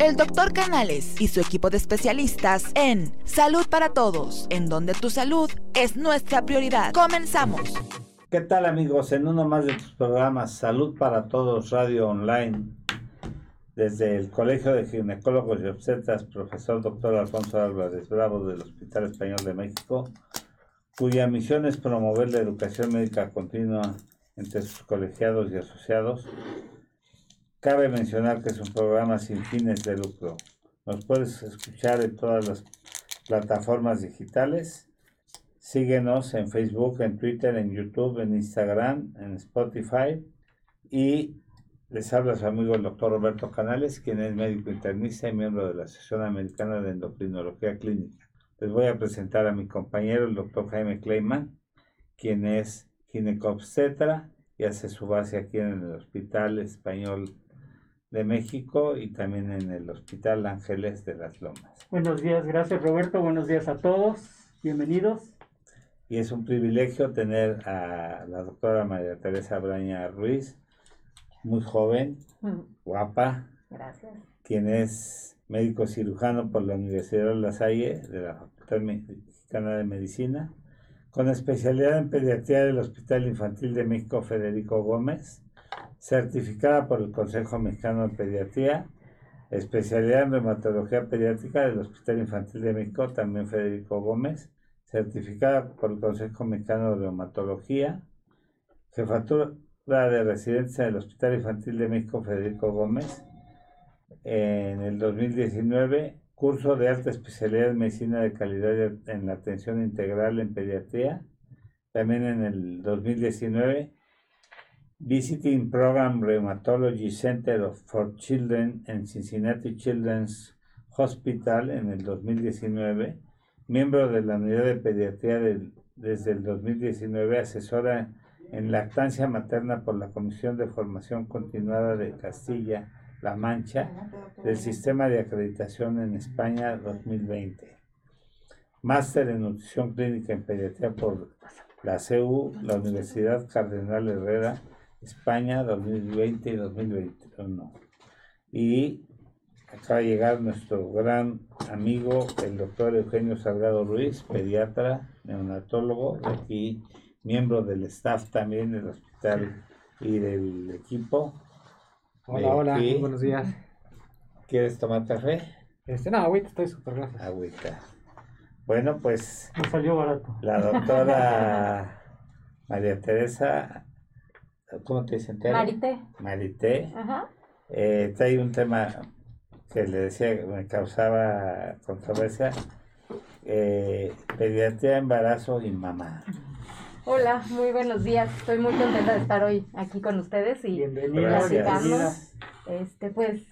el doctor Canales y su equipo de especialistas en Salud para Todos, en donde tu salud es nuestra prioridad. Comenzamos. ¿Qué tal amigos? En uno más de tus programas Salud para Todos Radio Online, desde el Colegio de Ginecólogos y Obstetras, profesor doctor Alfonso Álvarez Bravo del Hospital Español de México, cuya misión es promover la educación médica continua entre sus colegiados y asociados, Cabe mencionar que es un programa sin fines de lucro. Nos puedes escuchar en todas las plataformas digitales. Síguenos en Facebook, en Twitter, en YouTube, en Instagram, en Spotify. Y les habla su amigo el doctor Roberto Canales, quien es médico internista y miembro de la Asociación Americana de Endocrinología Clínica. Les voy a presentar a mi compañero, el doctor Jaime Kleiman, quien es ginecobstetra y hace su base aquí en el Hospital Español de México y también en el Hospital Ángeles de las Lomas. Buenos días, gracias Roberto, buenos días a todos, bienvenidos. Y es un privilegio tener a la doctora María Teresa Braña Ruiz, muy joven, mm. guapa. Gracias. Quien es médico cirujano por la Universidad de La Salle, de la Facultad Mexicana de Medicina, con especialidad en pediatría del Hospital Infantil de México Federico Gómez certificada por el Consejo Mexicano de Pediatría, especialidad en reumatología pediátrica del Hospital Infantil de México, también Federico Gómez, certificada por el Consejo Mexicano de Reumatología, jefatura de residencia del Hospital Infantil de México, Federico Gómez, en el 2019, curso de alta especialidad en medicina de calidad en la atención integral en pediatría, también en el 2019, Visiting Program Rheumatology Center for Children en Cincinnati Children's Hospital en el 2019, miembro de la unidad de pediatría desde el 2019, asesora en lactancia materna por la Comisión de Formación Continuada de Castilla-La Mancha del Sistema de Acreditación en España 2020. Máster en Nutrición Clínica en Pediatría por la CEU, la Universidad Cardenal Herrera España 2020 y 2021. Y acaba de llegar nuestro gran amigo, el doctor Eugenio Salgado Ruiz, pediatra, neonatólogo, y miembro del staff también del hospital y del equipo. Hola, hola, buenos días. ¿Quieres tomar café? Este, no, agüita, estoy súper gracias. Agüita. Bueno, pues. Me salió barato. La doctora María Teresa ¿cómo te dicen? Marité. Marité. Ajá. Eh, trae un tema que le decía que me causaba controversia. Eh, pediatría, embarazo y mamá. Hola, muy buenos días. Estoy muy contenta de estar hoy aquí con ustedes y Gracias. Este, pues,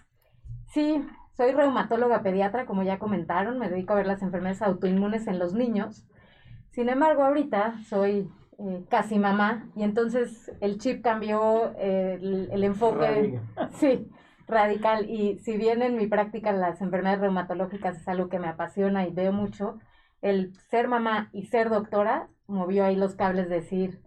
sí, soy reumatóloga pediatra, como ya comentaron, me dedico a ver las enfermedades autoinmunes en los niños. Sin embargo, ahorita soy casi mamá, y entonces el chip cambió eh, el, enfoque, sí, radical, y si bien en mi práctica las enfermedades reumatológicas es algo que me apasiona y veo mucho, el ser mamá y ser doctora movió ahí los cables de decir,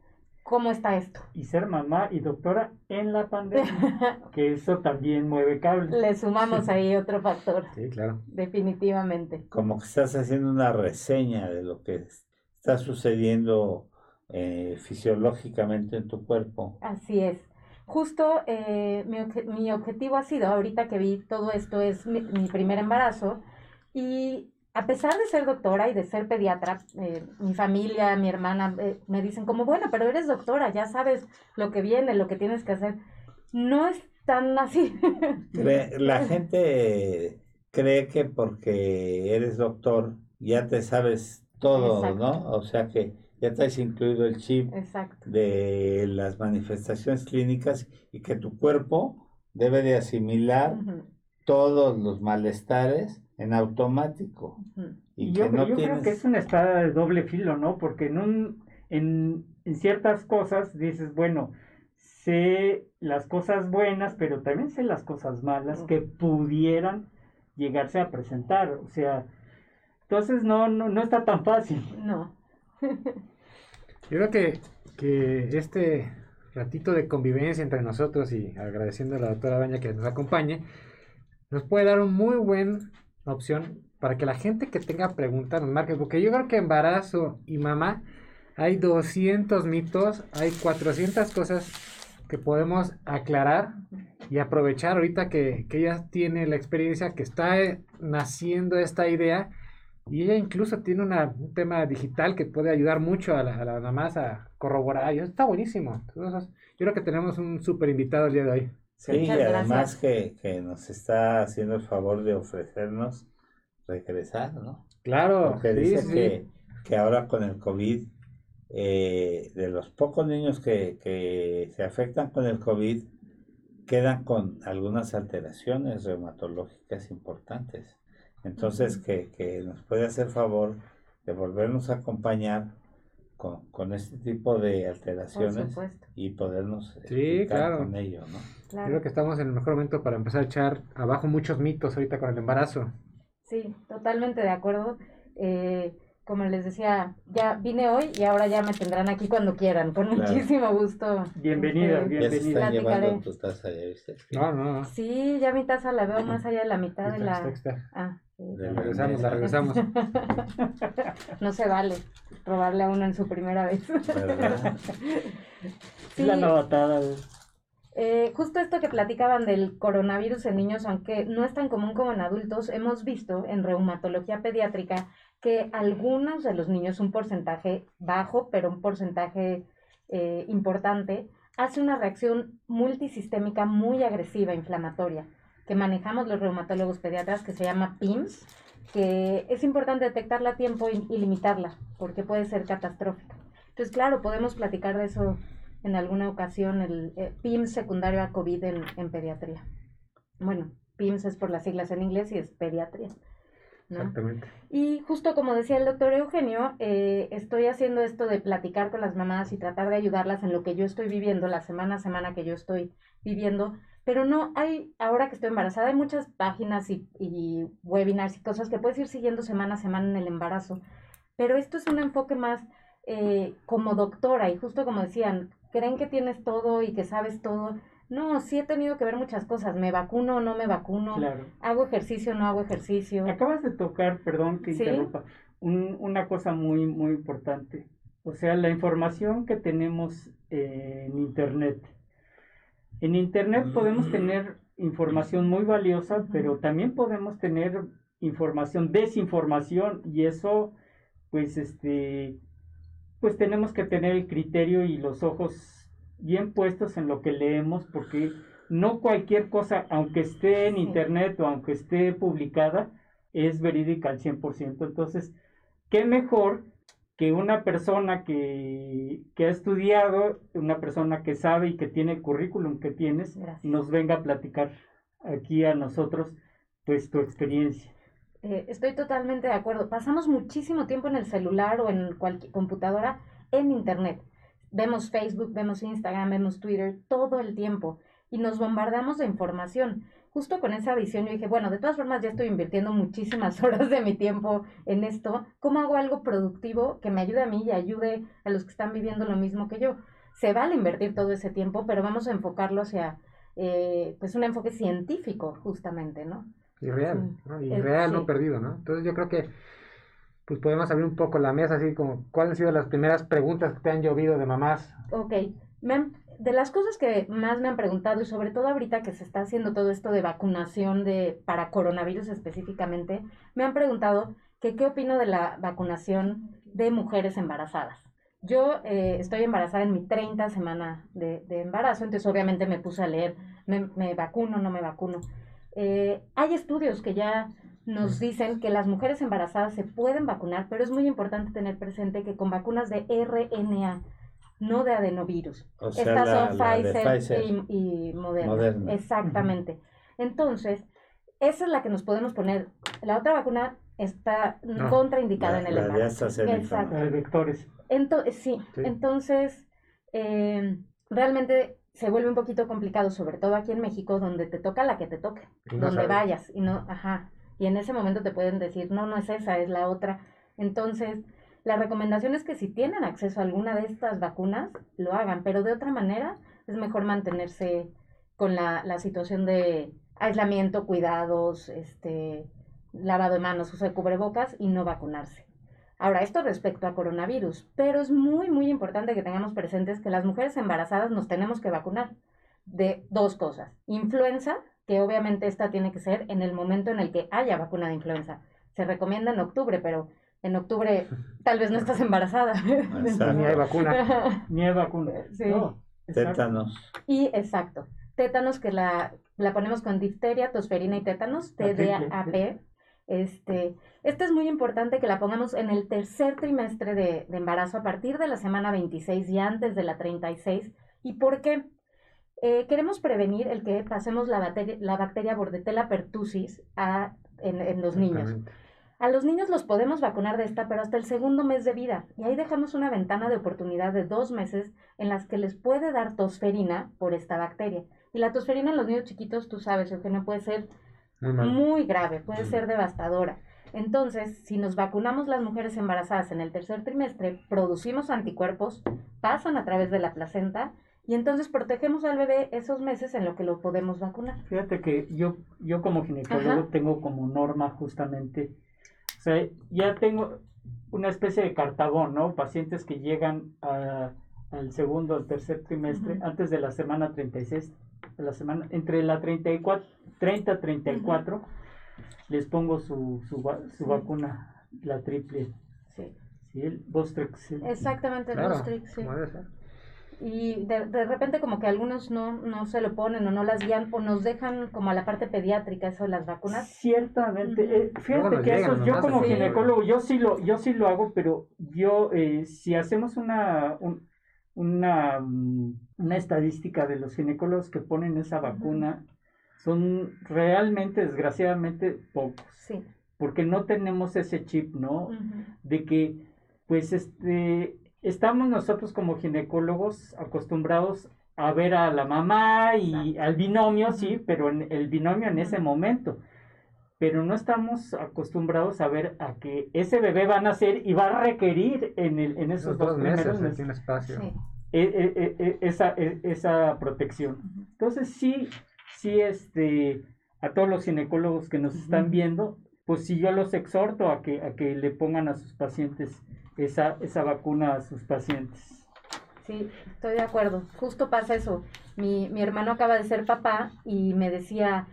¿cómo está esto? Y ser mamá y doctora en la pandemia, que eso también mueve cables. Le sumamos ahí otro factor. Sí, claro. Definitivamente. Como que estás haciendo una reseña de lo que está sucediendo eh, fisiológicamente en tu cuerpo. Así es. Justo eh, mi, objetivo ha sido, ahorita que vi todo esto, es mi, primer embarazo y a pesar de ser doctora y de ser pediatra, eh, mi familia, mi hermana me dicen como, bueno, pero eres doctora, ya sabes lo que viene, lo que tienes que hacer. No es tan así. La gente cree que porque eres doctor ya te sabes todo, ¿no? O sea que ya traes incluido el chip de las manifestaciones clínicas y que tu cuerpo debe de asimilar todos los malestares en automático. Y, yo, creo que es una espada de doble filo, ¿no? Porque en, un, en, en ciertas cosas dices, bueno, sé las cosas buenas, pero también sé las cosas malas que pudieran llegarse a presentar. O sea, entonces no, no, no está tan fácil. No. Yo creo que, que este ratito de convivencia entre nosotros y agradeciendo a la doctora Baña que nos acompañe, nos puede dar una muy buena opción para que la gente que tenga preguntas nos marque, porque yo creo que embarazo y mamá hay 200 mitos, hay 400 cosas que podemos aclarar y aprovechar ahorita que, ella tiene la experiencia, que está naciendo esta idea y ella incluso tiene un tema digital que puede ayudar mucho a la, a mamás a corroborar. Y está buenísimo. yo creo que tenemos un súper invitado el día de hoy. Sí, y además que, nos está haciendo el favor de ofrecernos regresar, ¿no? Claro. Porque dice Que, que ahora con el COVID, eh, de los pocos niños que, que se afectan con el COVID, quedan con algunas alteraciones reumatológicas importantes. Entonces, que, que, nos puede hacer favor de volvernos a acompañar con, con este tipo de alteraciones y podernos sí, claro. con ello, ¿no? Creo que estamos en el mejor momento para empezar a echar abajo muchos mitos ahorita con el embarazo. Sí, totalmente de acuerdo. Eh, como les decía, ya vine hoy y ahora ya me tendrán aquí cuando quieran, con muchísimo gusto. Bienvenida, este, bienvenida. Ya se están llevando tu taza, ¿ya viste? No, no, Sí, ya mi taza la veo más allá de la mitad de la... Ah, sí. La regresamos, la regresamos. no se vale robarle a uno en su primera vez. sí. La novatada. Eh, justo esto que platicaban del coronavirus en niños, aunque no es tan común como en adultos, hemos visto en reumatología pediátrica que algunos de los niños, un porcentaje bajo, pero un porcentaje eh, importante, hace una reacción multisistémica muy agresiva, inflamatoria, que manejamos los reumatólogos pediatras, que se llama PIMS, que es importante detectarla a tiempo y, limitarla, porque puede ser catastrófica. Entonces, claro, podemos platicar de eso en alguna ocasión el eh, PIMS secundario a COVID en, pediatría. Bueno, PIMS es por las siglas en inglés y es pediatría. Exactamente. Y justo como decía el doctor Eugenio, eh, estoy haciendo esto de platicar con las mamás y tratar de ayudarlas en lo que yo estoy viviendo, la semana a semana que yo estoy viviendo, pero no hay, ahora que estoy embarazada, hay muchas páginas y, y webinars y cosas que puedes ir siguiendo semana a semana en el embarazo, pero esto es un enfoque más eh, como doctora y justo como decían, creen que tienes todo y que sabes todo. No, sí he tenido que ver muchas cosas. ¿Me vacuno o no me vacuno? ¿Hago ejercicio o no hago ejercicio? Acabas de tocar, perdón que interrumpa, una cosa muy, muy importante. O sea, la información que tenemos en Internet. En Internet podemos mm. tener información muy valiosa, pero también podemos tener información, desinformación, y eso, pues, este, pues tenemos que tener el criterio y los ojos bien puestos en lo que leemos, porque no cualquier cosa, aunque esté en internet o aunque esté publicada, es verídica al 100%. Entonces, ¿qué mejor que una persona que, que, ha estudiado, una persona que sabe y que tiene el currículum que tienes, nos venga a platicar aquí a nosotros, pues tu experiencia? Eh, estoy totalmente de acuerdo. Pasamos muchísimo tiempo en el celular o en cualquier computadora en Internet. Vemos Facebook, vemos Instagram, vemos Twitter todo el tiempo y nos bombardeamos de información. Justo con esa visión yo dije, bueno, de todas formas ya estoy invirtiendo muchísimas horas de mi tiempo en esto. ¿Cómo hago algo productivo que me ayude a mí y ayude a los que están viviendo lo mismo que yo? Se vale invertir todo ese tiempo, pero vamos a enfocarlo hacia eh, pues un enfoque científico justamente, ¿no? Y real, ¿no? Y real, no perdido, ¿no? Entonces yo creo que pues podemos abrir un poco la mesa, así como cuáles han sido las primeras preguntas que te han llovido de mamás. Ok, de las cosas que más me han preguntado y sobre todo ahorita que se está haciendo todo esto de vacunación de, para coronavirus específicamente, me han preguntado que qué opino de la vacunación de mujeres embarazadas. Yo eh, estoy embarazada en mi 30 semana de, de, embarazo, entonces obviamente me puse a leer, me, me vacuno, no me vacuno. Eh, hay estudios que ya nos dicen que las mujeres embarazadas se pueden vacunar, pero es muy importante tener presente que con vacunas de RNA, no de adenovirus. Estas son Pfizer, y, Moderna. Exactamente. Entonces, esa es la que nos podemos poner. La otra vacuna está contraindicada en el embarazo. Exacto. vectores. Entonces, sí. entonces, eh, realmente se vuelve un poquito complicado, sobre todo aquí en México, donde te toca la que te toque, donde vayas y no, ajá, y en ese momento te pueden decir, no, no es esa, es la otra. Entonces, la recomendación es que si tienen acceso a alguna de estas vacunas, lo hagan, pero de otra manera es mejor mantenerse con la, la situación de aislamiento, cuidados, este, lavado de manos, uso de cubrebocas y no vacunarse. Ahora, esto respecto a coronavirus, pero es muy, muy importante que tengamos presentes que las mujeres embarazadas nos tenemos que vacunar de dos cosas. Influenza, que obviamente esta tiene que ser en el momento en el que haya vacuna de influenza. Se recomienda en octubre, pero en octubre tal vez no estás embarazada. Ni hay vacuna. Ni hay vacuna. Sí. tétanos. Y exacto. Tétanos que la, la ponemos con difteria, tosferina y tétanos, TDAP. Este, este es muy importante que la pongamos en el tercer trimestre de, de, embarazo a partir de la semana 26 y antes de la 36. ¿Y por qué? Eh, queremos prevenir el que pasemos la bacteria, la bacteria Bordetella pertussis a, en, en los niños. A los niños los podemos vacunar de esta, pero hasta el segundo mes de vida. Y ahí dejamos una ventana de oportunidad de dos meses en las que les puede dar tosferina por esta bacteria. Y la tosferina en los niños chiquitos, tú sabes, no puede ser muy, grave, puede ser devastadora. Entonces, si nos vacunamos las mujeres embarazadas en el tercer trimestre, producimos anticuerpos, pasan a través de la placenta y entonces protegemos al bebé esos meses en lo que lo podemos vacunar. Fíjate que yo, yo como ginecólogo tengo como norma justamente, o sea, ya tengo una especie de cartabón, ¿no? Pacientes que llegan al segundo o tercer trimestre, antes de la semana 36, de la semana, entre la 34, 30 34, les pongo su, su, su vacuna, la triple. Sí. Sí, el Bostrix. Exactamente, el Bostrix, sí. Y de, de, repente como que algunos no, no se lo ponen o no las guían o nos dejan como a la parte pediátrica eso de las vacunas. Ciertamente, eh, fíjate que eso yo como ginecólogo, yo sí lo, yo sí lo hago, pero yo eh, si hacemos una, una, mm, una estadística de los ginecólogos que ponen esa vacuna, son realmente, desgraciadamente, pocos. Sí. Porque no tenemos ese chip, ¿no? De que, pues, este, estamos nosotros como ginecólogos acostumbrados a ver a la mamá y al binomio, sí, pero en el binomio en ese momento. Pero no estamos acostumbrados a ver a que ese bebé va a nacer y va a requerir en, el, en esos dos, meses, meses. espacio. E, e, e, esa, esa protección. Entonces sí, sí, este, a todos los ginecólogos que nos están viendo, pues sí yo los exhorto a que, a que le pongan a sus pacientes esa, esa vacuna a sus pacientes. Sí, estoy de acuerdo. Justo pasa eso. Mi, mi hermano acaba de ser papá y me decía,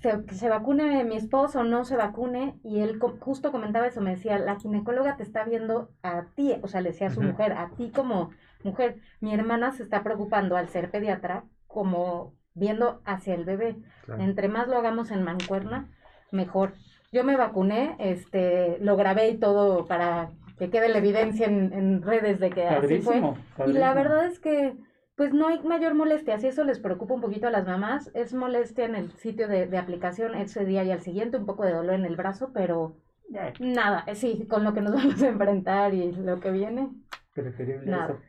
se, que se vacune mi esposo o no se vacune. Y él justo comentaba eso, me decía, la ginecóloga te está viendo a ti, o sea, le decía a su mujer, a ti como mujer. Mi hermana se está preocupando al ser pediatra como viendo hacia el bebé. Entre más lo hagamos en mancuerna, mejor. Yo me vacuné, este, lo grabé y todo para que quede la evidencia en, redes de que así fue. Y la verdad es que pues no hay mayor molestia, si eso les preocupa un poquito a las mamás, es molestia en el sitio de, aplicación ese día y al siguiente, un poco de dolor en el brazo, pero nada, eh, sí, con lo que nos vamos a enfrentar y lo que viene. Preferible eso.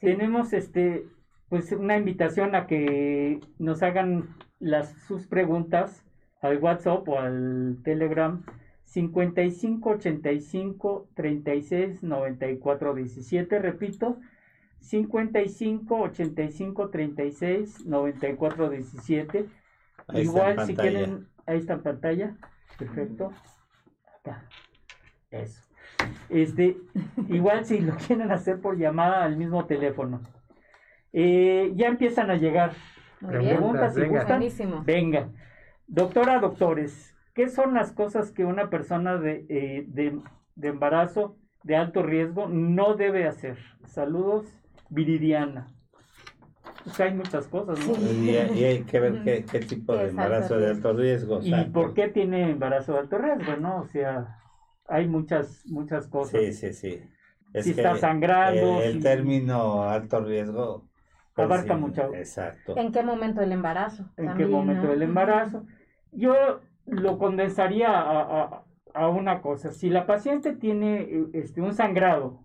Tenemos este pues una invitación a que nos hagan las sus preguntas al WhatsApp o al Telegram 55 85 36 94 17, repito, 55 85 36 94 17. Igual si quieren, ahí está en pantalla, perfecto. Acá. Eso. Este, igual si lo quieren hacer por llamada al mismo teléfono. Eh, ya empiezan a llegar preguntas, si gustan. Venga. Doctora, doctores, ¿Qué son las cosas que una persona eh, de, embarazo de alto riesgo no debe hacer? Saludos, Viridiana. Pues hay muchas cosas, ¿no? Y, hay que ver qué, tipo de embarazo de alto riesgo. ¿Y por qué tiene embarazo de alto riesgo, no? O sea, hay muchas, muchas cosas. Sí, sí, sí. si está sangrando. El, término alto riesgo. Pues abarca mucho. Exacto. ¿En qué momento del embarazo? ¿En qué momento del embarazo? Yo lo condensaría a, a, una cosa. Si la paciente tiene este, un sangrado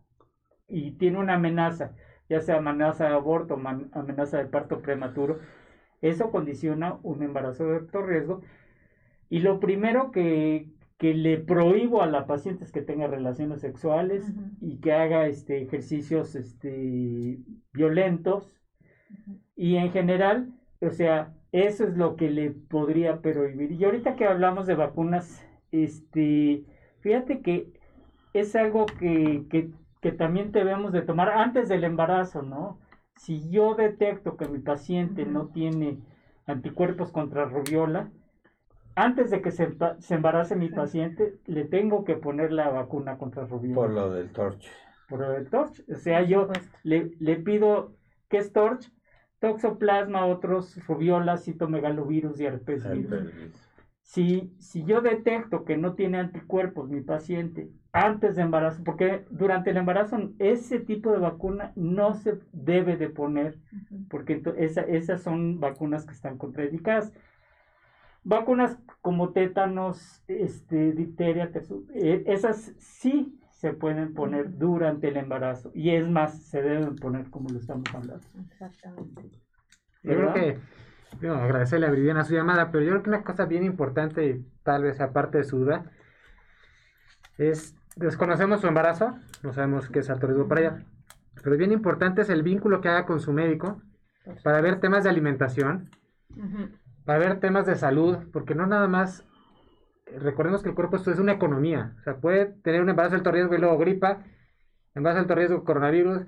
y tiene una amenaza, ya sea amenaza de aborto, o amenaza de parto prematuro, eso condiciona un embarazo de alto riesgo. Y lo primero que, que le prohíbo a la paciente es que tenga relaciones sexuales y que haga este, ejercicios este, violentos. Y en general, o sea, Eso es lo que le podría prohibir. Y ahorita que hablamos de vacunas, este, fíjate que es algo que, que, que también debemos de tomar antes del embarazo, ¿no? Si yo detecto que mi paciente no tiene anticuerpos contra rubiola, antes de que se, embarace mi paciente, le tengo que poner la vacuna contra rubiola. Por lo del torch. Por lo del torch. O sea, yo le, le pido, ¿qué es torch? Toxoplasma, otros rubiola, citomegalovirus y herpes virus. Si, si yo detecto que no tiene anticuerpos mi paciente antes de embarazo, porque durante el embarazo ese tipo de vacuna no se debe de poner, porque esa, esas son vacunas que están contraindicadas. Vacunas como tétanos, este, difteria, eh, esas sí se pueden poner durante el embarazo. Y es más, se deben poner como lo estamos hablando. Exactamente. Yo creo que bueno, agradecerle a Viviana su llamada, pero yo creo que una cosa bien importante, tal vez aparte de su duda, es, desconocemos su embarazo, no sabemos qué es alto riesgo para ella, pero bien importante es el vínculo que haga con su médico para ver temas de alimentación, para ver temas de salud, porque no nada más, recordemos que el cuerpo esto es una economía, o sea, puede tener un embarazo de alto riesgo y luego gripa, embarazo de alto riesgo coronavirus,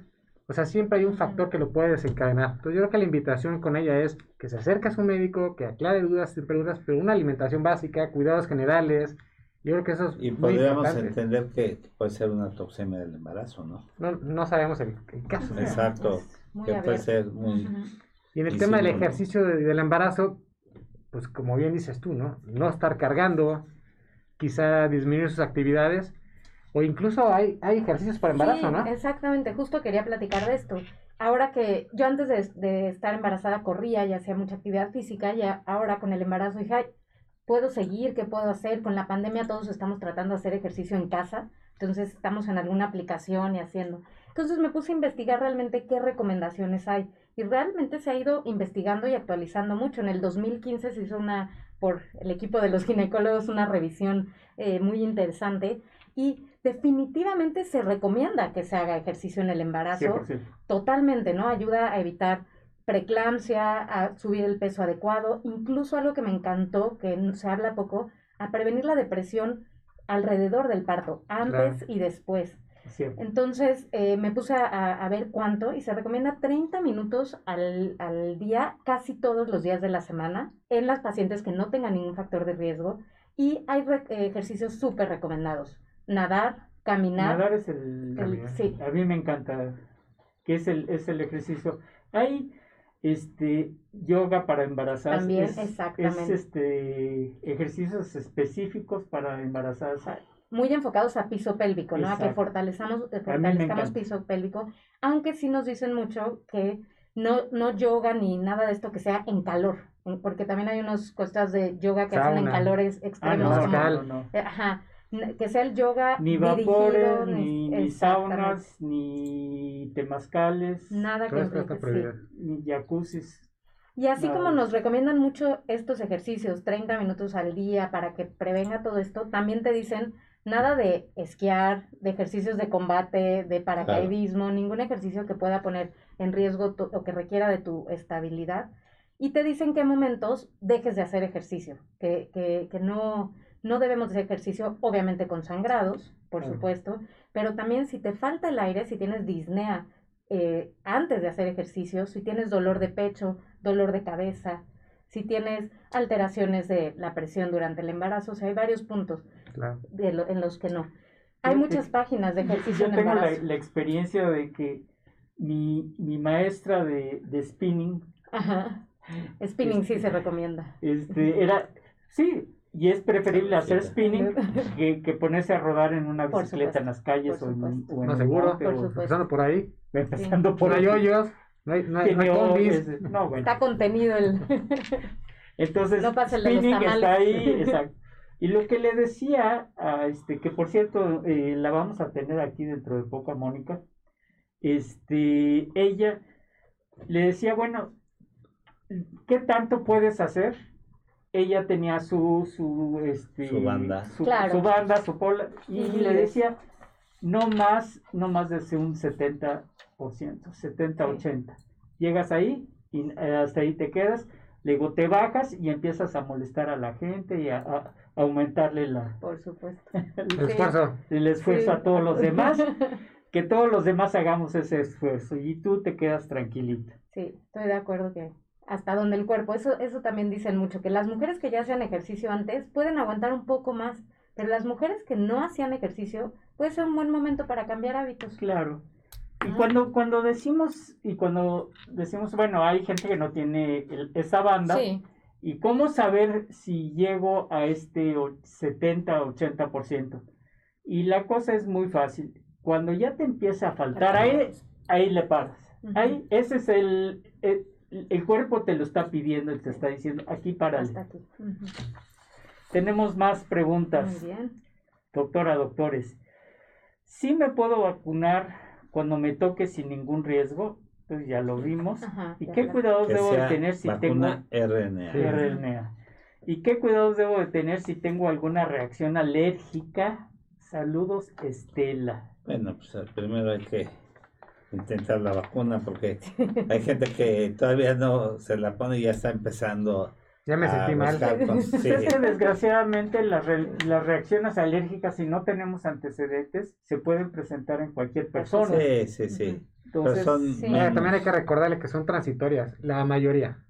o sea, siempre hay un factor que lo puede desencadenar. Entonces yo creo que la invitación con ella es que se acerque a su médico, que aclare dudas, siempre dudas, pero una alimentación básica, cuidados generales. Yo creo que eso es Y podríamos entender que puede ser una toxemia del embarazo, ¿no? No, no sabemos el, caso. Exacto. Que puede ser muy... Y en el tema del ejercicio del embarazo, pues como bien dices tú, ¿no? No estar cargando, quizá disminuir sus actividades o incluso hay, hay ejercicios para embarazo, ¿no? Exactamente, justo quería platicar de esto. Ahora que yo antes de, estar embarazada corría y hacía mucha actividad física, y ahora con el embarazo dije, Ay, ¿puedo seguir? ¿Qué puedo hacer? Con la pandemia todos estamos tratando de hacer ejercicio en casa, entonces estamos en alguna aplicación y haciendo. Entonces me puse a investigar realmente qué recomendaciones hay y realmente se ha ido investigando y actualizando mucho. En el 2015 se hizo una, por el equipo de los ginecólogos, una revisión eh, muy interesante y definitivamente se recomienda que se haga ejercicio en el embarazo. Totalmente, ¿no? Ayuda a evitar preeclampsia, a subir el peso adecuado, incluso algo que me encantó, que se habla poco, a prevenir la depresión alrededor del parto, antes y después. Entonces eh, me puse a, a, ver cuánto y se recomienda 30 minutos al, al, día, casi todos los días de la semana, en las pacientes que no tengan ningún factor de riesgo y hay ejercicios súper recomendados nadar, caminar. Nadar es el, sí. a mí me encanta, que es el, es el ejercicio. Hay este yoga para embarazadas. También, exactamente. Es este ejercicios específicos para embarazadas. Muy enfocados a piso pélvico, ¿no? A que fortalezamos, fortalezcamos piso pélvico, aunque sí nos dicen mucho que no, no yoga ni nada de esto que sea en calor, porque también hay unas cosas de yoga que hacen en calores extremos. Ah, no, no, eh, Ajá, que sea el yoga ni vapores ni, saunas ni temazcales. Nada que ni jacuzzis. Y así como nos recomiendan mucho estos ejercicios 30 minutos al día para que prevenga todo esto también te dicen nada de esquiar de ejercicios de combate de paracaidismo ningún ejercicio que pueda poner en riesgo o que requiera de tu estabilidad. Y te dicen qué momentos dejes de hacer ejercicio que, que, que no no debemos hacer ejercicio, obviamente con sangrados, por supuesto, pero también si te falta el aire, si tienes disnea eh, antes de hacer ejercicio, si tienes dolor de pecho, dolor de cabeza, si tienes alteraciones de la presión durante el embarazo, o sea, hay varios puntos en los que no. Hay muchas páginas de ejercicio. Yo tengo la, experiencia de que mi, maestra de, spinning. Ajá. Spinning sí se recomienda. Este, era, sí, y es preferible hacer spinning que, que, ponerse a rodar en una bicicleta en las calles o en, o no, seguro, empezando por ahí. Empezando por ahí hoyos. No hay, no hay, no Está contenido el. Entonces, spinning está ahí, exacto. Y lo que le decía, a este, que por cierto, eh, la vamos a tener aquí dentro de poco a Mónica, este, ella le decía, bueno, ¿qué tanto puedes hacer? ella tenía su, su, este, su banda, su, banda, su pola, y le decía, no más, no más de un 70%, 70, 80. Llegas ahí y eh, hasta ahí te quedas. Luego te bajas y empiezas a molestar a la gente y a, aumentarle la... Por supuesto. el esfuerzo. El esfuerzo a todos los demás. que todos los demás hagamos ese esfuerzo y tú te quedas tranquilita. Sí, estoy de acuerdo que hasta donde el cuerpo, eso, eso también dicen mucho, que las mujeres que ya hacían ejercicio antes pueden aguantar un poco más, pero las mujeres que no hacían ejercicio puede ser un buen momento para cambiar hábitos. Claro. Y cuando, cuando decimos, y cuando decimos, bueno, hay gente que no tiene esa banda, ¿y cómo saber si llego a este 70 o 80%? Y la cosa es muy fácil. Cuando ya te empieza a faltar, ahí, ahí le paras. Ahí, ese es el, el, cuerpo te lo está pidiendo y te está diciendo, aquí para Tenemos más preguntas. Muy bien. Doctora, doctores. ¿Sí me puedo vacunar cuando me toque sin ningún riesgo, pues ya lo vimos. ¿Y qué cuidados debo de tener si tengo RNA. ¿Y qué cuidados debo de tener si tengo alguna reacción alérgica? Saludos, Estela. Bueno, pues primero hay que intentar la vacuna porque hay gente que todavía no se la pone y ya está empezando ya me sentí mal. Es que desgraciadamente las, las reacciones alérgicas, si no tenemos antecedentes, se pueden presentar en cualquier persona. Sí, sí, sí. Entonces, también hay que recordarle que son transitorias, la mayoría.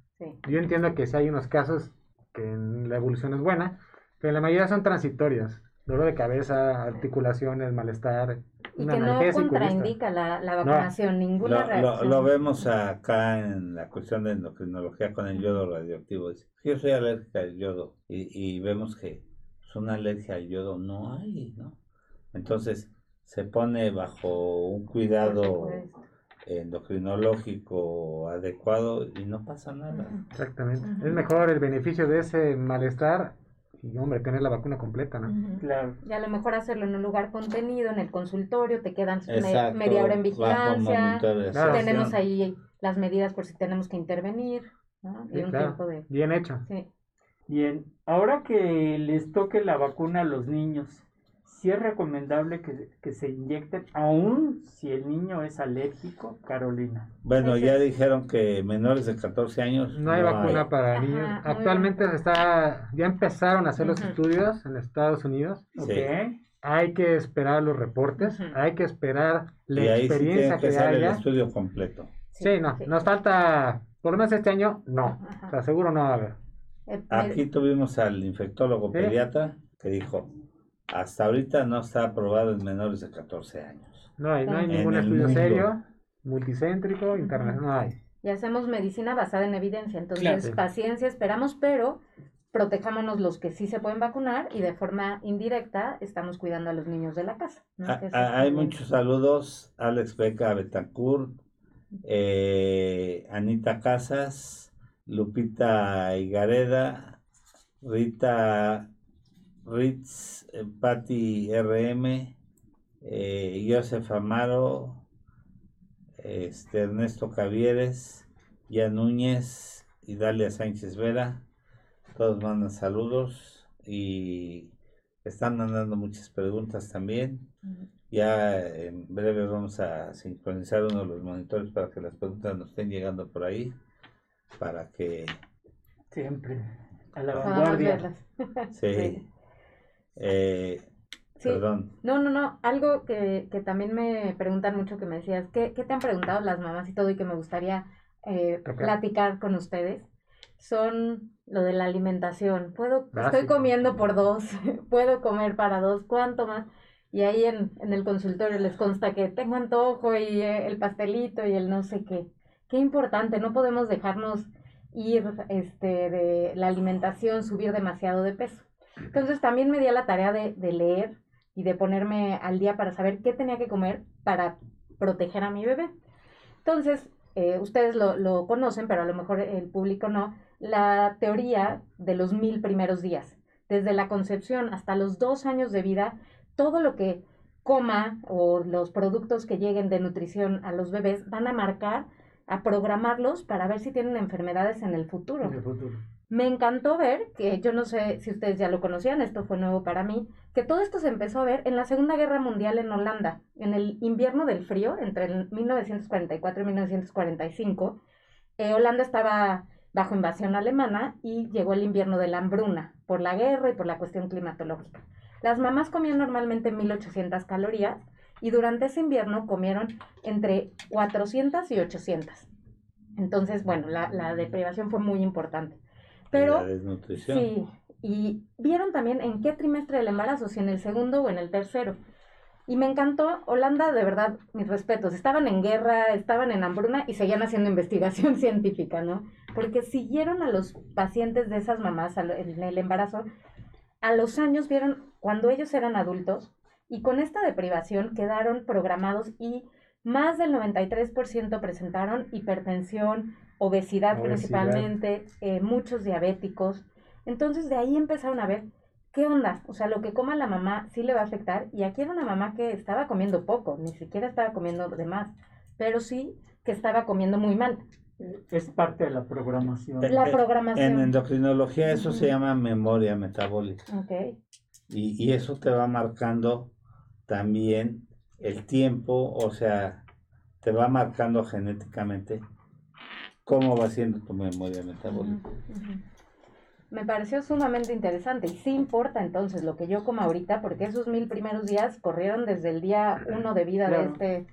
Yo entiendo que si hay unos casos que la evolución es buena, pero la mayoría son transitorias dolor de cabeza, articulaciones, malestar. Y que no contraindica la, la vacunación, ninguna reacción. Lo, vemos acá en la cuestión de endocrinología con el yodo radioactivo. Yo soy alérgica al yodo y, y vemos que pues, una alergia al yodo no hay, ¿no? Entonces se pone bajo un cuidado endocrinológico adecuado y no pasa nada. Exactamente. Es mejor el beneficio de ese malestar y hombre, tener la vacuna completa, ¿no? Claro. Y a lo mejor hacerlo en un lugar contenido, en el consultorio, te quedan media hora en vigilancia, tenemos ahí las medidas por si tenemos que intervenir, ¿no? Y un tiempo de... Bien hecho. Sí. Bien, ahora que les toque la vacuna a los niños, si es recomendable que, se inyecten, aún si el niño es alérgico, Carolina. Bueno, ya dijeron que menores de 14 años. No hay vacuna para niños. Actualmente se está, ya empezaron a hacer los estudios en Estados Unidos. Sí. Hay que esperar los reportes, hay que esperar la y ahí experiencia sí que, que el estudio completo. Sí, no, nos falta, por lo menos este año, no. O sea, seguro no va a haber. Eh, Aquí tuvimos al infectólogo pediatra que dijo, hasta ahorita no está aprobado en menores de 14 años. No hay, no hay ningún estudio serio, multicéntrico, internacional, no hay. Y hacemos medicina basada en evidencia, entonces paciencia esperamos, pero protejámonos los que sí se pueden vacunar y de forma indirecta estamos cuidando a los niños de la casa. Ah, ah, hay muchos saludos, Alex Beca Betancourt, eh, Anita Casas, Lupita Igareda, Rita Ritz, eh, Patti RM, eh, Joseph Amaro, este, Ernesto Cavieres, Ya Núñez y Dalia Sánchez Vera. Todos mandan saludos y están mandando muchas preguntas también. Ya en breve vamos a sincronizar uno de los monitores para que las preguntas nos estén llegando por ahí, para que... Siempre, a la vanguardia. sí. Eh, Perdón. No, no, no. Algo que, que, también me preguntan mucho que me decías, ¿qué, ¿qué, te han preguntado las mamás y todo y que me gustaría eh, platicar con ustedes? Son lo de la alimentación. Puedo, estoy comiendo por dos, puedo comer para dos, ¿cuánto más? Y ahí en, en el consultorio les consta que tengo antojo y eh, el pastelito y el no sé qué. Qué importante, no podemos dejarnos ir este, de la alimentación, subir demasiado de peso. Entonces también me di a la tarea de, leer y de ponerme al día para saber qué tenía que comer para proteger a mi bebé. Entonces, eh, ustedes lo, lo, conocen, pero a lo mejor el público no, la teoría de los mil primeros días. Desde la concepción hasta los dos años de vida, todo lo que coma o los productos que lleguen de nutrición a los bebés van a marcar, a programarlos para ver si tienen enfermedades en el futuro. En el futuro. Me encantó ver, que yo no sé si ustedes ya lo conocían, esto fue nuevo para mí, que todo esto se empezó a ver en la Segunda Guerra Mundial en Holanda, en el invierno del frío, entre el 1944 y 1945. Eh, Holanda estaba bajo invasión alemana y llegó el invierno de la hambruna por la guerra y por la cuestión climatológica. Las mamás comían normalmente 1800 calorías y durante ese invierno comieron entre 400 y 800. Entonces, bueno, la, deprivación fue muy importante. Pero, Sí, y vieron también en qué trimestre del embarazo, si en el segundo o en el tercero. Y me encantó, Holanda, de verdad, mis respetos, estaban en guerra, estaban en hambruna y seguían haciendo investigación científica, ¿no? Porque siguieron a los pacientes de esas mamás en el embarazo, a los años vieron cuando ellos eran adultos y con esta deprivación quedaron programados y más del 93% presentaron hipertensión, obesidad, principalmente, eh, muchos diabéticos. Entonces de ahí empezaron a ver ¿qué onda? O sea, lo que coma la mamá sí le va a afectar. Y aquí era una mamá que estaba comiendo poco, ni siquiera estaba comiendo de más, pero sí que estaba comiendo muy mal. Es parte de la programación. La programación. En endocrinología eso se llama memoria metabólica. Okay. Y, y eso te va marcando también el tiempo, o sea, te va marcando genéticamente cómo va siendo tu memoria metabólica me pareció sumamente interesante. Y sí importa entonces lo que yo como ahorita, porque esos mil primeros días corrieron desde el día uno de vida de este...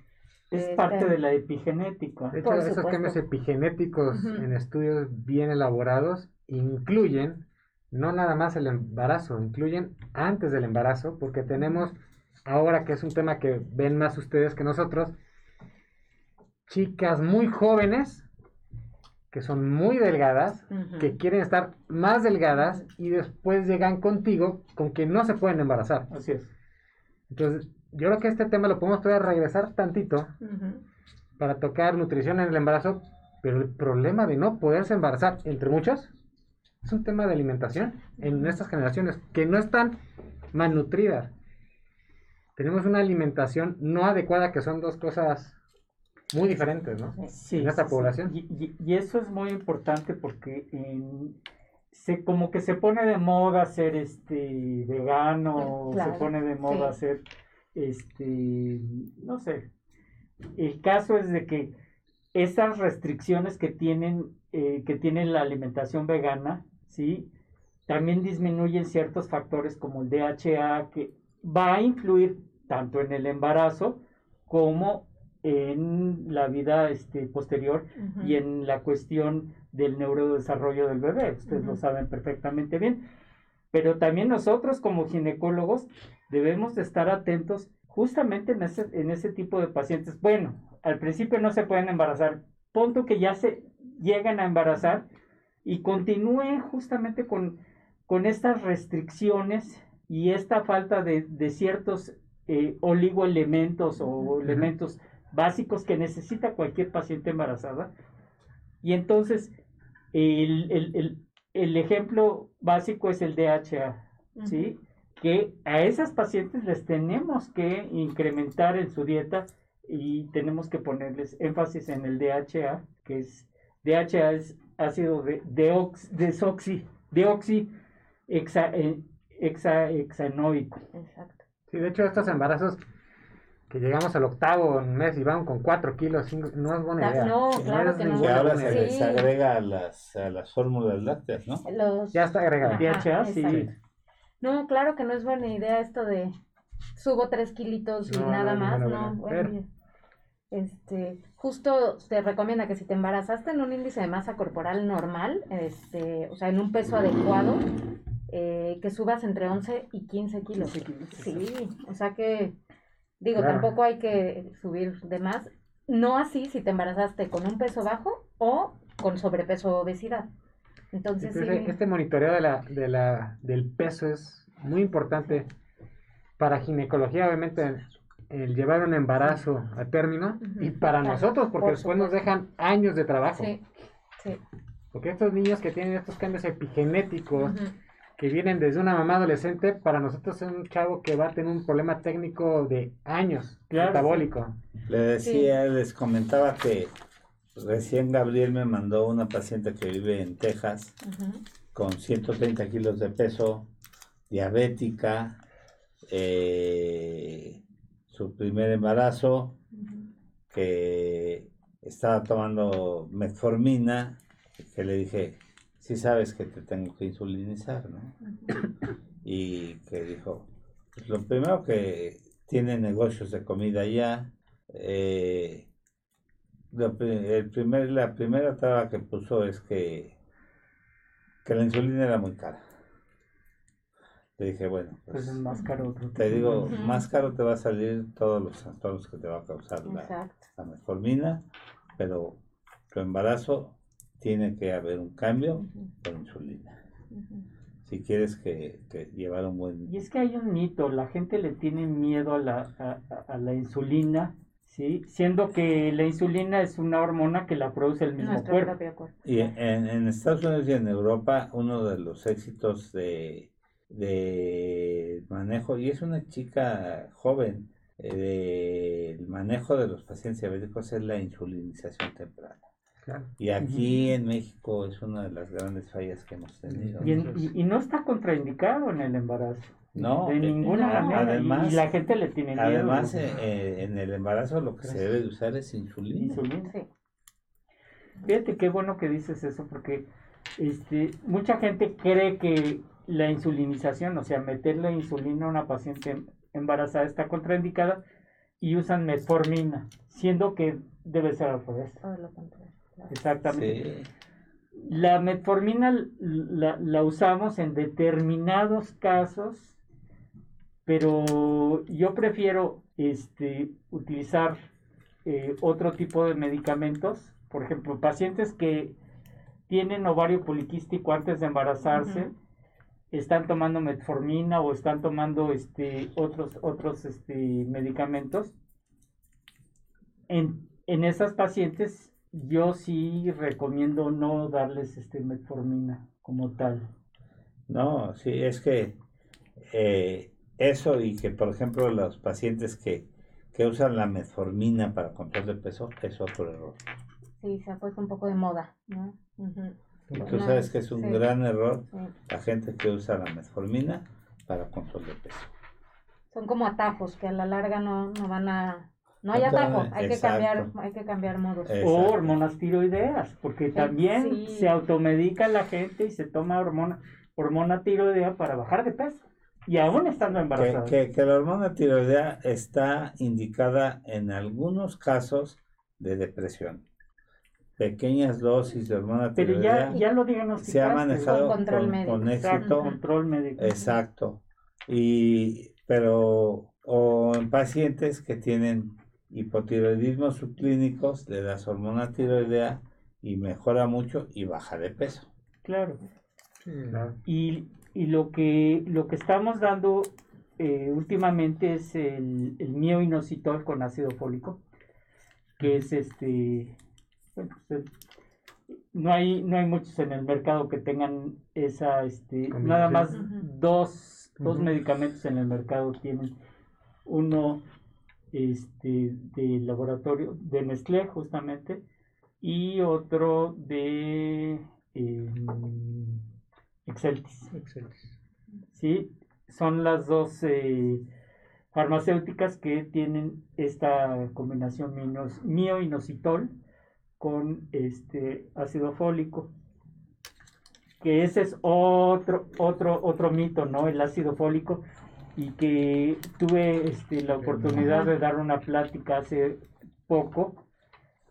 es parte este de la epigenética. De hecho, esos cambios epigenéticos en estudios bien elaborados incluyen no nada más el embarazo, incluyen antes del embarazo, porque tenemos ahora que es un tema que ven más ustedes que nosotros, chicas muy jóvenes que son muy delgadas, que quieren estar más delgadas y después llegan contigo con que no se pueden embarazar. Así es. Entonces, yo creo que este tema lo podemos todavía regresar tantito para tocar nutrición en el embarazo, pero el problema de no poderse embarazar, entre muchos, es un tema de alimentación en estas generaciones que no están malnutridas. Tenemos una alimentación no adecuada, que son dos cosas muy diferentes, ¿no? Sí. En esta población. Y, eso es muy importante porque se, como que se pone de moda ser este vegano, se pone de moda ser este, no sé. El caso es de que esas restricciones que tienen, eh, que tiene la alimentación vegana, ¿sí? También disminuyen ciertos factores como el DHA que va a influir tanto en el embarazo como en la vida este, posterior y en la cuestión del neurodesarrollo del bebé. Ustedes lo saben perfectamente bien. Pero también nosotros como ginecólogos debemos de estar atentos justamente en ese, en ese tipo de pacientes. Bueno, al principio no se pueden embarazar. Punto que ya se llegan a embarazar y continúen justamente con, con estas restricciones y esta falta de, de ciertos eh, oligoelementos o elementos básicos que necesita cualquier paciente embarazada. Y entonces, el, ejemplo básico es el DHA, ¿sí? Que a esas pacientes les tenemos que incrementar en su dieta y tenemos que ponerles énfasis en el DHA, que es, DHA es ácido de, deox, desoxi, deoxi hexa, eh, hexanoico. Exacto. Sí, de hecho estos embarazos que llegamos al octavo mes y van con cuatro kilos, no es buena idea. No, claro que no. Que ahora se, agrega a las, a las fórmulas lácteas, ¿no? Ya está agregado. sí. No, claro que no es buena idea esto de subo tres kilitos y nada más, no. este, justo te recomienda que si te embarazaste en un índice de masa corporal normal, este, o sea, en un peso adecuado, eh, que subas entre 11 y 15 kilos. Sí, o sea que Digo, tampoco hay que subir de más. No así si te embarazaste con un peso bajo o con sobrepeso o obesidad. Entonces, este monitoreo de la, de la, del peso es muy importante para ginecología, obviamente, el llevar un embarazo a término y para nosotros, porque después nos dejan años de trabajo. Sí, sí. Porque estos niños que tienen estos cambios epigenéticos, que vienen desde una mamá adolescente, para nosotros es un chavo que va a tener un problema técnico de años, metabólico. Le decía, les comentaba que recién Gabriel me mandó una paciente que vive en Texas con 130 kilos de peso, diabética, eh, su primer embarazo, que estaba tomando metformina que le dije, sí sabes que te tengo que insulinizar, ¿no? Y que dijo, pues lo primero que tiene negocios de comida ya, eh, el primer, la primera traba que puso es que, que la insulina era muy cara. Le dije, bueno, pues, pues es más caro. Te digo, más caro te va a salir todos los trastornos que te va a causar la, la, metformina, pero tu embarazo tiene que haber un cambio con insulina. Si quieres que, llevar un buen... Y es que hay un mito, la gente le tiene miedo a la, a, la insulina, ¿sí? Siendo que la insulina es una hormona que la produce el mismo cuerpo. Y en, en Estados Unidos y en Europa, uno de los éxitos de de manejo, y es una chica joven, eh, del manejo de los pacientes diabéticos es la insulinización temprana. Y aquí en México es una de las grandes fallas que hemos tenido. Y, no está contraindicado en el embarazo. No, de ninguna manera. Además, y, la gente le tiene miedo. Además, eh, eh, en el embarazo lo que se debe de usar es insulina. Fíjate qué bueno que dices eso, porque este, mucha gente cree que la insulinización, o sea, meter la insulina a una paciente embarazada está contraindicada y usan metformina, siendo que debe ser al revés. Exactamente. La metformina la, usamos en determinados casos, pero yo prefiero este, utilizar eh, otro tipo de medicamentos. Por ejemplo, pacientes que tienen ovario poliquístico antes de embarazarse, están tomando metformina o están tomando este, otros, otros este, medicamentos, en, en esas pacientes yo sí recomiendo no darles este, metformina como tal. No, sí, es que eh, eso y que, por ejemplo, los pacientes que, que usan la metformina para control de peso es otro error. Sí, se ha puesto un poco de moda, ¿no? Y tú sabes que es un gran error la gente que usa la metformina para control de peso. Son como atajos que a la larga no, no van a... No hay atajo, hay que cambiar, hay que cambiar modos. O hormonas tiroideas, porque también se automedica la gente y se toma hormona, hormona tiroidea para bajar de peso. Y aún estando embarazada. Que, que, la hormona tiroidea está indicada en algunos casos de depresión pequeñas dosis de hormona Pero ya, ya lo se ha manejado con, con, éxito. control médico. Exacto. Y, pero, o en pacientes que tienen hipotiroidismo subclínicos, le das hormona tiroidea y mejora mucho y baja de peso. Claro. Y, y, lo que lo que estamos dando eh, últimamente es el, el mioinositol con ácido fólico, que es este pues, no hay, no hay muchos en el mercado que tengan esa, este, nada más dos, dos medicamentos en el mercado tienen. Uno este, del laboratorio de Nestlé, justamente, y otro de eh, Exceltis. Sí, son las dos eh, farmacéuticas que tienen esta combinación mioinositol con este ácido fólico que ese es otro otro otro mito no el ácido fólico y que tuve este, la oportunidad de dar una plática hace poco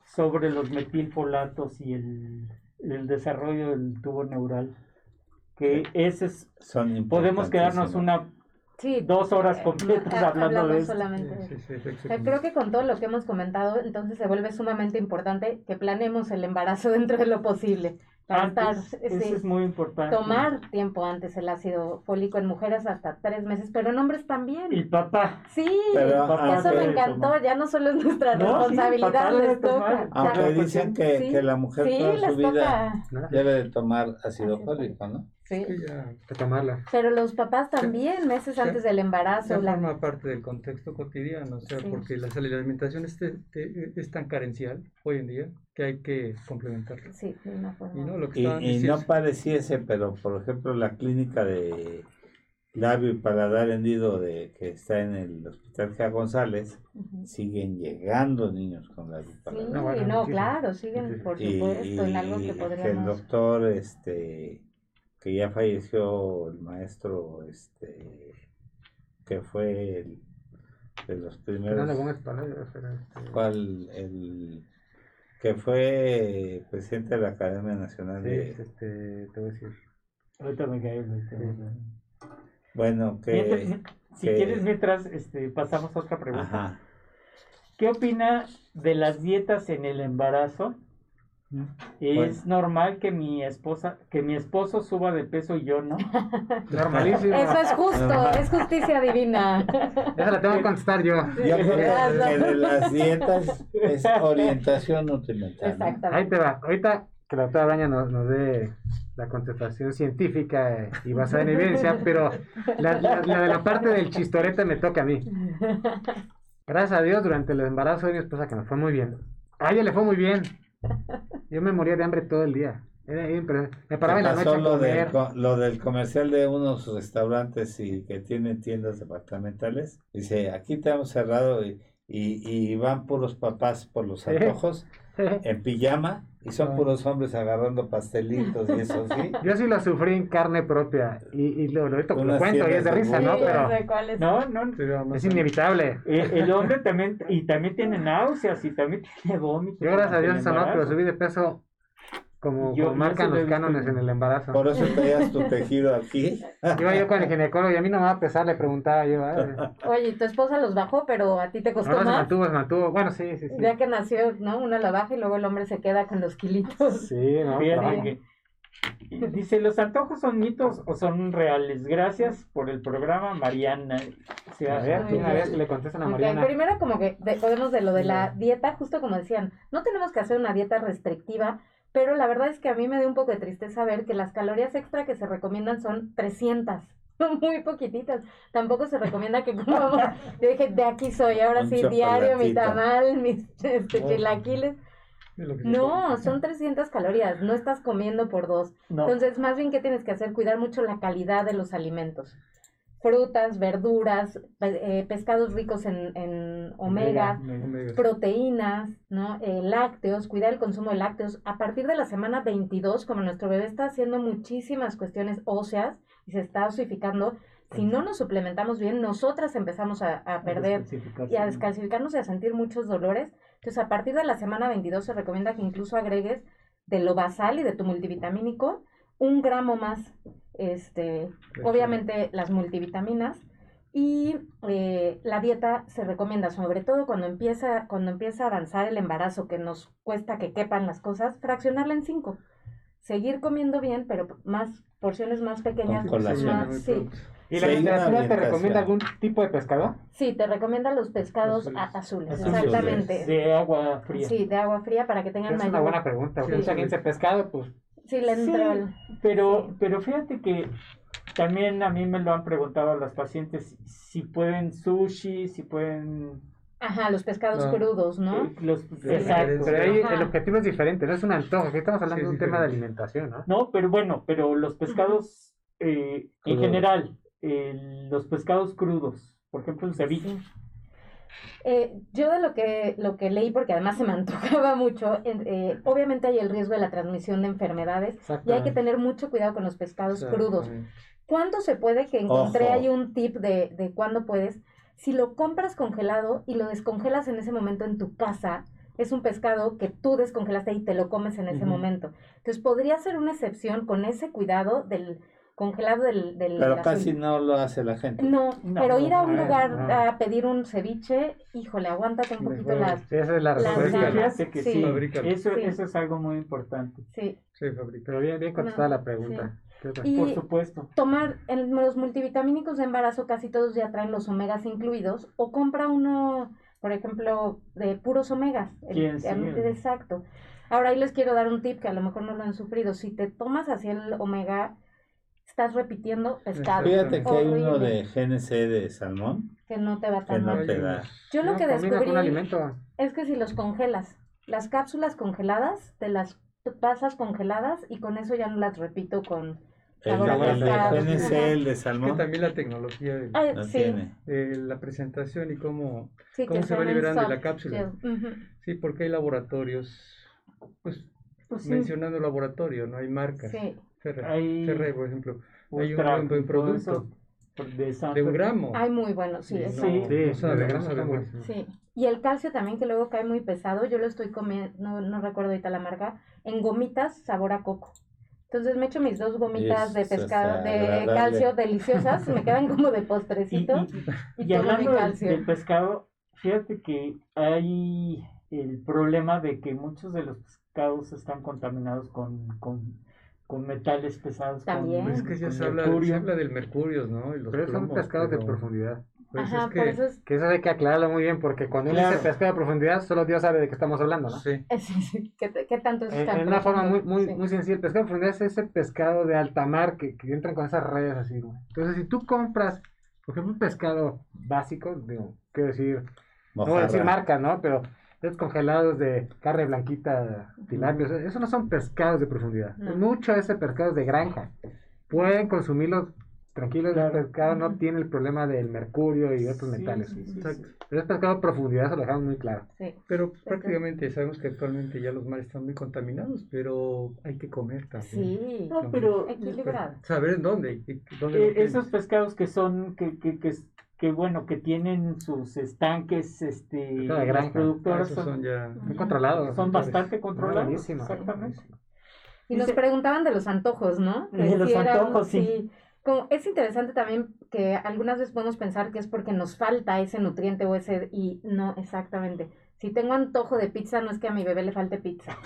sobre los metilfolatos y el, el desarrollo del tubo neural que ese es Son podemos quedarnos una Sí, dos horas completas hablando, de solamente. creo que con todo lo que hemos comentado, entonces se vuelve sumamente importante que planeemos el embarazo dentro de lo posible. Antes, eso es muy importante. Tomar tiempo antes el ácido fólico en mujeres hasta tres meses, pero en hombres también. Y papá. Sí, eso me encantó, ya no solo es nuestra responsabilidad, les toca. Aunque dicen que, que, la mujer toda su vida debe de tomar ácido fólico, ¿no? Sí. Pero los papás también, meses antes del embarazo. La... forma parte del contexto cotidiano, o sea, porque la, alimentación es, es, tan carencial hoy en día que hay que complementarla. Sí, Y no, lo que y, no pareciese, pero por ejemplo la clínica de labio y paladar hendido de que está en el hospital G. González, siguen llegando niños con labio y paladar. Sí, no, claro, siguen, por supuesto, en algo que podríamos... el doctor, este, que ya falleció, el maestro, este, que fue el, de los primeros... Este, ¿Cuál? El que fue presidente de la Academia Nacional de... este, te voy a decir. Ahorita me cae. Bueno, que... si quieres, mientras este, pasamos a otra pregunta. ¿Qué opina de las dietas en el embarazo? Es normal que mi esposa, que mi esposo suba de peso y yo no. Normalísimo. Eso es justo, es justicia divina. Eso la tengo que contestar yo. Yo creo que de las dietas es orientación nutrimental. Exactamente. Ahí te va. Ahorita que la doctora Braña nos, nos dé la contestación científica y basada en evidencia, pero la, de la parte del chistorete me toca a mí. Gracias a Dios, durante el embarazo de mi esposa, que me fue muy bien. A ella le fue muy bien. Yo me moría de hambre todo el día. me paraba en la noche lo, Del, lo del comercial de unos restaurantes y que tienen tiendas departamentales. Dice, aquí te hemos cerrado y, y, van puros papás por los antojos en pijama y son puros hombres agarrando pastelitos y eso, ¿sí? Yo sí lo sufrí en carne propia y, y lo, lo, lo cuento y es de risa, ¿no? Pero no, no, es inevitable. El, hombre también, y también tiene náuseas y también tiene vómitos. Yo gracias a Dios no, pero subí de peso como, marcan los cánones en el embarazo. Por eso tenías tu tejido aquí. Iba yo con el ginecólogo y a mí no me va a pesar, le preguntaba yo. Oye, tu esposa los bajó, pero a ti te costó no, más. se mantuvo, se mantuvo. Bueno, sí, sí, sí. Ya que nació, ¿no? Una la baja y luego el hombre se queda con los kilitos. Sí, no, que, Dice, ¿los antojos son mitos o son reales? Gracias por el programa, Mariana. a ver, una vez le contestan a Mariana. Primero, como que podemos de lo de la dieta, justo como decían, no tenemos que hacer una dieta restrictiva, pero la verdad es que a mí me dio un poco de tristeza ver que las calorías extra que se recomiendan son 300. Son muy poquititas. Tampoco se recomienda que comamos. Yo dije, de aquí soy, ahora sí, diario, mi tamal, mis este, chilaquiles. No, son 300 calorías, no estás comiendo por dos. Entonces, más bien, ¿qué tienes que hacer? Cuidar mucho la calidad de los alimentos frutas, verduras, eh, pescados ricos en, omega, proteínas, ¿no? Eh, lácteos, cuidar el consumo de lácteos. A partir de la semana 22, como nuestro bebé está haciendo muchísimas cuestiones óseas y se está osificando, si no nos suplementamos bien, nosotras empezamos a, perder y a descalcificarnos y a sentir muchos dolores. Entonces, a partir de la semana 22 se recomienda que incluso agregues de lo basal y de tu multivitamínico un gramo más este, obviamente las multivitaminas y eh, la dieta se recomienda, sobre todo cuando empieza, cuando empieza a avanzar el embarazo, que nos cuesta que quepan las cosas, fraccionarla en cinco. Seguir comiendo bien, pero más porciones más pequeñas. sí. ¿Y la literatura te recomienda algún tipo de pescado? Sí, te recomienda los pescados azules, exactamente. De agua fría. Sí, de agua fría para que tengan es mayor... Es una buena pregunta. Sí. Mucha gente pescado, pues Sí, le entró. pero, pero fíjate que también a mí me lo han preguntado las pacientes si pueden sushi, si pueden Ajá, los pescados crudos, ¿no? Los, exacto. Pero ahí el objetivo es diferente, no es un antojo, aquí estamos hablando de un tema de alimentación, ¿no? No, pero bueno, pero los pescados, eh, en general, los pescados crudos, por ejemplo, el ceviche. Eh, yo de lo que, lo que leí, porque además se me antojaba mucho, eh, obviamente hay el riesgo de la transmisión de enfermedades y hay que tener mucho cuidado con los pescados crudos. ¿Cuándo se puede? Que encontré ahí un tip de, de cuándo puedes. Si lo compras congelado y lo descongelas en ese momento en tu casa, es un pescado que tú descongelaste y te lo comes en ese momento. Entonces podría ser una excepción con ese cuidado del, congelado del... del pero casi no lo hace la gente. No, pero ir a un lugar a pedir un ceviche, híjole, aguántate un poquito las... Sí, esa es la respuesta. que sí, Eso, eso es algo muy importante. Sí. Sí, Pero bien, bien contestada la pregunta. Y Por supuesto. Tomar en los multivitamínicos de embarazo, casi todos ya traen los omegas incluidos, o compra uno, por ejemplo, de puros omegas. El, exacto. Ahora ahí les quiero dar un tip que a lo mejor no lo han sufrido. Si te tomas así el omega estás repitiendo pescado. Fíjate que hay uno de GNC de salmón. Que no te va tan que no te da. Yo lo que descubrí es que si los congelas, las cápsulas congeladas, te las pasas congeladas y con eso ya no las repito con El, de PNC, el de salmón. Que también la tecnología de, la presentación y cómo, cómo se va liberando la cápsula. Sí, porque hay laboratorios, pues, pues mencionando laboratorio, no hay marcas. Sí. Ferre, por ejemplo. Hay un buen producto. De, un gramo. Hay muy bueno, sí. sí, sí, Y el calcio también, que luego cae muy pesado, yo lo estoy comiendo, no, no recuerdo ahorita la marca, en gomitas sabor a coco. Entonces me echo mis dos gomitas de pescado, de calcio deliciosas, me quedan como de postrecito. Y, hablando del, pescado, fíjate que hay el problema de que muchos de los pescados están contaminados con, con, con metales pesados. También. es que ya se habla, se habla, del mercurio, ¿no? pero son pescados de profundidad. Pues Ajá, que, eso es... que eso hay que aclararlo muy bien, porque cuando uno dice pescado de profundidad, solo Dios sabe de qué estamos hablando, ¿no? Sí. sí, sí. ¿Qué, qué tanto es En, una forma muy, muy, muy sencilla, el pescado de profundidad es ese pescado de alta mar que, que entran con esas redes así, güey. Entonces, si tú compras, por ejemplo, un pescado básico, digo, quiero decir, no voy a decir marca, ¿no? Pero es congelados de carne blanquita, tilapia, eso no son pescados de profundidad. Mucho de ese pescado es de granja. Pueden consumirlos tranquilo, el pescado no tiene el problema del mercurio y otros metales. Pero es pescado a profundidad, se lo dejamos muy claro. Pero prácticamente sabemos que actualmente ya los mares están muy contaminados, pero hay que comer también. Sí, no, pero equilibrado. Saber en dónde. Eh, esos pescados que son, que, que, que, bueno, que tienen sus estanques, este, los productores son, ya muy controlados. Son bastante controlados. Exactamente. Y nos preguntaban de los antojos, ¿no? De los antojos, sí es interesante también que algunas veces podemos pensar que es porque nos falta ese nutriente o ese, y no exactamente. Si tengo antojo de pizza, no es que a mi bebé le falte pizza.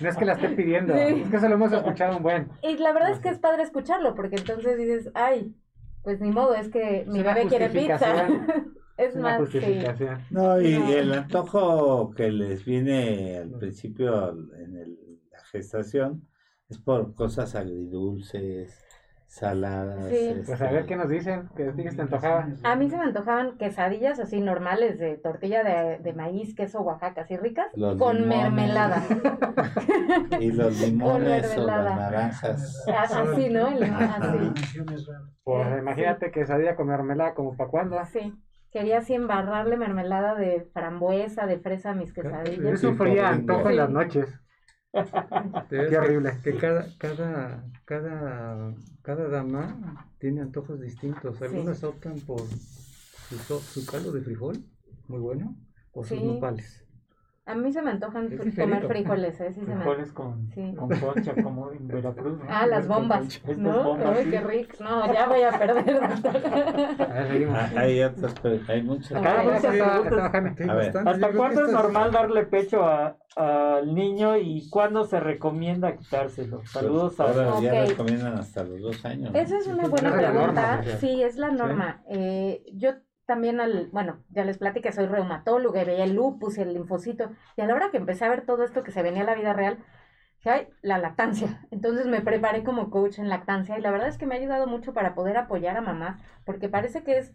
No, es que la esté pidiendo, es que eso lo hemos escuchado un buen. Y la verdad es que es padre escucharlo, porque entonces dices, ay, pues ni modo, es que mi bebé quiere pizza. es más, sí. No, y el antojo que les viene al principio en el, la gestación, es por cosas agridulces, saladas. Sí. Este, pues a ver qué nos dicen, ¿qué te antojaban? A mí se me antojaban quesadillas así normales de tortilla de, de maíz, queso Oaxaca, así ricas, con mermelada. y los limones o las naranjas. Así, ¿no? así. Pues imagínate quesadilla con mermelada, ¿como para cuándo? Sí. Quería así embarrarle mermelada de frambuesa, de fresa a mis quesadillas. Yo sufría antojo en las noches. Qué horrible. Que cada, cada, cada, cada dama tiene antojos distintos. Algunas optan por su, su caldo de frijol, muy bueno, o sus nopales. A mí se me antojan comer frijoles, ¿eh? Sí frijoles con, con concha, como en Veracruz. ¿no? Ah, las bombas. ¿no? Ay, qué rico. No, ya voy a perder. Ah, hay otras, hay muchas. ¿Hasta cuándo es normal darle pecho al niño y cuándo se recomienda quitárselo? Pues, Saludos a Ahora ya recomiendan hasta los dos años. Esa es una buena pregunta. Sí, es la norma. Eh, yo también al, bueno, ya les platiqué, soy reumatóloga y veía el lupus el linfocito. Y a la hora que empecé a ver todo esto que se venía a la vida real, la lactancia. Entonces me preparé como coach en lactancia y la verdad es que me ha ayudado mucho para poder apoyar a mamás, porque parece que es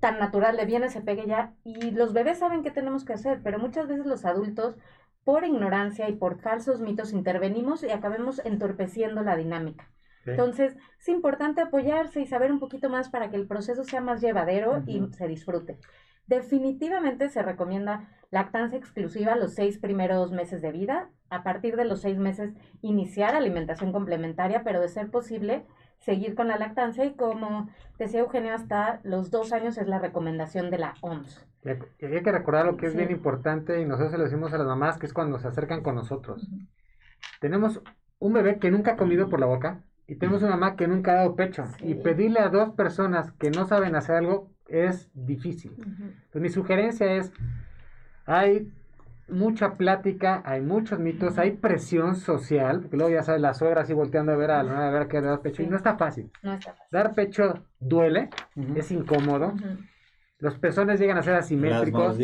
tan natural, de viene, se pegue ya, y los bebés saben qué tenemos que hacer, pero muchas veces los adultos, por ignorancia y por falsos mitos, intervenimos y acabemos entorpeciendo la dinámica. Entonces, es importante apoyarse y saber un poquito más para que el proceso sea más llevadero y se disfrute. Definitivamente se recomienda lactancia exclusiva los seis primeros meses de vida. A partir de los seis meses, iniciar alimentación complementaria, pero de ser posible, seguir con la lactancia. Y como decía Eugenio, hasta los dos años es la recomendación de la OMS. Y hay que recordar lo que es bien importante, y nosotros se lo decimos a las mamás, que es cuando se acercan con nosotros. Tenemos un bebé que nunca ha comido por la boca, y tenemos una mamá que nunca ha dado pecho. Y pedirle a dos personas que no saben hacer algo es difícil. Entonces, mi sugerencia es, hay mucha plática, hay muchos mitos, hay presión social, porque luego ya sabes, la suegra así volteando a ver a la a ver que da pecho, y no está fácil. Dar pecho duele, es incómodo. Los pezones llegan a ser asimétricos.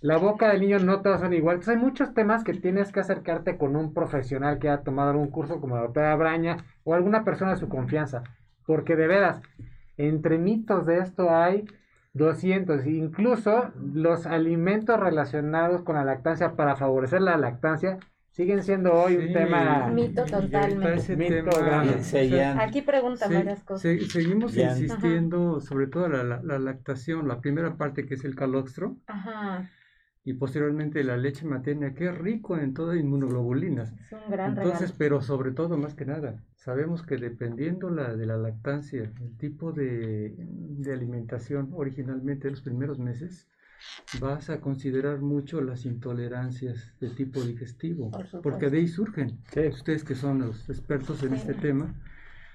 La boca del niño no todas son iguales. hay muchos temas que tienes que acercarte con un profesional que ha tomado algún curso como la doctora Braña o alguna persona de su confianza. Porque de veras, entre mitos de esto hay 200. Incluso los alimentos relacionados con la lactancia para favorecer la lactancia siguen siendo hoy un tema mito totalmente. mito aquí preguntan varias cosas. seguimos insistiendo sobre todo la, la, lactación la primera parte que es el calostro. Ajá. y posteriormente la leche materna que es rico en todas inmunoglobulinas. Es un gran entonces pero sobre todo más que nada sabemos que dependiendo la, de la lactancia el tipo de, de alimentación originalmente en los primeros meses vas a considerar mucho las intolerancias de tipo digestivo, porque de ahí surgen, ustedes que son los expertos en este tema,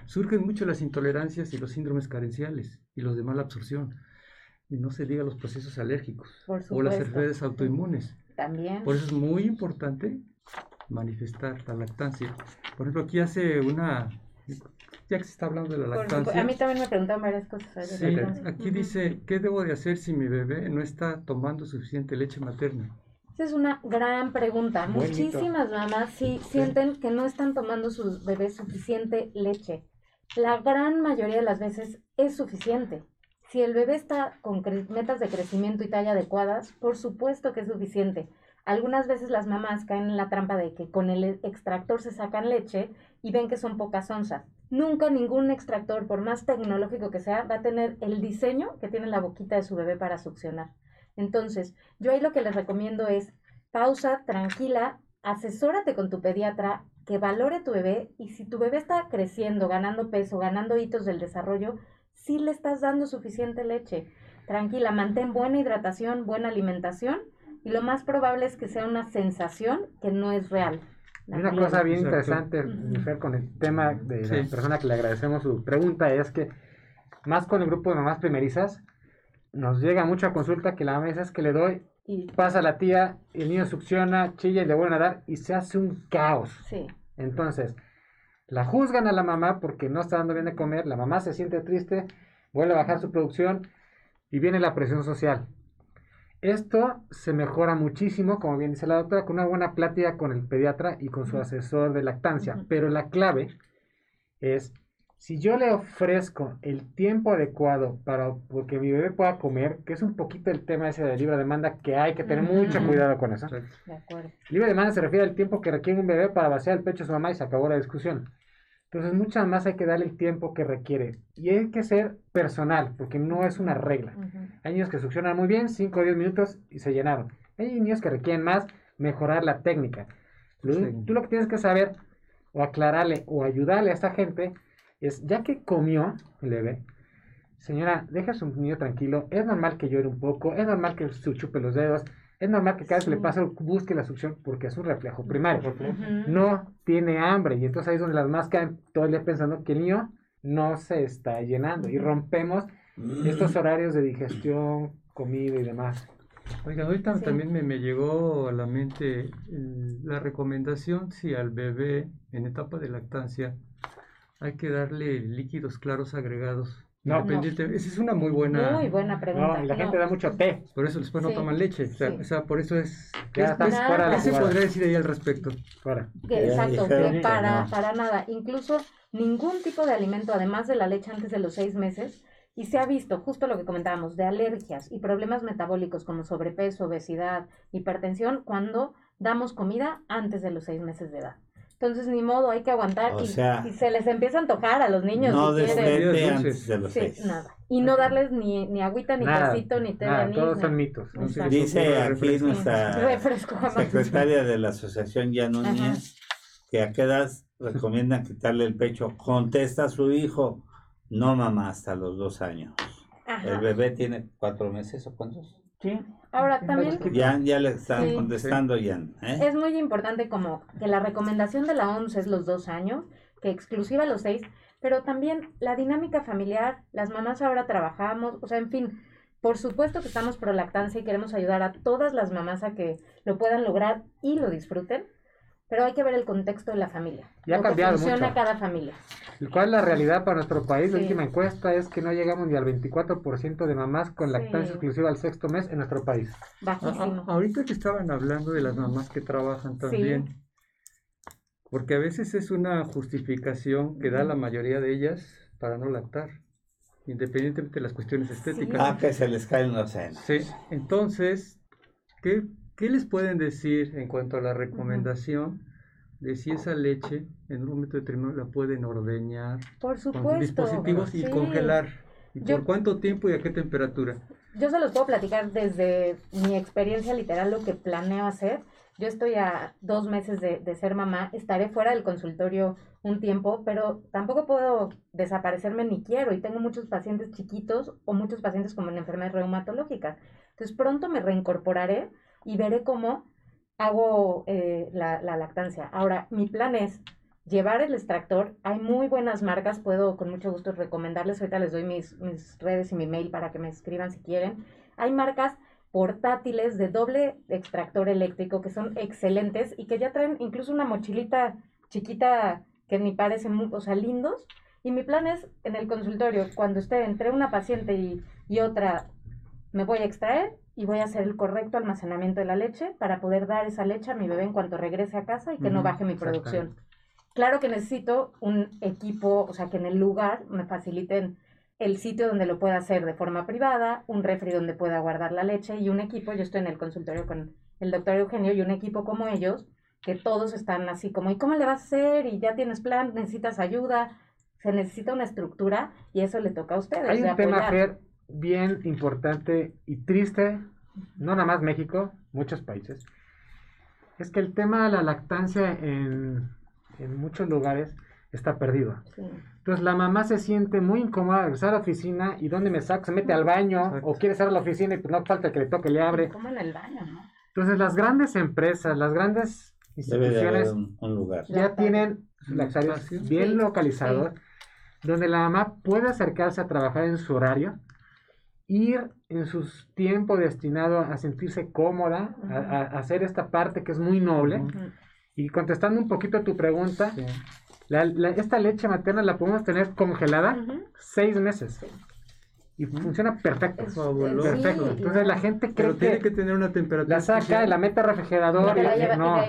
surgen mucho las intolerancias y los síndromes carenciales y los de mala absorción. Y no se diga los procesos alérgicos o las enfermedades autoinmunes. También. Por eso es muy importante manifestar la lactancia. Por ejemplo, aquí hace una ya que se está hablando de la lactancia. a mí también me preguntan varias cosas. Sí, aquí dice, ¿qué debo de hacer si mi bebé no está tomando suficiente leche materna? Esa es una gran pregunta. Muchísimas mamás sí, sienten que no están tomando su bebé suficiente leche. La gran mayoría de las veces es suficiente. Si el bebé está con metas de crecimiento y talla adecuadas, por supuesto que es suficiente. Algunas veces las mamás caen en la trampa de que con el extractor se sacan leche y ven que son pocas onzas. Nunca ningún extractor, por más tecnológico que sea, va a tener el diseño que tiene la boquita de su bebé para succionar. Entonces, yo ahí lo que les recomiendo es pausa, tranquila, asesórate con tu pediatra, que valore tu bebé y si tu bebé está creciendo, ganando peso, ganando hitos del desarrollo, sí le estás dando suficiente leche. Tranquila, mantén buena hidratación, buena alimentación y lo más probable es que sea una sensación que no es real. Una cosa bien interesante, con el tema de la persona que le agradecemos su pregunta es que más con el grupo de mamás primerizas, nos llega mucha consulta que la mesa es que le doy y pasa la tía, el niño succiona, chilla y le vuelven a dar y se hace un caos. Sí. Entonces, la juzgan a la mamá porque no está dando bien de comer, la mamá se siente triste, vuelve a bajar su producción y viene la presión social. Esto se mejora muchísimo, como bien dice la doctora, con una buena plática con el pediatra y con su asesor de lactancia. Pero la clave es, si yo le ofrezco el tiempo adecuado para que mi bebé pueda comer, que es un poquito el tema ese de libre demanda, que hay que tener mucho cuidado con eso. De acuerdo. Libre demanda se refiere al tiempo que requiere un bebé para vaciar el pecho de su mamá y se acabó la discusión. Entonces, muchas más hay que darle el tiempo que requiere. Y hay que ser personal, porque no es una regla. Hay niños que succionan muy bien, 5 o 10 minutos y se llenaron. Hay niños que requieren más mejorar la técnica. Tú lo que tienes que saber, o aclararle, o ayudarle a esta gente, es, ya que comió el bebé, señora, deja a su niño tranquilo, es normal que llore un poco, es normal que se chupe los dedos, es normal que cada vez que le pasa busque la succión porque es un reflejo primario. No tiene hambre y entonces ahí es donde las más caen todo el día pensando que el niño no se está llenando y rompemos estos horarios de digestión, comida y demás. Oiga, ahorita también me, me, llegó a la mente la recomendación si al bebé en etapa de lactancia hay que darle líquidos claros agregados no, Esa es una muy buena. Muy buena pregunta. No, la gente da mucho té. Por eso después no toman leche. O, sea, por eso es. Ya ¿Qué se podría decir ahí al respecto? Para. exacto, que para, para nada. Incluso ningún tipo de alimento, además de la leche antes de los seis meses, y se ha visto justo lo que comentábamos de alergias y problemas metabólicos como sobrepeso, obesidad, hipertensión, cuando damos comida antes de los seis meses de edad. Entonces, ni modo, hay que aguantar. y, se les empieza a antojar a los niños. No si antes de los sí, nada. Y no darles ni, ni agüita, ni casito, ni té nada, Todos son mitos. Dice aquí nuestra secretaria de la Asociación Ya que a qué edad recomiendan quitarle el pecho. Contesta a su hijo, no mamá, hasta los dos años. ¿El bebé tiene cuatro meses o cuántos? Sí. Ahora también... Ya, ya le están contestando, ya. ¿eh? Es muy importante como que la recomendación de la OMS es los dos años, que exclusiva los seis, pero también la dinámica familiar, las mamás ahora trabajamos, o sea, en fin, por supuesto que estamos pro lactancia y queremos ayudar a todas las mamás a que lo puedan lograr y lo disfruten, pero hay que ver el contexto de la familia. Ya ha cambiado funciona cada familia. ¿Cuál es la realidad para nuestro país? La última encuesta es que no llegamos ni al 24% de mamás con lactancia exclusiva al sexto mes en nuestro país. Bajísimo. ahorita que estaban hablando de las mamás que trabajan también, porque a veces es una justificación que da la mayoría de ellas para no lactar, independientemente de las cuestiones estéticas. Ah, que se les caen los senos. Sí, entonces, ¿qué, ¿qué les pueden decir en cuanto a la recomendación? de si esa leche en un momento determinado la pueden ordeñar por con dispositivos y congelar. ¿Y por cuánto tiempo y a qué temperatura? Yo se los puedo platicar desde mi experiencia literal, lo que planeo hacer. Yo estoy a dos meses de, de, ser mamá, estaré fuera del consultorio un tiempo, pero tampoco puedo desaparecerme ni quiero y tengo muchos pacientes chiquitos o muchos pacientes como en enfermedades reumatológicas. Entonces pronto me reincorporaré y veré cómo hago eh, la, la, lactancia. Ahora, mi plan es llevar el extractor. Hay muy buenas marcas, puedo con mucho gusto recomendarles. Ahorita les doy mis, redes y mi mail para que me escriban si quieren. Hay marcas portátiles de doble extractor eléctrico que son excelentes y que ya traen incluso una mochilita chiquita que ni parece, o sea, lindos. Y mi plan es en el consultorio, cuando esté entre una paciente y otra, me voy a extraer y voy a hacer el correcto almacenamiento de la leche para poder dar esa leche a mi bebé en cuanto regrese a casa y que no baje mi producción. Claro que necesito un equipo, o sea, que en el lugar me faciliten el sitio donde lo pueda hacer de forma privada, un refri donde pueda guardar la leche y un equipo, yo estoy en el consultorio con el doctor Eugenio y un equipo como ellos, que todos están así como, ¿y cómo le vas a hacer? Y ya tienes plan, necesitas ayuda, se necesita una estructura y eso le toca a ustedes. Hay un tema, bien importante y triste, no nada más México, muchos países, es que el tema de la lactancia en, muchos lugares está perdido. Entonces la mamá se siente muy incómoda de regresar a la oficina y ¿dónde me saco? Se mete al baño o quiere estar a la oficina y pues no falta que le toque, le abre. Como en el baño, ¿no? Entonces las grandes empresas, las grandes instituciones ya tienen laxarios bien localizados donde la mamá puede acercarse a trabajar en su horario ir en su tiempo destinado a sentirse cómoda, a, hacer esta parte que es muy noble. Y contestando un poquito a tu pregunta, esta leche materna la podemos tener congelada seis meses. Y funciona perfecto. perfecto. Entonces la gente cree Pero tiene que, tener una temperatura. La saca y la mete al refrigerador. Y, no.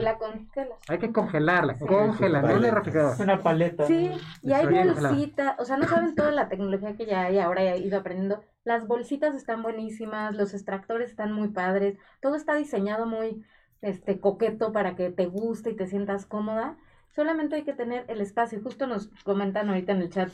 Hay que congelarla. Congela, no en el refrigerador. Una paleta. Sí, y hay bolsita. O sea, no saben toda la tecnología que ya hay ahora he ido aprendiendo. Las bolsitas están buenísimas, los extractores están muy padres. Todo está diseñado muy este coqueto para que te guste y te sientas cómoda solamente hay que tener el espacio. Justo nos comentan ahorita en el chat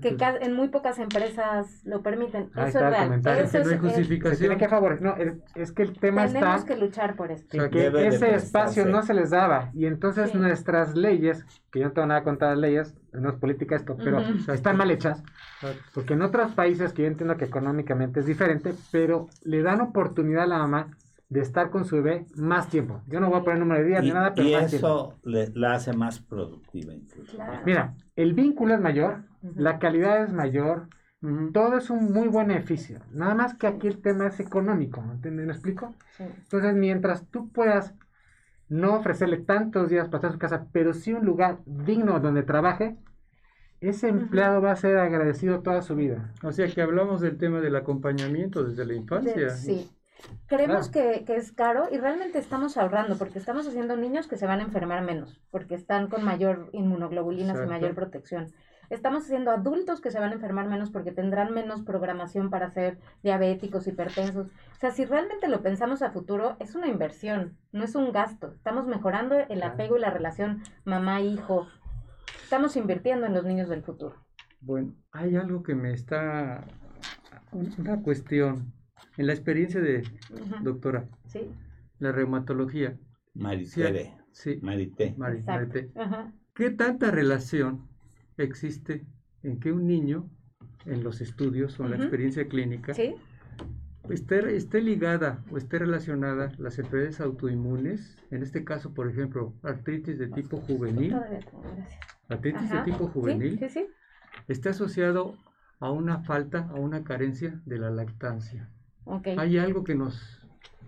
que en muy pocas empresas lo permiten. eso es real. Eso no hay justificación. que favor, no, es, que el tema está. Tenemos que luchar por esto. que ese espacio no se les daba. Y entonces nuestras leyes, que yo no tengo nada contra las leyes, no es política esto, pero están mal hechas. Porque en otros países, que yo entiendo que económicamente es diferente, pero le dan oportunidad a la mamá de estar con su bebé más tiempo. Yo no voy a poner número de días ni nada, pero y eso la hace más productiva incluso. Mira, el vínculo es mayor, la calidad es mayor, todo es un muy buen beneficio. Nada más que aquí el tema es económico, ¿me explico? Entonces, mientras tú puedas no ofrecerle tantos días para estar en su casa, pero sí un lugar digno donde trabaje, ese empleado va a ser agradecido toda su vida. O sea que hablamos del tema del acompañamiento desde la infancia. sí. Creemos que, que, es caro y realmente estamos ahorrando porque estamos haciendo niños que se van a enfermar menos, porque están con mayor inmunoglobulinas y mayor protección. Estamos haciendo adultos que se van a enfermar menos porque tendrán menos programación para ser diabéticos, hipertensos. O sea, si realmente lo pensamos a futuro, es una inversión, no es un gasto. Estamos mejorando el apego y la relación mamá-hijo. Estamos invirtiendo en los niños del futuro. Bueno, hay algo que me está... Una cuestión en la experiencia de doctora, ¿Sí? la reumatología. Maritere. Sí. Marité. Marité. ¿Qué tanta relación existe en que un niño, en los estudios o en la experiencia clínica, esté, esté, ligada o esté relacionada las enfermedades autoinmunes, en este caso, por ejemplo, artritis de tipo juvenil, artritis de tipo juvenil, ¿Sí? está asociado a una falta, a una carencia de la lactancia. ¿Hay algo que nos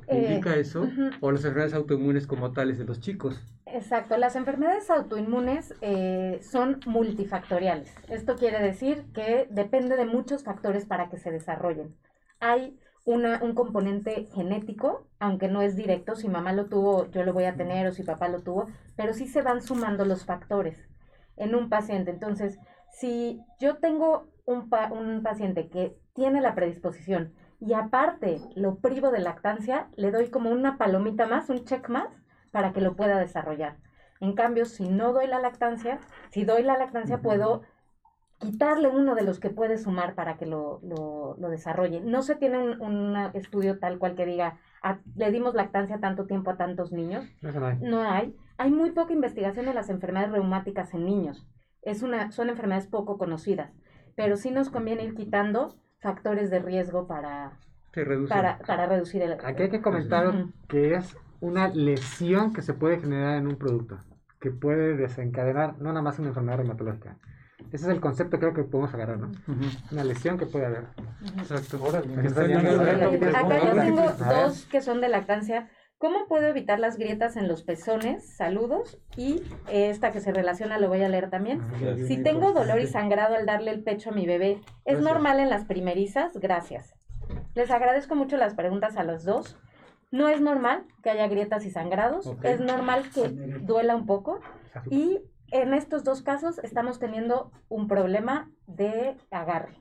eh, indica eso? ¿O las enfermedades autoinmunes como tales de los chicos? Exacto, las enfermedades autoinmunes eh, son multifactoriales. Esto quiere decir que depende de muchos factores para que se desarrollen. Hay una, un componente genético, aunque no es directo, si mamá lo tuvo, yo lo voy a tener, o si papá lo tuvo, pero sí se van sumando los factores en un paciente. Entonces, si yo tengo un, un paciente que tiene la predisposición, y aparte lo privo de lactancia, le doy como una palomita más, un check más, para que lo pueda desarrollar. En cambio, si no doy la lactancia, si doy la lactancia, puedo quitarle uno de los que puede sumar para que lo, lo, lo desarrolle. No se tiene un, estudio tal cual que diga, ah, le dimos lactancia tanto tiempo a tantos niños. No hay. hay. muy poca investigación de las enfermedades reumáticas en niños. Es una, son enfermedades poco conocidas, pero sí nos conviene ir quitando factores de riesgo para, para, para, reducir el... Aquí hay que comentar que es una lesión que se puede generar en un producto, que puede desencadenar no nada más una enfermedad reumatológica, ese es el concepto creo que podemos agarrar, ¿no? Una lesión que puede haber. Exacto. Acá yo tengo dos que son de lactancia. ¿Cómo puedo evitar las grietas en los pezones? Saludos. Y esta que se relaciona lo voy a leer también. Ah, si tengo dolor y sangrado al darle el pecho a mi bebé, ¿es normal en las primerizas? Gracias. Les agradezco mucho las preguntas a los dos. No es normal que haya grietas y sangrados. Es normal que duela un poco. Y en estos dos casos estamos teniendo un problema de agarre.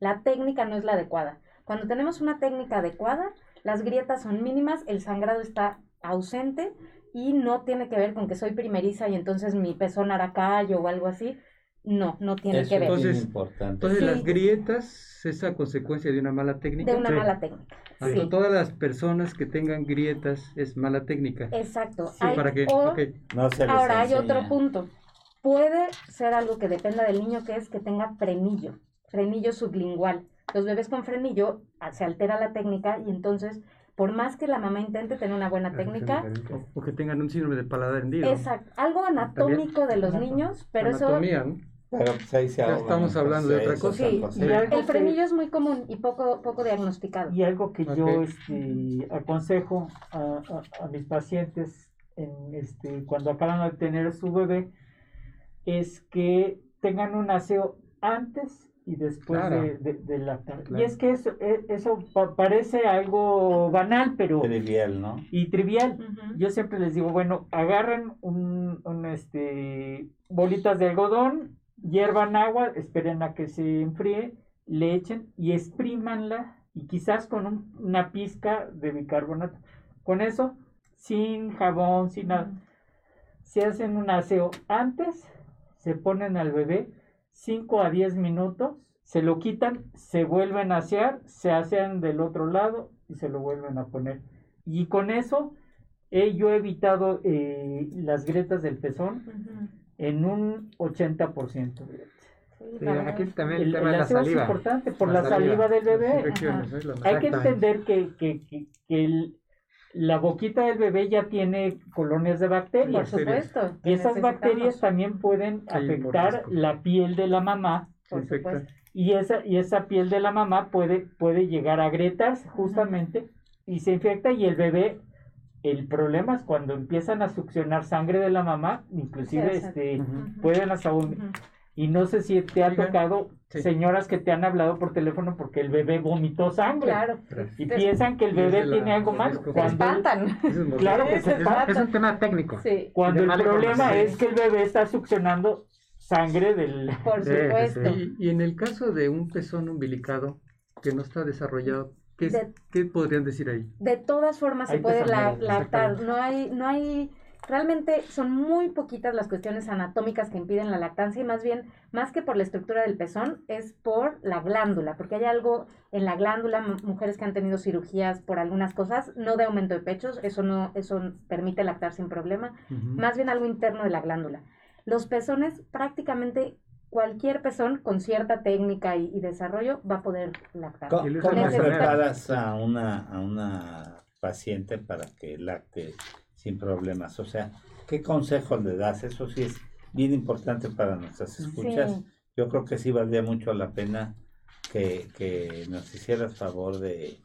La técnica no es la adecuada. Cuando tenemos una técnica adecuada, las grietas son mínimas, el sangrado está ausente y no tiene que ver con que soy primeriza y entonces mi pezón hará callo o algo así. No, no tiene que ver. Entonces, importante. entonces las grietas es a consecuencia de una mala técnica. De una mala técnica. Sí. Todas las personas que tengan grietas es mala técnica. Exacto. para que, ahora hay otro punto. Puede ser algo que dependa del niño, que es que tenga frenillo, frenillo sublingual. Los bebés con frenillo ah, se altera la técnica y entonces, por más que la mamá intente tener una buena técnica... O, que tengan un síndrome de paladar hendido. Exacto, algo anatómico de los niños, pero Anatomía, eso... Pero pues ahí se estamos hablando de otra cosa. Sí, el frenillo es muy común y poco, poco diagnosticado. Y algo que yo este, aconsejo a, a, mis pacientes en, este, cuando acaban de tener su bebé es que tengan un aseo antes y después de, de, lactar. Y es que eso, e, eso parece algo banal, pero... Trivial, ¿no? Y trivial. Yo siempre les digo, bueno, agarran un, este, bolitas de algodón, hiervan agua, esperen a que se enfríe, le echen y exprímanla y quizás con una pizca de bicarbonato. Con eso, sin jabón, sin nada. Se hacen un aseo antes se ponen al bebé 5 a 10 minutos, se lo quitan, se vuelven a asear, se asean del otro lado y se lo vuelven a poner. Y con eso he yo evitado eh, las grietas del pezón en un 80%. aquí también el, tema de la saliva. es importante por la, saliva, del bebé. Hay que entender que, que, que, que el, la boquita del bebé ya tiene colonias de bacterias. Por supuesto. Y esas bacterias también pueden afectar la piel de la mamá. Y esa, y esa piel de la mamá puede, puede llegar a grietas justamente y se infecta y el bebé, el problema es cuando empiezan a succionar sangre de la mamá, inclusive este, pueden hasta un, y no sé si te ha tocado señoras que te han hablado por teléfono porque el bebé vomitó sangre. Claro. Y piensan que el bebé tiene algo mal. Cuando, espantan. Claro que se Es un tema técnico. Cuando el problema es que el bebé está succionando sangre del... Por supuesto. Y, en el caso de un pezón umbilicado que no está desarrollado, ¿qué, ¿qué podrían decir ahí? De todas formas se puede lactar. No hay, no hay Realmente son muy poquitas las cuestiones anatómicas que impiden la lactancia y más bien, más que por la estructura del pezón, es por la glándula, porque hay algo en la glándula, mujeres que han tenido cirugías por algunas cosas, no de aumento de pechos, eso no, eso permite lactar sin problema, más bien algo interno de la glándula. Los pezones, prácticamente cualquier pezón con cierta técnica y, desarrollo va a poder lactar. ¿Cómo, preparas a una, a una paciente para que lacte sin problemas. O sea, ¿qué consejos le das? Eso sí es bien importante para nuestras escuchas. Yo creo que sí valdría mucho la pena que, nos hicieras favor de,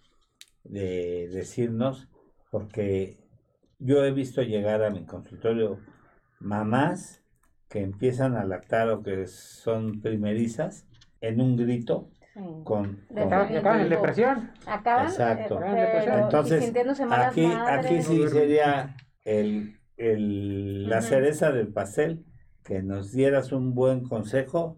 de decirnos, porque yo he visto llegar a mi consultorio mamás que empiezan a lactar o que son primerizas en un grito con, acaban en depresión. Acaban, Exacto. Entonces, aquí, aquí sí sería el, el, la cereza del pastel, que nos dieras un buen consejo,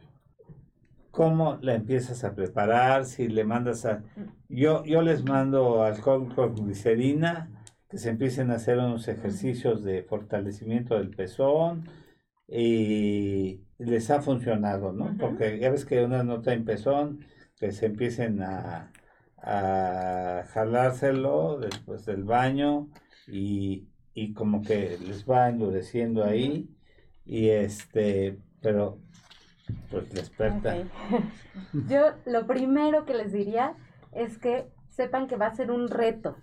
cómo la empiezas a preparar, si le mandas a... Yo, yo les mando alcohol con glicerina que se empiecen a hacer unos ejercicios de fortalecimiento del pezón y les ha funcionado, ¿no? Porque ya ves que una nota en pezón, que se empiecen a, a jalárselo después del baño y, y como que les va endureciendo ahí y este, pero pues les experta. Yo lo primero que les diría es que sepan que va a ser un reto,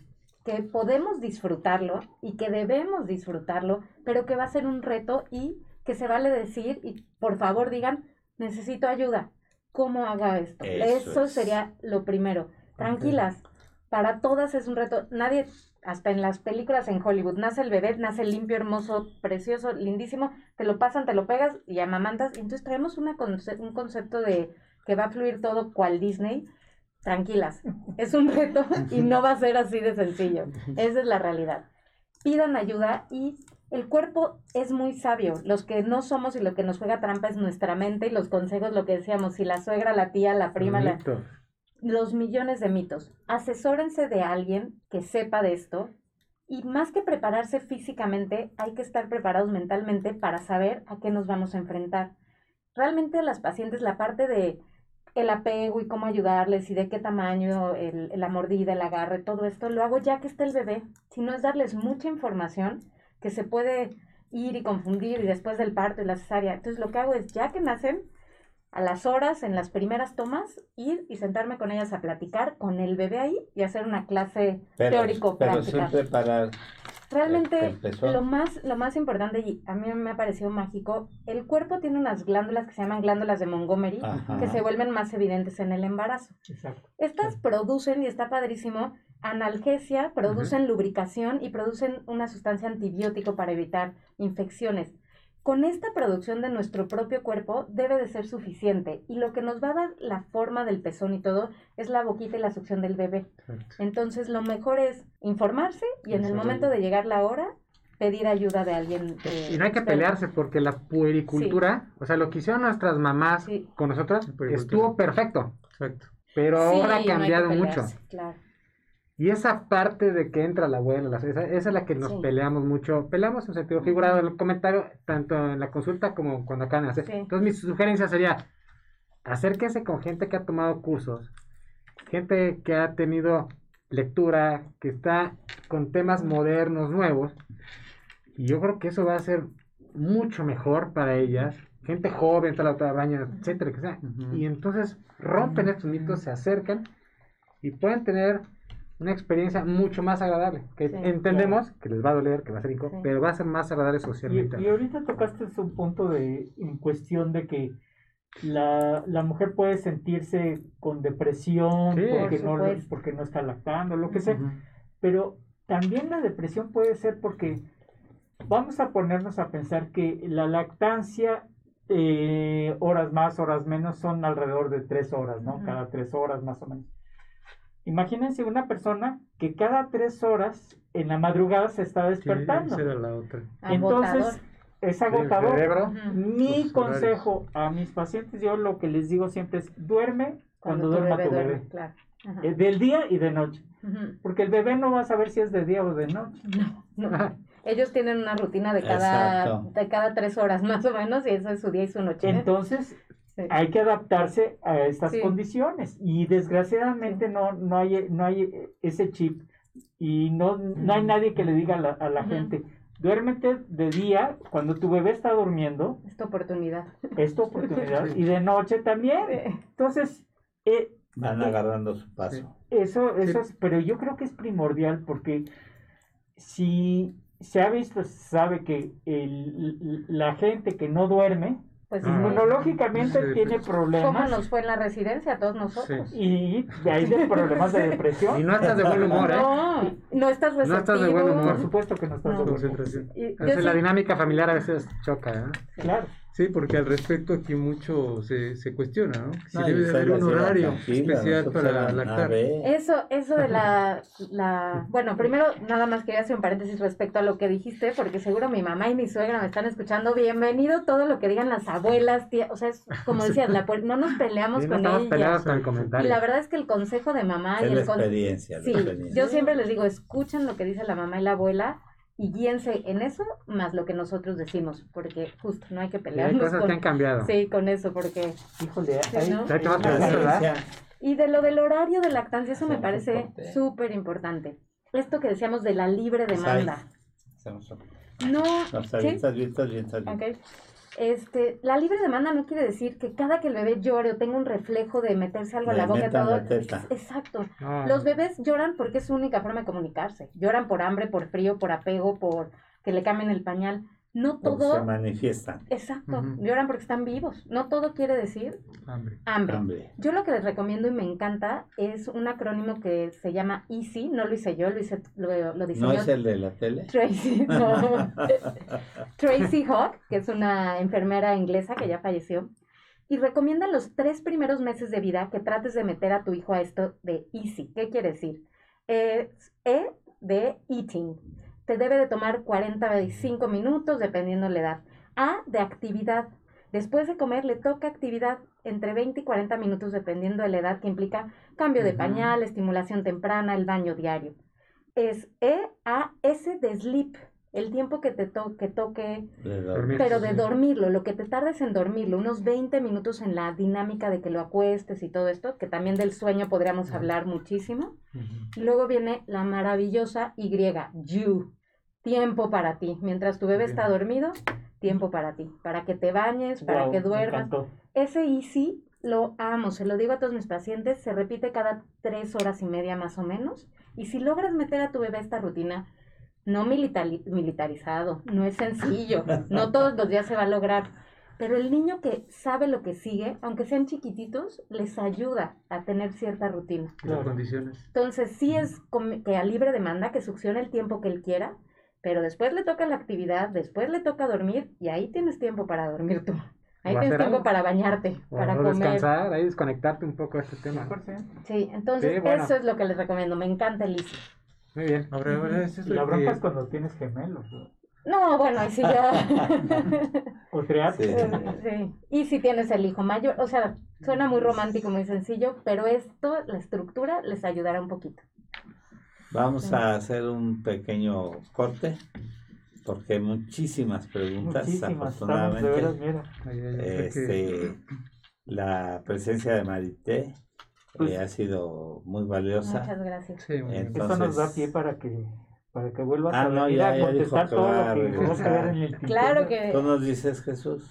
que podemos disfrutarlo y que debemos disfrutarlo, pero que va a ser un reto y que se vale decir y por favor digan, necesito ayuda. ¿Cómo haga esto? Eso, sería lo primero. Tranquilas, para todas es un reto. Nadie, hasta en las películas en Hollywood, nace el bebé, nace limpio, hermoso, precioso, lindísimo, te lo pasan, te lo pegas y amamantas. Entonces traemos una un concepto de que va a fluir todo cual Disney tranquilas, es un reto y no va a ser así de sencillo. Esa es la realidad. Pidan ayuda y el cuerpo es muy sabio. Los que no somos y lo que nos juega trampa es nuestra mente y los consejos, lo que decíamos, si la suegra, la tía, la prima, la... los millones de mitos. Asesórense de alguien que sepa de esto y más que prepararse físicamente, hay que estar preparados mentalmente para saber a qué nos vamos a enfrentar. Realmente a las pacientes la parte de el apego y cómo ayudarles y de qué tamaño, el, la mordida, el agarre, todo esto, lo hago ya que está el bebé. Si no es darles mucha información que se puede ir y confundir y después del parto y la cesárea. Entonces lo que hago es ya que nacen, a las horas, en las primeras tomas, ir y sentarme con ellas a platicar con el bebé ahí y hacer una clase teórico-práctica. Pero siempre Realmente lo más, lo más importante, y a mí me ha parecido mágico, el cuerpo tiene unas glándulas que se llaman glándulas de Montgomery, que se vuelven más evidentes en el embarazo. Estas producen, y está padrísimo, analgesia, producen lubricación y producen una sustancia antibiótico para evitar infecciones con esta producción de nuestro propio cuerpo debe de ser suficiente y lo que nos va a dar la forma del pezón y todo es la boquita y la succión del bebé. Entonces lo mejor es informarse y en el momento de llegar la hora pedir ayuda de alguien. y no hay que pelearse porque la puericultura, o sea, lo que hicieron nuestras mamás con nosotras estuvo perfecto. Pero ahora ha cambiado mucho. Claro. Y esa parte de que entra la abuela, esa, es la que nos peleamos mucho. Peleamos en sentido figurado en el comentario, tanto en la consulta como cuando acaban de hacer. Entonces, mi sugerencia sería: acérquense con gente que ha tomado cursos, gente que ha tenido lectura, que está con temas modernos, nuevos. Y yo creo que eso va a ser mucho mejor para ellas. Gente joven, tal la baña, etcétera, que sea. Y entonces rompen estos mitos, se acercan y pueden tener una experiencia mucho más agradable. Que entendemos que les va a doler, que va a ser incómodo, pero va a ser más agradable socialmente. Y, ahorita tocaste un punto de en cuestión de que la, la mujer puede sentirse con depresión porque, no, porque no está lactando, lo que sea. Pero también la depresión puede ser porque vamos a ponernos a pensar que la lactancia, eh, horas más, horas menos, son alrededor de tres horas, ¿no? Cada tres horas más o menos. Imagínense una persona que cada tres horas en la madrugada se está despertando. Entonces, es agotador. Mi consejo a mis pacientes, yo lo que les digo siempre es, duerme cuando, duerma tu bebé. Eh, del día y de noche. Porque el bebé no va a saber si es de día o de noche. No, Ellos tienen una rutina de cada, de cada tres horas más o menos y eso es su día y su noche. Entonces, hay que adaptarse a estas condiciones. Y desgraciadamente no, no, hay, no hay ese chip. Y no, no hay nadie que le diga a la, gente, duérmete de día cuando tu bebé está durmiendo. Es tu oportunidad. Es tu oportunidad. Y de noche también. Entonces... Eh, Van agarrando su paso. Eso, eso es, pero yo creo que es primordial porque si se ha visto, se sabe que el, la gente que no duerme, pues inmunológicamente tiene problemas. ¿Cómo nos fue en la residencia a todos nosotros? Y de ahí de problemas de depresión. Y no estás de buen humor, ¿eh? No, no estás receptivo. No estás de buen humor. Por supuesto que no estás de buen humor. Entonces, la dinámica familiar a veces choca, ¿eh? Claro. Sí, porque al respecto aquí mucho se, se cuestiona, ¿no? Si debe de haber un horario especial para lactar. Eso, eso de la, la... Bueno, primero nada más quería hacer un paréntesis respecto a lo que dijiste, porque seguro mi mamá y mi suegra me están escuchando. Bienvenido todo lo que digan las abuelas, tía. O sea, es como decías, la, no nos peleamos con ellas. y la verdad es que el consejo de mamá y el la experiencia, sí, yo siempre les digo, escuchen lo que dice la mamá y la abuela y guíense en eso más lo que nosotros decimos, porque justo no hay que pelearnos. Hay cosas con, que han cambiado. Sí, con eso, porque... Híjole, Y de lo del horario de lactancia, eso me parece súper importante. Esto que decíamos de la libre demanda. No, ¿sí? Okay. Este, la libre demanda no quiere decir que cada que el bebé llore o tenga un reflejo de meterse algo en la boca, todo. Exacto. Ah. Los bebés lloran porque es su única forma de comunicarse. Lloran por hambre, por frío, por apego, por que le cambien el pañal. No todo. se manifiestan. Exacto. Lloran porque están vivos. No todo quiere decir hambre. hambre. Yo lo que les recomiendo y me encanta es un acrónimo que se llama EASY. No lo hice yo, lo, hice, lo, lo diseñó. ¿No es el de la tele? Tracy, no. Tracy Hawk, que es una enfermera inglesa que ya falleció. Y recomienda los tres primeros meses de vida que trates de meter a tu hijo a esto de EASY. ¿Qué quiere decir? e de eating te debe de tomar 45 minutos dependiendo la edad. A, de actividad. Después de comer le toca actividad entre 20 y 40 minutos dependiendo de la edad que implica cambio de pañal, estimulación temprana, el baño diario. Es E, A, S de sleep, el tiempo que te que toque, pero de dormirlo, lo que te tardes en dormirlo, unos 20 minutos en la dinámica de que lo acuestes y todo esto, que también del sueño podríamos hablar muchísimo. Luego viene la maravillosa Y, you, tiempo para ti. Mientras tu bebé está dormido, tiempo para ti, para que te bañes, para que duermas. Ese easy lo amo, se lo digo a todos mis pacientes, se repite cada tres horas y media más o menos. Y si logras meter a tu bebé esta rutina, no militarizado, no es sencillo, no todos los días se va a lograr, pero el niño que sabe lo que sigue, aunque sean chiquititos, les ayuda a tener cierta rutina. Las condiciones. Entonces, sí es que a libre demanda, que succione el tiempo que él quiera, pero después le toca la actividad, después le toca dormir y ahí tienes tiempo para dormir tú. Ahí tienes tiempo para bañarte, para comer. descansar, ahí desconectarte un poco de este tema. Sí, entonces eso es lo que les recomiendo. Me encanta el muy bien. Es la bronca es cuando tienes gemelos. No, bueno, y si ya. o. Sí. Y si tienes el hijo mayor, o sea, suena muy romántico, muy sencillo, pero esto, la estructura, les ayudará un poquito. Vamos a hacer un pequeño corte, porque hay muchísimas preguntas, muchísimas, afortunadamente. este, la presencia de Marité pues, ha sido muy valiosa. Muchas gracias. Sí, Esto nos da pie para que para que vuelvas ah, a, no, ya, ya contestar todo lo que en el Claro que... Tú nos dices, Jesús,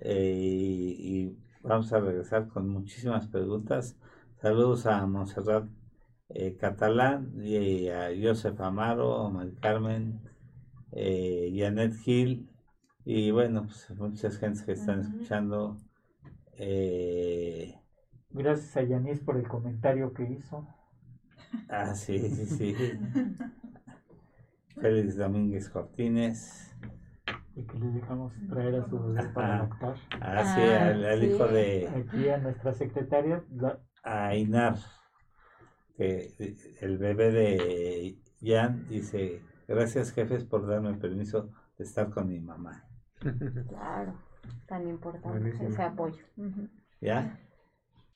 eh, y, vamos a regresar con muchísimas preguntas. Saludos a Monserrat eh, Catalán, y a Joseph Amaro, a Mari Carmen, eh, Janet Gil, y bueno, pues muchas gentes que están escuchando. Eh, Gracias a Yanis por el comentario que hizo. Ah, sí, sí, sí. Félix Domínguez Cortines. Y que le dejamos traer a su bebé para lactar. Ah, sí, ah, al, hijo de. Aquí a nuestra secretaria. A Inar. Que el bebé de Jan dice: Gracias, jefes, por darme el permiso de estar con mi mamá. Claro, tan importante ese apoyo. ¿Ya?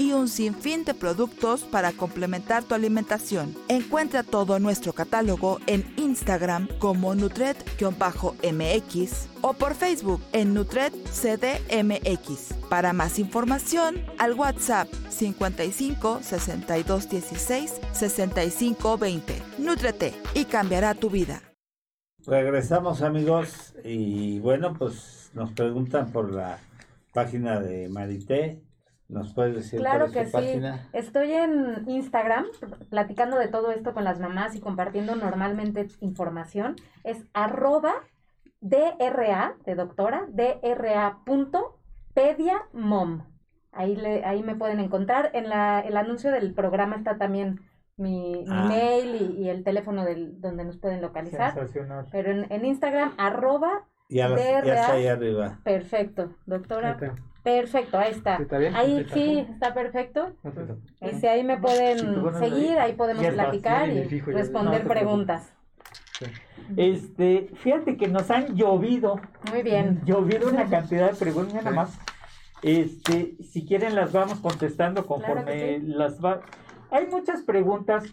y un sinfín de productos para complementar tu alimentación. Encuentra todo nuestro catálogo en Instagram como Nutret-MX o por Facebook en Nutret CDMX. Para más información, al WhatsApp 55 62 16 65 20. Nutrete y cambiará tu vida. Regresamos amigos y bueno pues nos preguntan por la página de Marité. ¿Nos puedes decir claro cuál es que sí. Estoy en Instagram platicando de todo esto con las mamás y compartiendo normalmente información. Es arroba DRA de doctora, DRA.pediamom. Ahí, le, ahí me pueden encontrar. En la, el anuncio del programa está también mi, ah. mail y, el teléfono del, donde nos pueden localizar. Pero en, en Instagram, arroba ya, está ahí arriba. Perfecto, doctora. Perfecto, ahí está. ahí sí, está perfecto. Y si ahí me pueden seguir, ahí podemos platicar y responder preguntas. Este, fíjate que nos han llovido. Muy bien. Llovido una cantidad de preguntas nada más. Este, si quieren las vamos contestando conforme las va. Hay muchas preguntas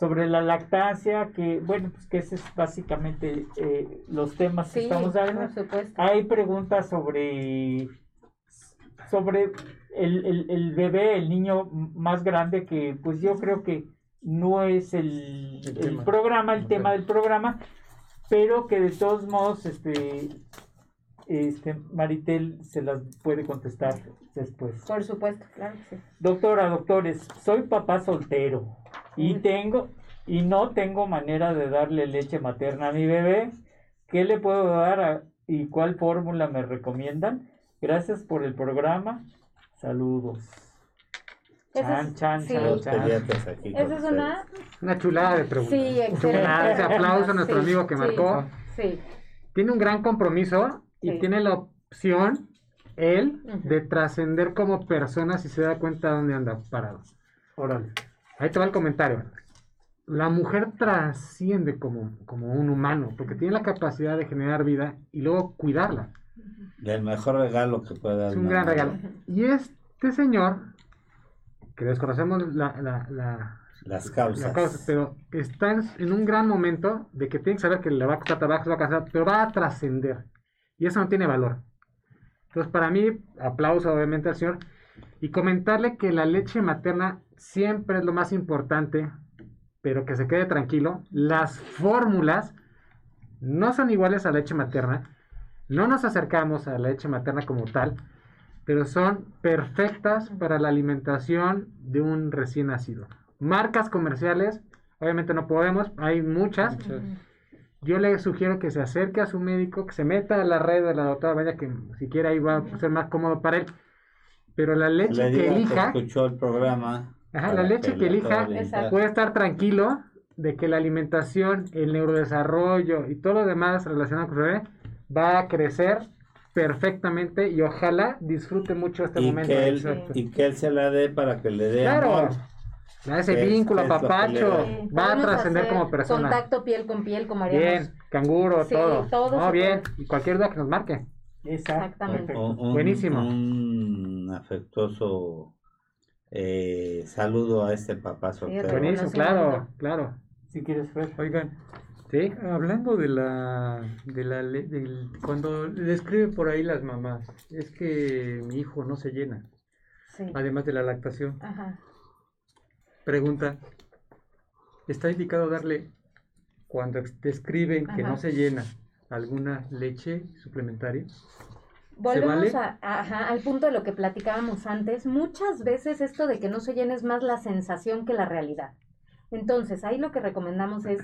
sobre la lactancia, que bueno, pues que ese es básicamente eh, los temas que estamos dando. Hay preguntas sobre, sobre el, el, bebé, el niño más grande, que pues yo creo que no es el, el, programa, el tema del programa, pero que de todos modos, este, este, Maritel se las puede contestar después. Por supuesto, claro sí. Doctora, doctores, soy papá soltero y tengo y no tengo manera de darle leche materna a mi bebé. ¿Qué le puedo dar y cuál fórmula me recomiendan? Gracias por el programa. Saludos. Chan, chan, chan, chan. Esa es una... Una chulada de preguntas. Sí, excelente. Ese aplauso a nuestro amigo que marcó. Sí. Tiene un gran compromiso y tiene la opción, él, de trascender como persona si se da cuenta de dónde anda parado. Órale. Ahí te va el comentario. La mujer trasciende como, como un humano, porque tiene la capacidad de generar vida y luego cuidarla. Y el mejor regalo que puede dar. Es un gran regalo. Y este señor, que desconocemos la, las causas. pero está en, un gran momento de que tiene que saber que le va a costar trabajo, se va a casar, pero va a trascender. Y eso no tiene valor. Entonces, para mí, aplauso obviamente al señor. Y comentarle que la leche materna siempre es lo más importante pero que se quede tranquilo, las fórmulas no son iguales a la leche materna, no nos acercamos a la leche materna como tal, pero son perfectas para la alimentación de un recién nacido. Marcas comerciales, obviamente no podemos, hay muchas. Yo le sugiero que se acerque a su médico, que se meta a la red de la doctora vaya que siquiera ahí va a ser más cómodo para él. Pero la leche que elija. escuchó el programa Ajá, la leche que elija puede estar tranquilo de que la alimentación, el neurodesarrollo y todo lo demás relacionado con su bebé va a crecer perfectamente y ojalá disfrute mucho este momento. Que él, y que él se la dé para que le dé claro. amor. Ese vínculo, papacho, va a trascender como persona. Contacto piel con piel, como haríamos. Bien, canguro, todo. todo bien, y cualquier duda que nos marque. Exactamente. Buenísimo. Un afectuoso eh, saludo a este papá soltero. Buenísimo, claro, claro. Si quieres oigan. Sí. Hablando de la, de la, del, cuando le escribe por ahí las mamás, es que mi hijo no se llena. Además de la lactación. Ajá. Pregunta, ¿está indicado darle, cuando describen que no se llena, alguna leche suplementaria? Volvemos al punto de lo que platicábamos antes. Muchas veces esto de que no se llene es más la sensación que la realidad. Entonces, ahí lo que recomendamos es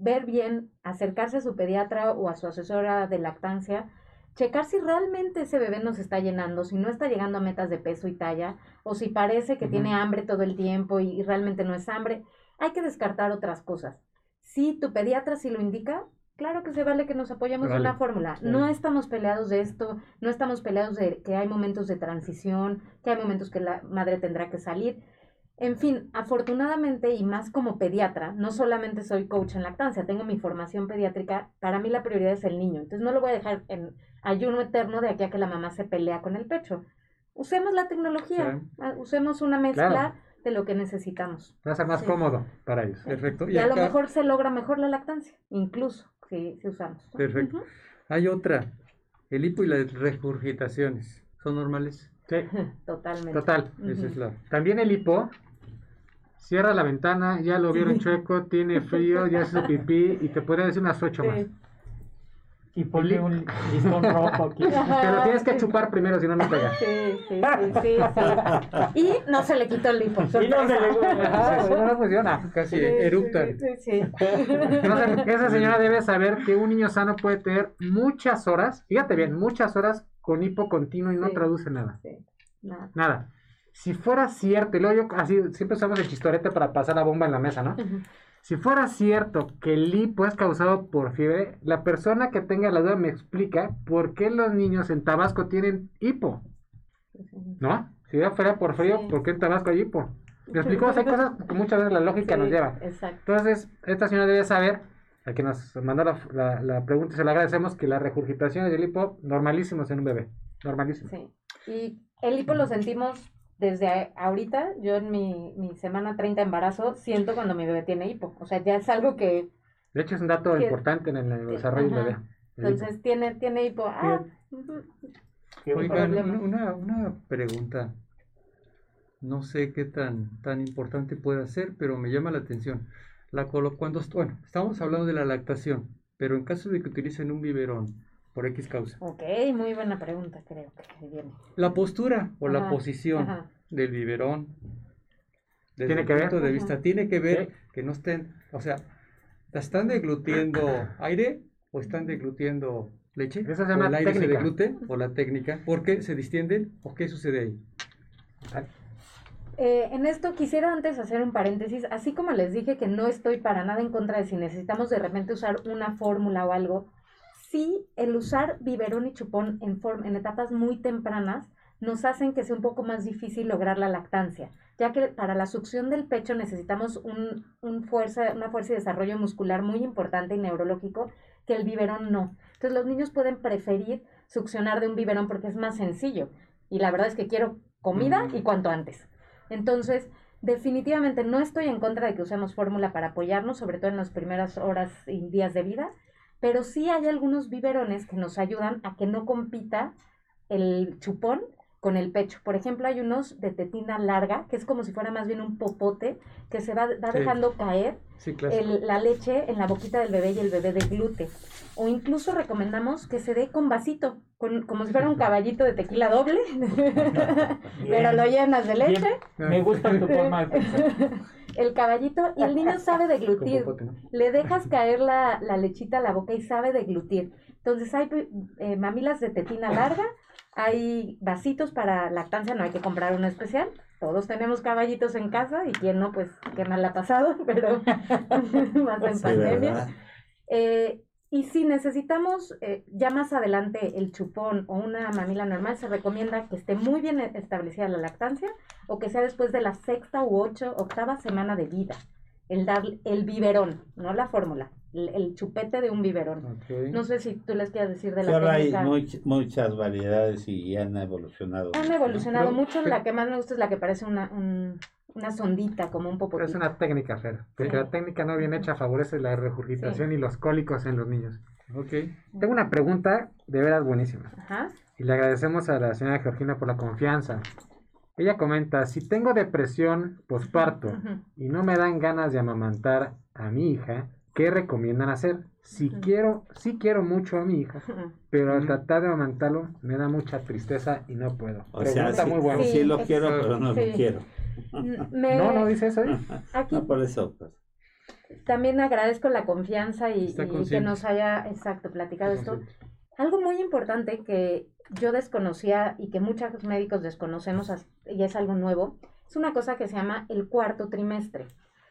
ver bien, acercarse a su pediatra o a su asesora de lactancia, checar si realmente ese bebé nos está llenando, si no está llegando a metas de peso y talla, o si parece que tiene hambre todo el tiempo y, realmente no es hambre. Hay que descartar otras cosas. Si tu pediatra sí lo indica, claro que se vale que nos apoyemos en la fórmula. No estamos peleados de esto, no estamos peleados de que hay momentos de transición, que hay momentos que la madre tendrá que salir. En fin, afortunadamente y más como pediatra, no solamente soy coach en lactancia, tengo mi formación pediátrica, para mí la prioridad es el niño. Entonces no lo voy a dejar en ayuno eterno de aquí a que la mamá se pelea con el pecho. Usemos la tecnología, ah, usemos una mezcla de lo que necesitamos. Va a ser más cómodo para ellos. Perfecto. Y, a lo mejor se logra mejor la lactancia, incluso si, si usamos. Perfecto. Hay otra, el hipo y las regurgitaciones, ¿son normales? Sí. Totalmente. Total. También el hipo cierra la ventana, ya lo vieron chueco, tiene frío, ya hace su pipí y te puede decir unas ocho más. Y ponle un listón rojo aquí. Pero tienes que chupar primero, si no, no pega. Sí, sí, sí, sí, Y no se le quitó el lipo. Y no se le no funciona. Casi erupta. Sí, sí, esa señora debe saber que un niño sano puede tener muchas horas, fíjate bien, muchas horas con hipo continuo y no traduce nada. Nada. Nada si fuera cierto, y luego yo así siempre usamos el chistorete para pasar la bomba en la mesa, ¿no? Si fuera cierto que el hipo es causado por fiebre, la persona que tenga la duda me explica por qué los niños en Tabasco tienen hipo. ¿No? Si ya fuera por frío, ¿por qué en Tabasco hay hipo? Me explicó, hay cosas que muchas veces la lógica nos lleva. Exacto. Entonces, esta señora debe saber, a que nos mandó la, la, pregunta, se le agradecemos, que las regurgitaciones del hipo normalísimos en un bebé. Normalísimos. Sí. Y el hipo lo sentimos desde ahorita, yo en mi, mi semana 30 de embarazo, siento cuando mi bebé tiene hipo. O sea, ya es algo que... De hecho, es un dato importante en el, desarrollo del bebé. Entonces, tiene, tiene hipo. Ah, Oigan, una, una pregunta. No sé qué tan, tan importante puede ser, pero me llama la atención. La cuando, bueno, estamos hablando de la lactación, pero en caso de que utilicen un biberón, por X causa. Ok, muy buena pregunta, creo que viene. La postura o la posición del biberón, desde ¿Tiene que punto de vista, tiene que ver que no estén, o sea, ¿están deglutiendo aire o están deglutiendo leche? Eso se llama o el aire técnica. se deglute o la técnica. ¿Por qué se distienden o qué sucede ahí? Eh, en esto quisiera antes hacer un paréntesis, así como les dije que no estoy para nada en contra de si necesitamos de repente usar una fórmula o algo, sí el usar biberón y chupón en, en etapas muy tempranas nos hacen que sea un poco más difícil lograr la lactancia, ya que para la succión del pecho necesitamos un, fuerza, una fuerza y desarrollo muscular muy importante y neurológico que el biberón no. Entonces los niños pueden preferir succionar de un biberón porque es más sencillo y la verdad es que quiero comida y cuanto antes. Entonces, definitivamente no estoy en contra de que usemos fórmula para apoyarnos, sobre todo en las primeras horas y días de vida, pero sí hay algunos biberones que nos ayudan a que no compita el chupón con el pecho. Por ejemplo, hay unos de tetina larga, que es como si fuera más bien un popote, que se va, dejando caer la leche en la boquita del bebé y el bebé de glute. O incluso recomendamos que se dé con vasito, con, como si fuera un caballito de tequila doble, pero lo llenas de leche. Me gusta tu forma de el caballito y el niño sabe deglutir. Le dejas caer la, lechita a la boca y sabe deglutir. Entonces hay eh, mamilas de tetina larga, hay vasitos para lactancia, no hay que comprar uno especial. Todos tenemos caballitos en casa y quien no, pues qué mal ha pasado, pero más en pandemia. Eh, y si necesitamos eh, ya más adelante el chupón o una mamila normal, se recomienda que esté muy bien establecida la lactancia o que sea después de la sexta u ocho, octava semana de vida. El dar el biberón, no la fórmula, el, chupete de un biberón. No sé si tú les quieres decir de la Ahora hay muchas variedades y han evolucionado. Han evolucionado mucho. La que más me gusta es la que parece una, una sondita, como un popotito. es una técnica, Fer. Porque la técnica no bien hecha favorece la regurgitación y los cólicos en los niños. Ok. Tengo una pregunta de veras buenísima. Ajá. Y le agradecemos a la señora Georgina por la confianza. Ella comenta, si tengo depresión posparto y no me dan ganas de amamantar a mi hija, ¿qué recomiendan hacer? Si quiero, sí quiero mucho a mi hija, pero al tratar de amamantarlo me da mucha tristeza y no puedo. O sea, sí, muy buena. Sí, lo quiero, pero no lo quiero. No, no dice eso. ¿eh? Aquí, por eso. Pues. También agradezco la confianza y, que nos haya, exacto, platicado esto. Algo muy importante que yo desconocía y que muchos médicos desconocemos y es algo nuevo, es una cosa que se llama el cuarto trimestre.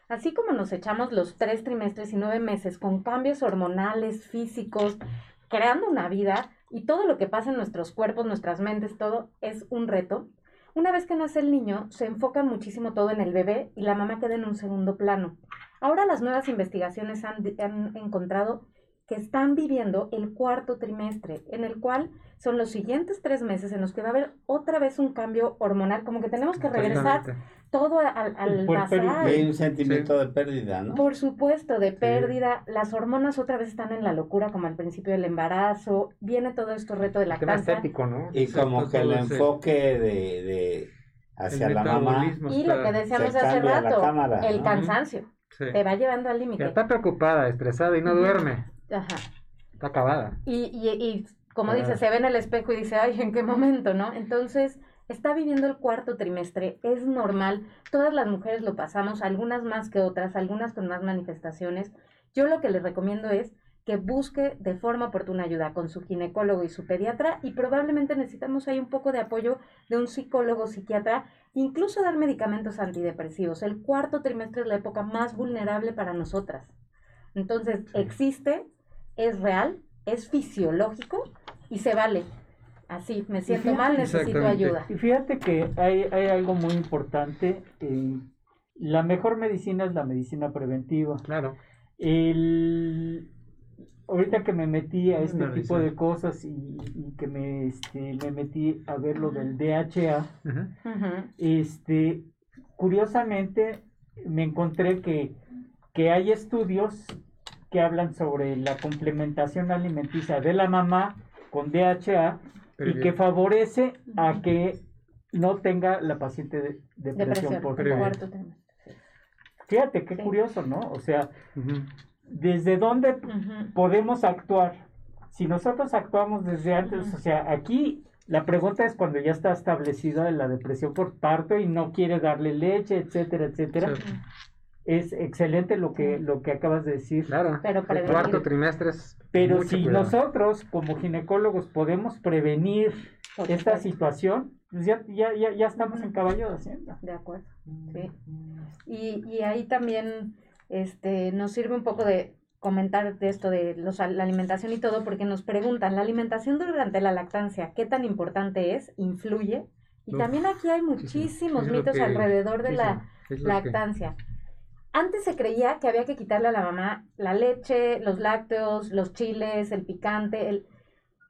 Así como nos echamos los tres trimestres y nueve meses con cambios hormonales, físicos, creando una vida y todo lo que pasa en nuestros cuerpos, nuestras mentes, todo es un reto. Una vez que nace el niño, se enfoca muchísimo todo en el bebé y la mamá queda en un segundo plano. Ahora las nuevas investigaciones han, han encontrado que están viviendo el cuarto trimestre, en el cual son los siguientes tres meses en los que va a haber otra vez un cambio hormonal, como que tenemos que regresar todo al, al basal. Hay un sentimiento de pérdida, ¿no? Por supuesto, de pérdida. Las hormonas otra vez están en la locura, como al principio del embarazo. Viene todo esto reto de la casa. ¿no? Y como que el enfoque de, hacia la mamá. Y lo que decíamos hace rato, el cansancio. Te va llevando al límite. Está preocupada, estresada y no duerme. Ajá. Está acabada. Y, y, y como dice, se ve en el espejo y dice, ay, ¿en qué momento, no? Entonces, está viviendo el cuarto trimestre, es normal, todas las mujeres lo pasamos, algunas más que otras, algunas con más manifestaciones. Yo lo que les recomiendo es que busque de forma oportuna ayuda con su ginecólogo y su pediatra y probablemente necesitamos ahí un poco de apoyo de un psicólogo, psiquiatra, incluso dar medicamentos antidepresivos. El cuarto trimestre es la época más vulnerable para nosotras. Entonces, existe, es real, es fisiológico y se vale. Así, me siento mal, necesito ayuda. Y fíjate que hay, hay algo muy importante. la mejor medicina es la medicina preventiva. Claro. El, ahorita que me metí a este tipo de cosas y, que me, este, me metí a ver lo del DHA, este, curiosamente me encontré que, que hay estudios que hablan sobre la complementación alimenticia de la mamá con DHA y que favorece a que no tenga la paciente de, depresión, por cuarto Fíjate qué curioso, ¿no? O sea, ¿desde dónde podemos actuar? Si nosotros actuamos desde antes, o sea, aquí la pregunta es cuando ya está establecida la depresión por parto y no quiere darle leche, etcétera, etcétera es excelente lo que, lo que acabas de decir. Claro, pero el cuarto trimestre es Pero si nosotros como ginecólogos podemos prevenir esta situación, pues ya, ya, ya, ya estamos en caballo de hacienda. De acuerdo, sí. Y, y ahí también este, nos sirve un poco de comentar de esto de los, la alimentación y todo, porque nos preguntan, ¿la alimentación durante la lactancia qué tan importante es? ¿Influye? Y también aquí hay muchísimos mitos alrededor de la lactancia. Antes se creía que había que quitarle a la mamá la leche, los lácteos, los chiles, el picante, el...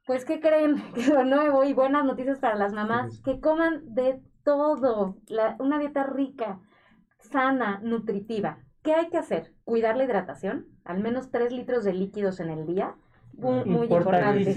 Pues, ¿qué creen? Que lo nuevo y buenas noticias para las mamás, que coman de todo, una dieta rica, sana, nutritiva. ¿Qué hay que hacer? Cuidar la hidratación, al menos 3 litros de líquidos en el día, muy, muy importante.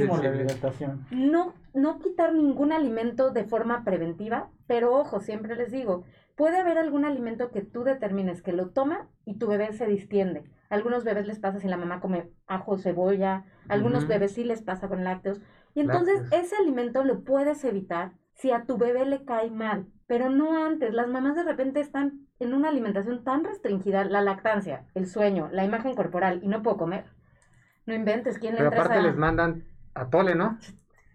No, no quitar ningún alimento de forma preventiva, pero ojo, siempre les digo, Puede haber algún alimento que tú determines que lo toma y tu bebé se distiende. algunos bebés les pasa si la mamá come ajo, cebolla, algunos bebés sí les pasa con lácteos. Y entonces ese alimento lo puedes evitar si a tu bebé le cae mal, pero no antes. Las mamás de repente están en una alimentación tan restringida, la lactancia, el sueño, la imagen corporal y no puedo comer. No inventes, ¿quién le Pero aparte les mandan a tole, ¿no?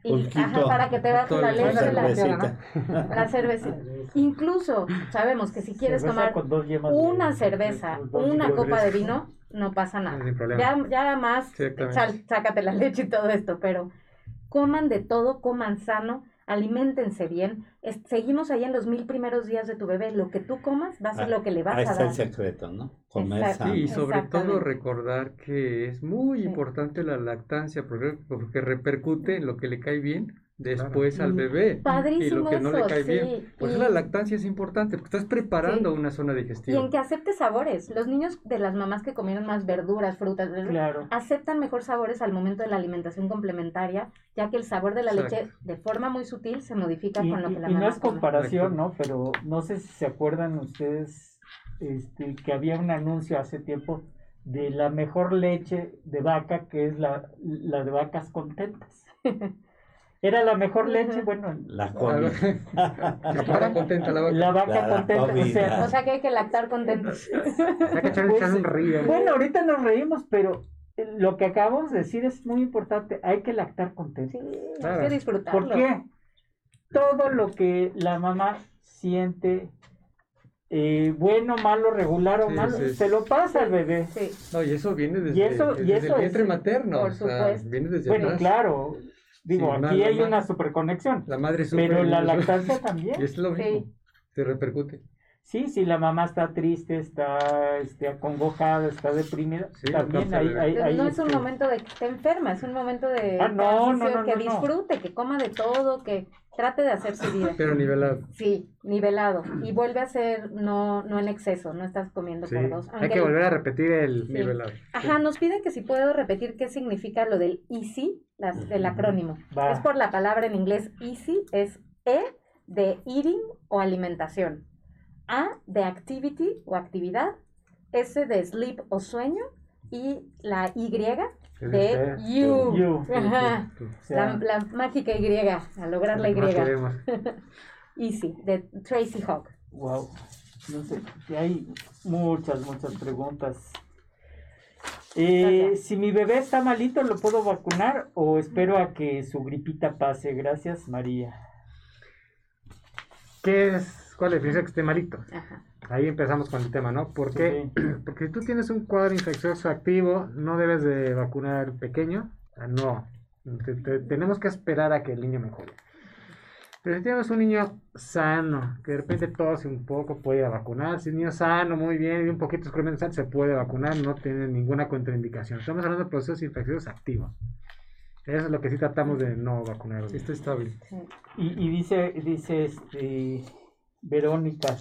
Y, para que te baje la leche, la, la cerveza. Incluso sabemos que si quieres tomar una cerveza, una copa de vino, no pasa nada. ya, ya más, sácate la leche y todo esto, pero coman de todo, coman sano, alimentense bien. Seguimos ahí en los mil primeros días de tu bebé. Lo que tú comas va a ser ah, lo que le vas a dar. el secreto, ¿no? Comer sano. Sí, y sobre todo recordar que es muy importante la lactancia porque, porque repercute en lo que le cae bien después al bebé Padrísimo y lo que no le cae bien. Por eso la lactancia es importante, porque estás preparando una zona digestiva. Y en que acepte sabores. Los niños de las mamás que comieron más verduras, frutas, aceptan mejor sabores al momento de la alimentación complementaria, ya que el sabor de la leche de forma muy sutil se modifica con lo que la mamá Y no es comparación, ¿no? Pero no sé si se acuerdan ustedes este, que había un anuncio hace tiempo de la mejor leche de vaca, que es la, la de vacas contentas. Era la mejor leche, bueno. La COVID. la vaca contenta, la vaca. La vaca contenta. O sea, o sea, que hay que lactar contentos. hay que echar, un río. Bueno, ahorita nos reímos, pero lo que acabamos de decir es muy importante. Hay que lactar contento. Sí, hay que disfrutarlo. ¿Por qué? Todo lo que la mamá siente, eh, bueno, malo, regular o malo, se lo pasa al bebé. No, y eso viene desde, el vientre materno. Por supuesto. viene desde bueno, claro. Digo, aquí hay una superconexión. La madre Pero la lactancia también. Es lo mismo. Se repercute. Sí, si la mamá está triste, está este, acongojada, está deprimida, también hay, hay, No es un este momento de que esté enferma, es un momento de ah, que disfrute, que coma de todo, que trate de hacer su vida. Pero nivelado. Sí, nivelado. Y vuelve a ser no, no en exceso, no estás comiendo por dos. hay que volver a repetir el nivelado. Ajá, nos pide que si puedo repetir qué significa lo del EASY, las, el acrónimo. Es por la palabra en inglés EASY, es E de eating o alimentación. A de activity o actividad, S de sleep o sueño y la Y de you. La, mágica Y, a lograr la Y. Easy, de Tracy Hawk. Wow. No sé, hay muchas, muchas preguntas. Eh, si mi bebé está malito, ¿lo puedo vacunar o espero a que su gripita pase? Gracias, María. ¿Qué es ¿Cuál es? Dice que esté malito. Ahí empezamos con el tema, ¿no? ¿Por qué? Porque si tú tienes un cuadro infeccioso activo, no debes de vacunar al pequeño. No. tenemos que esperar a que el niño mejore. Pero si tienes un niño sano, que de repente tose un poco, puede vacunar. Si el niño sano, muy bien, y un poquito escurriendo se puede vacunar, no tiene ninguna contraindicación. Estamos hablando de procesos infecciosos activos. Eso es lo que sí tratamos de no vacunar. Está estable. Y, y dice, dice este Verónica,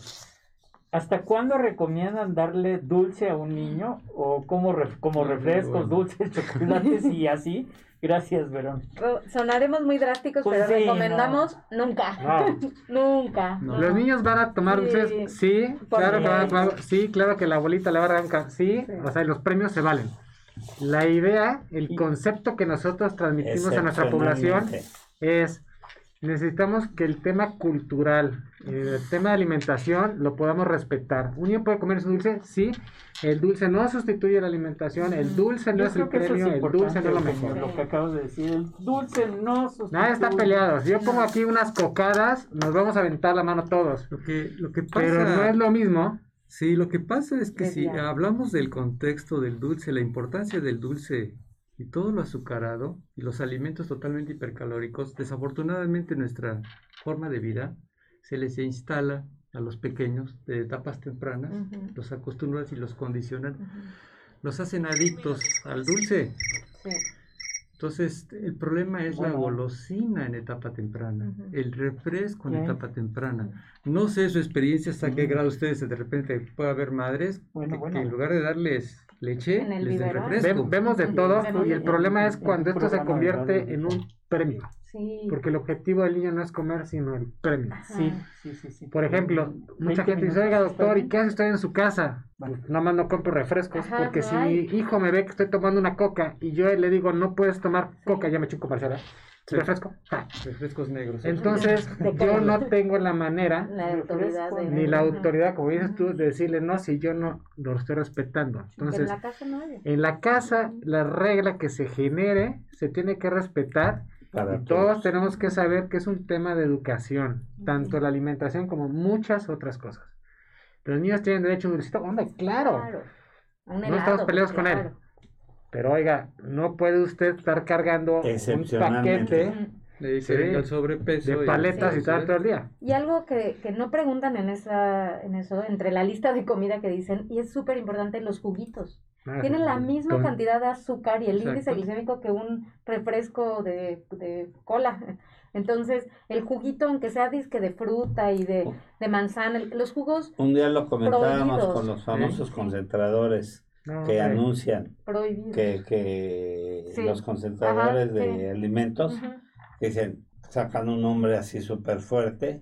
¿hasta cuándo recomiendan darle dulce a un niño? ¿O como, como refrescos, dulces, chocolates y así? Gracias, Verónica. Sonaremos muy drásticos, pues pero recomendamos nunca. nunca. Los niños van a tomar dulces, sí, claro que, sí, claro que la abuelita le va a arrancar, sí, o sea, los premios se valen. La idea, el concepto que nosotros transmitimos a nuestra población es necesitamos que el tema cultural, el tema de alimentación, lo podamos respetar. ¿Un niño puede comer su dulce? Sí. El dulce no sustituye la alimentación, el dulce no es el premio, el dulce no es lo mejor. Lo que acabas de decir, el dulce no sustituye. Nada está peleado. Si yo pongo aquí unas cocadas, nos vamos a aventar la mano todos. Lo que, lo que pasa... Pero no es lo mismo. Sí, lo que pasa es que si hablamos del contexto del dulce, la importancia del dulce y todo lo azucarado y los alimentos totalmente hipercalóricos, desafortunadamente nuestra forma de vida se les instala a los pequeños de etapas tempranas, los acostumbran y los condicionan, los hacen adictos al dulce. Entonces, el problema es la golosina en etapa temprana, el refresco en etapa temprana. No sé su experiencia hasta qué grado ustedes de repente puede haber madres que en lugar de darles leche, vemos de todo y el problema es cuando esto se convierte en un premio. Porque el objetivo del niño no es comer, sino el premio. Sí, sí, sí, Por ejemplo, mucha gente dice, oiga doctor, ¿y qué hace usted en su casa? Nada más no compro refrescos, porque si mi hijo me ve que estoy tomando una coca y yo le digo, no puedes tomar coca, ya me echo un comercial, refresco. Refrescos negros. Entonces, yo no tengo la manera, ni la autoridad, como dices tú, de decirle no si yo no lo estoy respetando. Entonces, en la casa, no en la, casa la regla que se genere se tiene que respetar. Y todos. tenemos que saber que es un tema de educación, tanto la alimentación como muchas otras cosas. Los niños tienen derecho a un dulcito, hombre, claro. no estamos peleados con él. Pero oiga, no puede usted estar cargando un paquete de sobrepeso de paletas y, tal todo el día. Y algo que, que, no preguntan en esa en eso, entre la lista de comida que dicen, y es súper importante, los juguitos. Ah, Tienen la misma cantidad de azúcar y el índice glicémico que un refresco de, de cola. Entonces, el juguito, aunque sea disque de fruta y de, de manzana, los jugos. Un día lo comentábamos con los famosos concentradores que anuncian que, que los concentradores de alimentos dicen, sacan un hombre así súper fuerte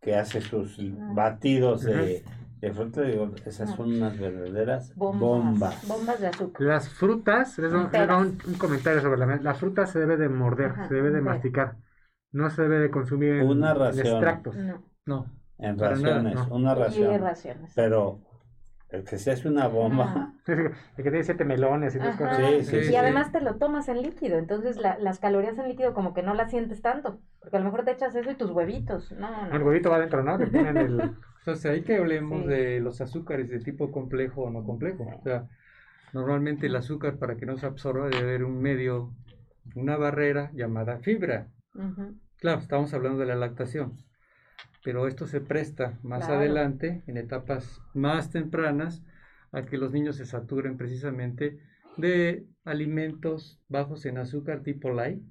que hace sus batidos de, de fruta, digo, esas son unas verdaderas bombas. Bombas, de azúcar. Las frutas, les doy un, comentario sobre la la fruta se debe de morder, se debe de masticar, no se debe de consumir en, una ración, extractos. No. En raciones, una ración. Pero El que se hace una bomba. el que tiene siete melones y cosas. y además te lo tomas en líquido, entonces las calorías en líquido como que no las sientes tanto, porque a lo mejor te echas eso y tus huevitos. No, El huevito va adentro, ¿no? Entonces ahí que hablemos de los azúcares de tipo complejo o no complejo. O sea, normalmente el azúcar para que no se absorba debe haber un medio, una barrera llamada fibra. Claro, estamos hablando de la lactación pero esto se presta más adelante, en etapas más tempranas, a que los niños se saturen precisamente de alimentos bajos en azúcar tipo light,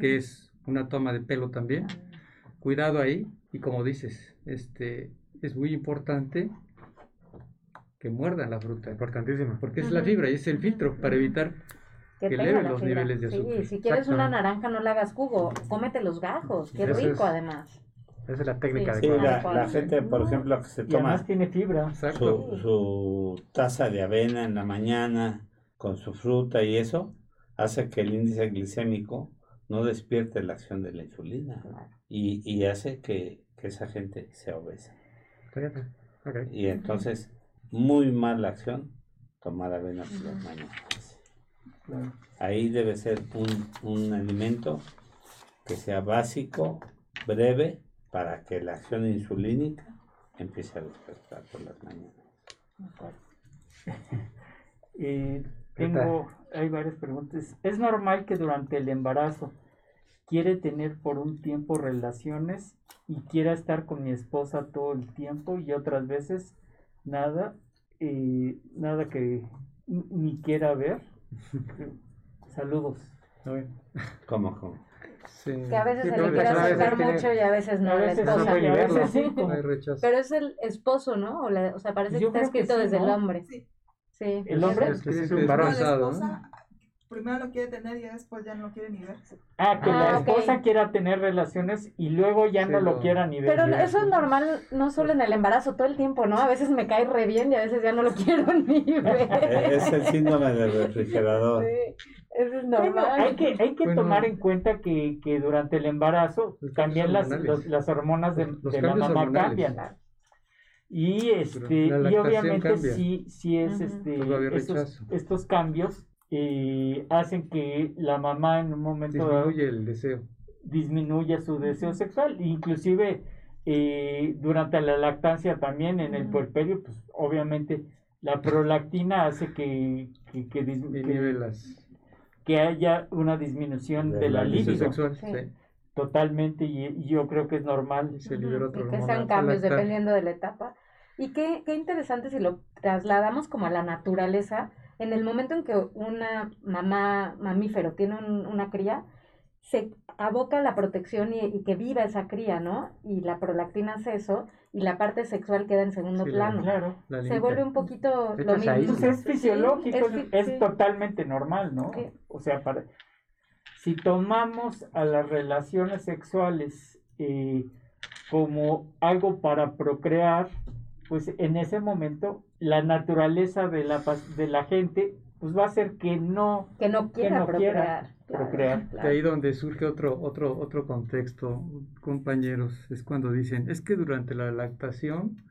que es una toma de pelo también. Cuidado ahí, y como dices, este, es muy importante que muerdan la fruta. Importantísimo. Porque es la fibra y es el filtro para evitar que, eleve los niveles de azúcar. Sí, si quieres una naranja no la hagas jugo, cómete los gajos, qué rico además. Esa es la técnica de sí, la, gente, por ejemplo, que se toma tiene fibra. Su, su, taza de avena en la mañana con su fruta y eso hace que el índice glicémico no despierte la acción de la insulina y, y hace que, que, esa gente sea obesa. Y entonces, muy mala acción tomar avena por las mañanas. Ahí debe ser un, un alimento que sea básico, breve para que la acción insulínica empiece a despertar por las mañanas. Eh, tengo, hay varias preguntas. ¿Es normal que durante el embarazo quiere tener por un tiempo relaciones y quiera estar con mi esposa todo el tiempo y otras veces nada, eh, nada que ni quiera ver? Saludos. ¿Cómo, cómo? Que a veces se le quiere acercar mucho y a veces no. A veces Pero es el esposo, ¿no? O, sea, parece que está escrito desde el hombre. Sí. sí. El hombre es, es embarazado. Primero lo quiere tener y después ya no lo quiere ni ver. Ah, que la ah, esposa quiera tener relaciones y luego ya no lo quiera ni ver. Pero eso es normal, no solo en el embarazo, todo el tiempo, ¿no? A veces me cae re bien y a veces ya no lo quiero ni ver. Es el síndrome del refrigerador. Sí. Eso es normal. hay que, hay que tomar en cuenta que, que durante el embarazo también las, las hormonas de, de la mamá cambian. Y este y obviamente sí, sí es este estos, estos, cambios eh, hacen que la mamá en un momento disminuye el deseo. disminuye su deseo sexual. Inclusive eh, durante la lactancia también en el puerperio pues obviamente la prolactina hace que, que, que, las que haya una disminución de, la, libido. sexual. Totalmente, y, yo creo que es normal. Se libera otro que sean cambios dependiendo de la etapa. Y qué, qué interesante si lo trasladamos como a la naturaleza, en el momento en que una mamá mamífero tiene una cría, se aboca a la protección y, que viva esa cría, ¿no? Y la prolactina hace eso y la parte sexual queda en segundo plano. Claro. Se vuelve un poquito lo mismo. Pues es fisiológico, es, totalmente normal, ¿no? O sea, para, si tomamos a las relaciones sexuales eh, como algo para procrear, pues en ese momento la naturaleza de la, de la gente pues va a ser que no, que no quiera procrear procrear. De ahí donde surge otro, otro, otro contexto, compañeros, es cuando dicen, es que durante la lactación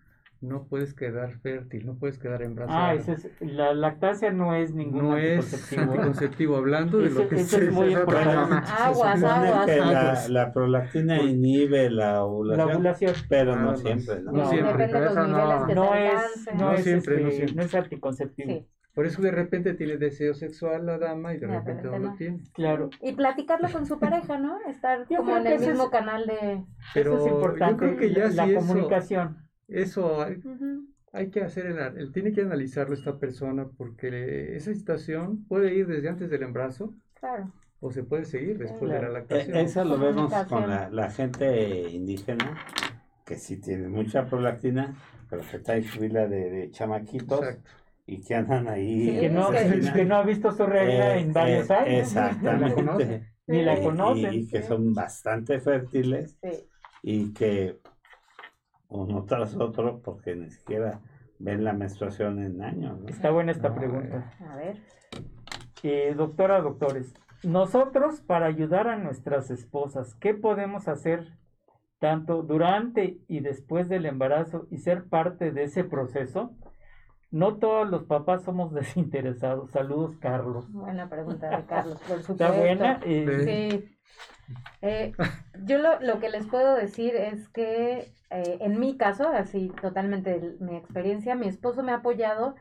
no puedes quedar fértil, no puedes quedar embarazada. Ah, es, la lactancia no es ningún no anticonceptivo. es anticonceptivo, hablando de lo que es muy importante. Aguas, aguas. La, prolactina inhibe la ovulación, la ovulación. pero no, siempre, ¿no? No, siempre, pero eso no, no, es, no, es, siempre, no, siempre. no es anticonceptivo. Sí. Por eso de repente tiene deseo sexual la dama y de, repente, no, lo tiene. Claro. Y platicarlo con su pareja, ¿no? Estar como en el mismo canal de... Pero eso es importante, yo creo que ya la comunicación. Eso, hay, que hacer, el, tiene que analizarlo esta persona porque esa situación puede ir desde antes del embarazo. Claro. O se puede seguir después de la lactación. E, eso lo vemos con la, gente indígena, que sí tiene mucha prolactina, pero que está en su de, de chamaquitos. Exacto y que andan ahí. que, no, que, no ha visto su regla en varios años. Exactamente. Ni la conocen. Y, que son bastante fértiles y que uno tras otro, porque ni siquiera ven la menstruación en años. Está buena esta pregunta. A ver. Eh, doctora, doctores, nosotros para ayudar a nuestras esposas, ¿qué podemos hacer tanto durante y después del embarazo y ser parte de ese proceso? no todos los papás somos desinteresados. Saludos, Carlos. Buena pregunta de Carlos, por supuesto. ¿Está buena? sí. Eh, yo lo, lo, que les puedo decir es que eh, en mi caso, así totalmente mi experiencia, mi esposo me ha apoyado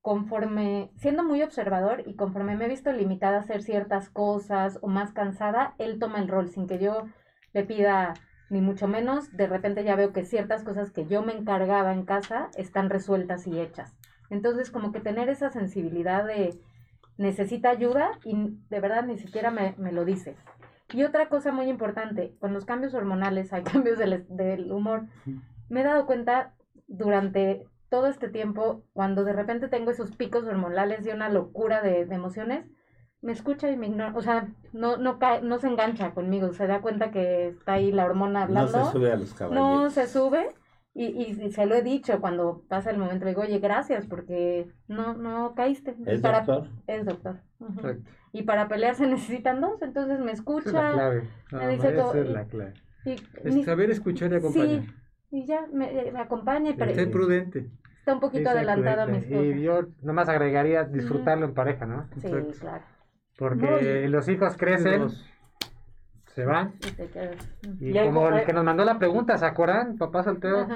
conforme, siendo muy observador y conforme me he visto limitada a hacer ciertas cosas o más cansada, él toma el rol sin que yo le pida ni mucho menos. De repente ya veo que ciertas cosas que yo me encargaba en casa están resueltas y hechas. Entonces, como que tener esa sensibilidad de necesita ayuda y de verdad ni siquiera me, me lo dice. Y otra cosa muy importante, con los cambios hormonales hay cambios del, del humor. Me he dado cuenta durante todo este tiempo, cuando de repente tengo esos picos hormonales y una locura de, de emociones, me escucha y me ignora, o sea, no, no, cae, no se engancha conmigo, se da cuenta que está ahí la hormona hablando. No se sube a los caballos. No se sube y, y, se lo he dicho cuando pasa el momento, le digo, oye, gracias porque no, no caíste. ¿Es doctor? Es doctor. Y para pelear se necesitan dos, entonces me escucha. es la clave. me dice esa es la clave. Y, saber escuchar y acompañar. Sí, y ya me, me acompaña. Y Esté prudente. Está un poquito adelantado a mi esposo. Y yo nomás agregaría disfrutarlo en pareja, ¿no? Sí, claro. Porque los hijos crecen, se van. Y, como el que nos mandó la pregunta, ¿se acuerdan? Papá soltero.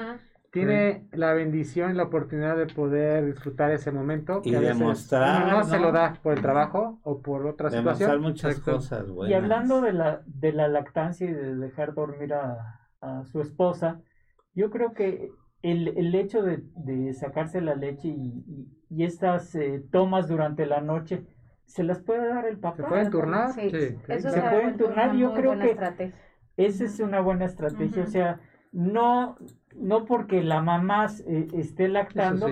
Tiene la bendición, la oportunidad de poder disfrutar ese momento. Y demostrar. No, se lo da por el trabajo o por otra demostrar muchas cosas Y hablando de la, de la lactancia y de dejar dormir a, a su esposa, yo creo que el, el hecho de, de, sacarse la leche y, y, estas eh, tomas durante la noche, se las puede dar el papá. ¿Se pueden turnar? Sí, se pueden turnar. Yo creo que esa es una buena estrategia. O sea, no, no porque la mamá eh, esté lactando,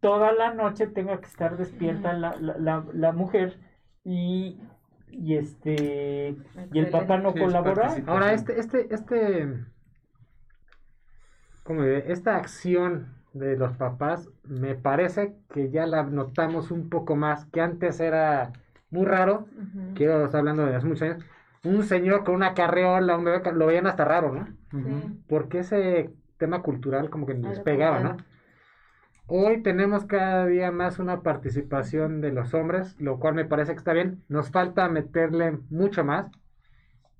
toda la noche tenga que estar despierta la, la, la, mujer y, y este y el papá no colabora. Ahora, este, este, este como esta acción de los papás me parece que ya la notamos un poco más, que antes era muy raro, quiero estar hablando de hace muchos años, un señor con una carreola, un bebé, lo veían hasta raro, ¿no? Porque ese tema cultural como que nos pegaba, ¿no? Hoy tenemos cada día más una participación de los hombres, lo cual me parece que está bien. Nos falta meterle mucho más,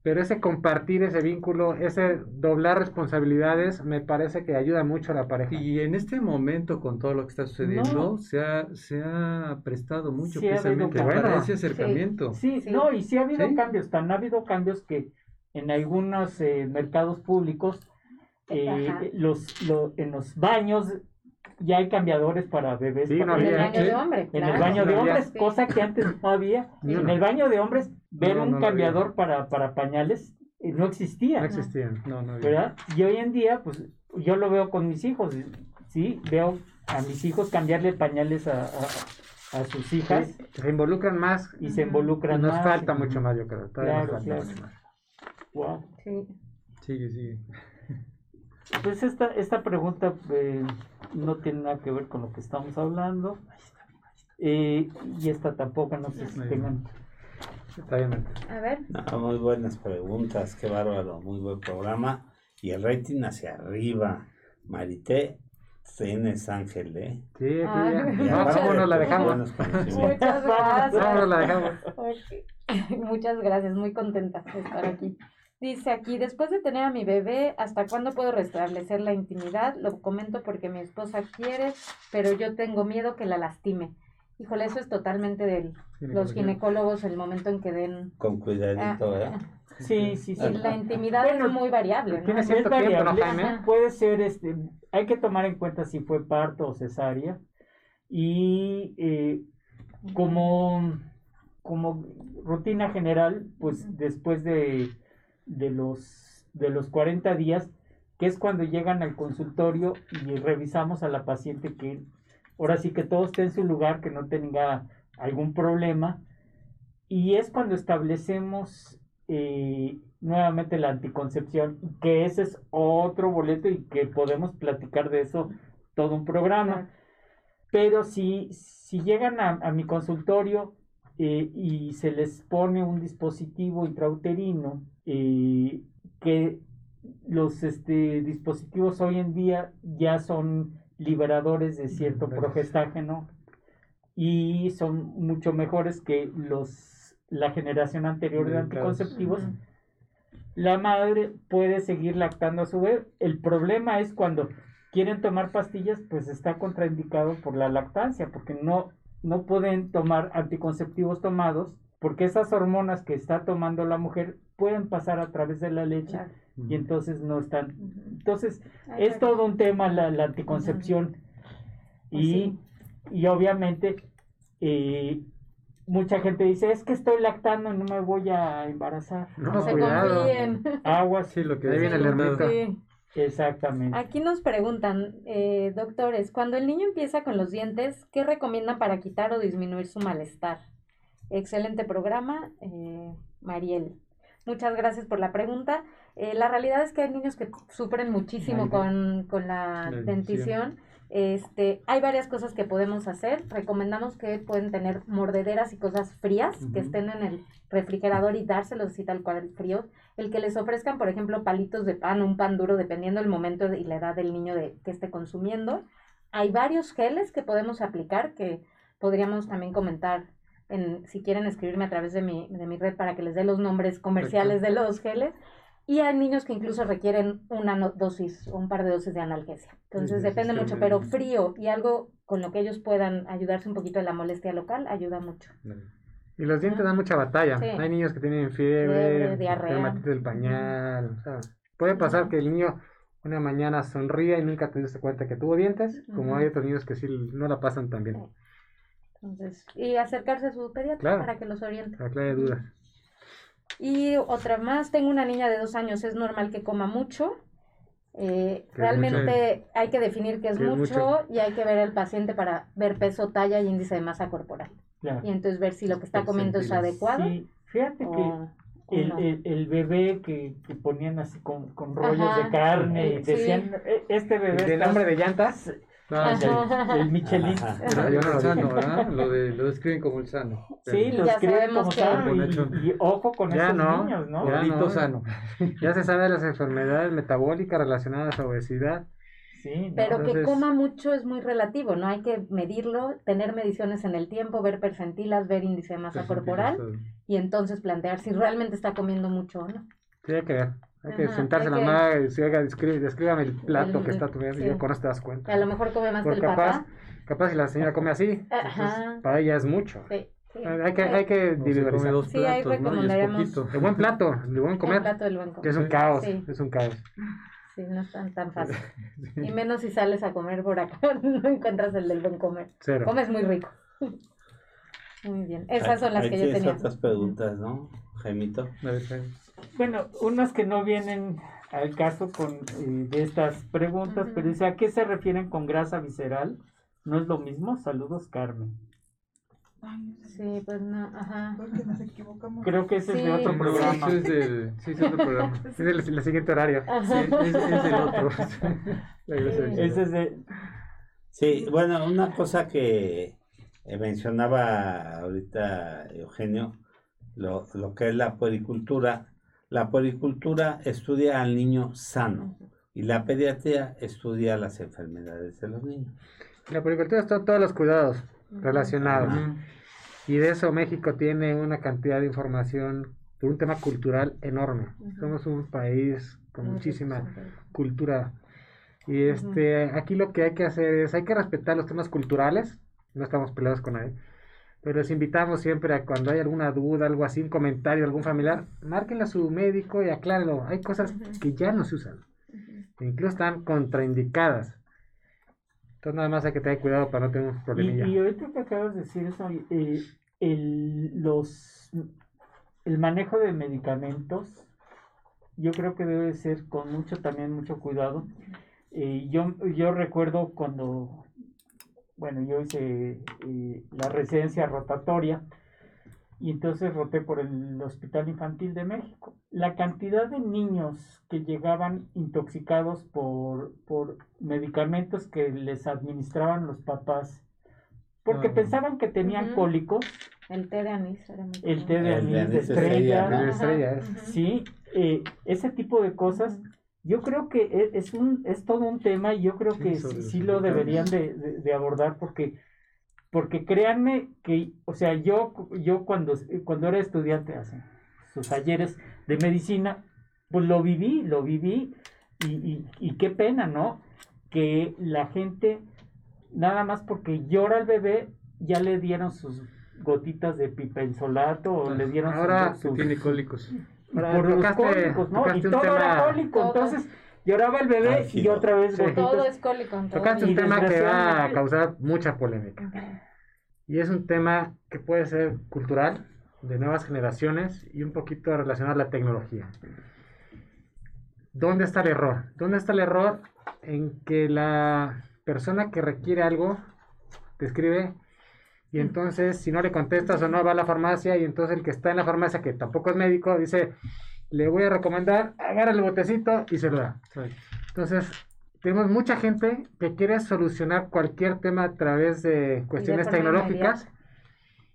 pero ese compartir ese vínculo, ese doblar responsabilidades, me parece que ayuda mucho a la pareja. Y en este momento, con todo lo que está sucediendo, se, ha, se ha prestado mucho precisamente para ese acercamiento. Sí, no, y sí ha habido cambios, tan ha habido cambios que en algunos eh, mercados públicos, eh, los, en los baños ya hay cambiadores para bebés. en el baño de hombres. En el baño de hombres, cosa que antes no había. En el baño de hombres, ver un cambiador para, para pañales eh, no existía. No existía. No, no ¿verdad? Y hoy en día, pues yo lo veo con mis hijos. Sí, veo a mis hijos cambiarle pañales a, a, sus hijas. se involucran más. Y se involucran nos más. Nos falta mucho más, yo creo. Claro, claro. Wow. Sí. Sigue, sigue. Pues esta, esta pregunta eh, no tiene nada que ver con lo que estamos hablando. Eh, y esta tampoco, no sé si tengan. Está bien. A ver. muy buenas preguntas, qué bárbaro, muy buen programa. Y el rating hacia arriba. Marité tienes Ángel, ¿eh? Sí, aquí ya. Vámonos, la dejamos. Muchas gracias. Vámonos, la dejamos. Muchas gracias, muy contenta de estar aquí. Dice aquí, después de tener a mi bebé, ¿hasta cuándo puedo restablecer la intimidad? Lo comento porque mi esposa quiere, pero yo tengo miedo que la lastime. Híjole, eso es totalmente de los ginecólogos el momento en que den... Con cuidadito, ¿eh? Sí, sí, sí. la intimidad es muy variable, ¿no? Tiene cierto tiempo, Puede ser, este, hay que tomar en cuenta si fue parto o cesárea. Y eh, como, como rutina general, pues después de de los, de los 40 días, que es cuando llegan al consultorio y revisamos a la paciente que ahora sí que todo esté en su lugar, que no tenga algún problema. Y es cuando establecemos eh, nuevamente la anticoncepción, que ese es otro boleto y que podemos platicar de eso todo un programa. Pero si, si llegan a, a mi consultorio eh, y se les pone un dispositivo intrauterino eh, que los este, dispositivos hoy en día ya son liberadores de cierto progestágeno y son mucho mejores que los la generación anterior de anticonceptivos. La madre puede seguir lactando a su bebé. El problema es cuando quieren tomar pastillas, pues está contraindicado por la lactancia, porque no, no pueden tomar anticonceptivos tomados, porque esas hormonas que está tomando la mujer pueden pasar a través de la leche y entonces no están. Entonces, es todo un tema la, la anticoncepción. Pues y, y obviamente, eh, mucha gente dice, es que estoy lactando y no me voy a embarazar. No, se confíen. Agua, sí, lo que viene el Exactamente. Aquí nos preguntan, eh, doctores, cuando el niño empieza con los dientes, ¿qué recomiendan para quitar o disminuir su malestar? Excelente programa, eh, Mariel. Muchas gracias por la pregunta. Eh, la realidad es que hay niños que sufren muchísimo con, la, dentición. Este, hay varias cosas que podemos hacer. Recomendamos que pueden tener mordederas y cosas frías que estén en el refrigerador y dárselos así tal cual frío. El que les ofrezcan, por ejemplo, palitos de pan, un pan duro, dependiendo del momento y la edad del niño de, que esté consumiendo. Hay varios geles que podemos aplicar que podríamos también comentar en, si quieren escribirme a través de mi, de mi red para que les dé los nombres comerciales de los geles. Y hay niños que incluso requieren una dosis o un par de dosis de analgesia. Entonces depende mucho, pero frío y algo con lo que ellos puedan ayudarse un poquito de la molestia local ayuda mucho. Y los dientes dan mucha batalla. Hay niños que tienen fiebre, diarrea, del pañal. puede pasar que el niño una mañana sonría y nunca te diste cuenta que tuvo dientes, como hay otros niños que sí no la pasan tan bien. Entonces, y acercarse a su pediatra para que los oriente. Aclare dudas. Y otra más, tengo una niña de dos años, es normal que coma mucho. Eh, realmente hay que definir qué es, mucho, y hay que ver al paciente para ver peso, talla y índice de masa corporal. Y entonces ver si lo que está comiendo es adecuado. Sí, fíjate que el, el, bebé que, que, ponían así con, con rollos de carne, y decían, e, este bebé... ¿De nombre de llantas? Ah, el, Michelin. Pero sano, ¿verdad? Lo, de, lo describen como el sano. Sí, lo describen como sano. Y, ojo con esos niños, ¿no? Ya no, sano. Ya se sabe de las enfermedades metabólicas relacionadas a obesidad. Sí, Pero que coma mucho es muy relativo, ¿no? Hay que medirlo, tener mediciones en el tiempo, ver percentilas, ver índice de masa corporal y entonces plantear si realmente está comiendo mucho o no. Sí, hay que ver. Hay que sentarse la madre y decir, descríbame el plato que está tu y con eso te das cuenta. a lo mejor come más que el capaz, papá. Capaz si la señora come así, para ella es mucho. Sí. Hay que, hay que individualizar. sí, ahí recomendaríamos. De buen plato, de buen comer. plato del buen comer. Que es un caos, es un caos. Sí, no es tan, tan fácil. Y menos si sales a comer por acá, no encuentras el del buen comer. Cero. Comes muy rico. Muy bien. Esas son las que yo tenía. otras preguntas, ¿no, Jaimito? Bueno, unas que no vienen al caso con eh, de estas preguntas, pero dice, ¿a qué se refieren con grasa visceral? ¿No es lo mismo? Saludos, Carmen. Sí, pues no, ajá. Creo que ese es de otro programa. Sí, es de, sí, es otro programa. es del, siguiente horario. Sí, es, es del otro. ese es de... Sí, bueno, una cosa que mencionaba ahorita Eugenio, lo, lo que es la puericultura la poricultura estudia al niño sano y la pediatría estudia las enfermedades de los niños. La poricultura está todos los cuidados relacionados. Y de eso México tiene una cantidad de información por un tema cultural enorme. Somos un país con muchísima cultura. Y este, aquí lo que hay que hacer es, hay que respetar los temas culturales, no estamos peleados con nadie, pero les invitamos siempre a cuando hay alguna duda, algo así, un comentario, algún familiar, márquenle a su médico y aclárenlo. Hay cosas que ya no se usan, incluso están contraindicadas. Entonces nada más hay que tener cuidado para no tener un problemilla. Y, ahorita que acabas de decir eso, eh, el, los, el manejo de medicamentos, yo creo que debe ser con mucho también mucho cuidado. Eh, yo, yo recuerdo cuando bueno, yo hice eh, la residencia rotatoria y entonces roté por el Hospital Infantil de México. La cantidad de niños que llegaban intoxicados por, por medicamentos que les administraban los papás, porque ah. pensaban que tenían cólicos. El té de anís era muy El té de anís, de estrella. Sí, eh, ese tipo de cosas yo creo que e, es, un, es todo un tema y yo creo que sí, lo deberían de, abordar porque, porque créanme que, o sea, yo, yo cuando, cuando era estudiante hace sus talleres de medicina, pues lo viví, lo viví y, y, qué pena, ¿no? Que la gente, nada más porque llora el bebé, ya le dieron sus gotitas de pipensolato o le dieron Ahora sus, tiene cólicos por los cólicos, ¿no? Y todo era cólico, entonces lloraba el bebé y otra vez Todo es cólico. Tocaste un tema que va a causar mucha polémica. Y es un tema que puede ser cultural, de nuevas generaciones y un poquito relacionado a la tecnología. ¿Dónde está el error? ¿Dónde está el error en que la persona que requiere algo te escribe y entonces si no le contestas o no va a la farmacia y entonces el que está en la farmacia que tampoco es médico dice le voy a recomendar agarra el botecito y se lo da entonces tenemos mucha gente que quiere solucionar cualquier tema a través de cuestiones tecnológicas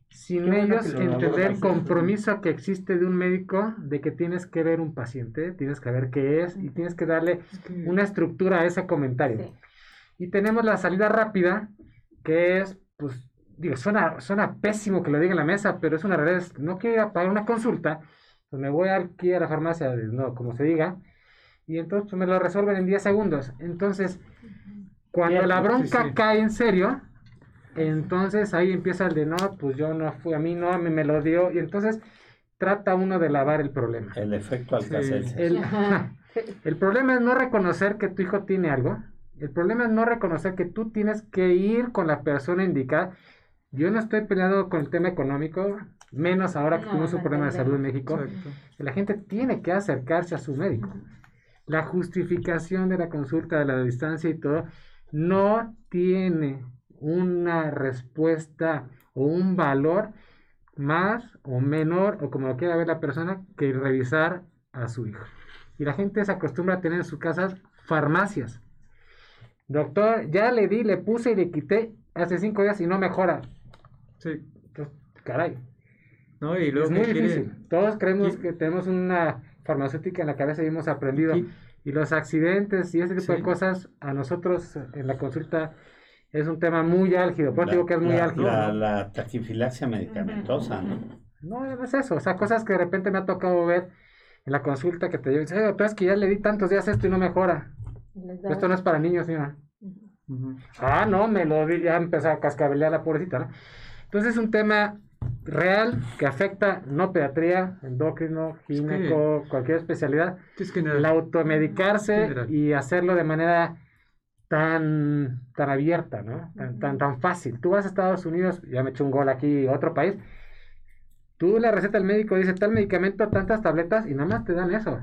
sin ellos entender el compromiso que existe de un médico de que tienes que ver un paciente, tienes que ver qué es y tienes que darle una estructura a ese comentario. Y tenemos la salida rápida, que es, pues, digo, suena, suena pésimo que lo diga en la mesa, pero es una realidad. No quiero pagar una consulta, pues me voy aquí a la farmacia, no, como se diga, y entonces me lo resuelven en 10 segundos. Entonces, cuando la bronca cae en serio, entonces ahí empieza el de no, pues yo no fui, a mí no, a mí me lo dio, y entonces trata uno de lavar el problema. El efecto al el, el problema es no reconocer que tu hijo tiene algo. El problema es no reconocer que tú tienes que ir con la persona indicada yo no estoy peleado con el tema económico, menos ahora que tenemos un problema de salud en México. La gente tiene que acercarse a su médico. La justificación de la consulta de la distancia y todo no tiene una respuesta o un valor más o menor o como lo quiera ver la persona que revisar a su hijo. Y la gente se acostumbra a tener en sus casas farmacias. Doctor, ya le di, le puse y le quité hace cinco días y no mejora. Sí. caray. No, y luego es muy difícil. Todos creemos que tenemos una farmacéutica en la cabeza y hemos aprendido. Y los accidentes y ese tipo de cosas, a nosotros en la consulta es un tema muy álgido. Por digo que es muy álgido. La, la, taquifilaxia medicamentosa, ¿no? No, es eso. O sea, cosas que de repente me ha tocado ver en la consulta que te digo, pero es que ya le di tantos días esto y no mejora. Esto no es para niños, señora. Ah, no, me lo di, ya empezó a cascabelear la pobrecita, ¿no? Entonces es un tema real que afecta no pediatría, endocrino, gineco, cualquier especialidad. Es que el automedicarse y hacerlo de manera tan, tan abierta, ¿no? Tan, tan, tan fácil. Tú vas a Estados Unidos, ya me eché un gol aquí, otro país. Tú la receta del médico dice tal medicamento, tantas tabletas y nada más te dan eso.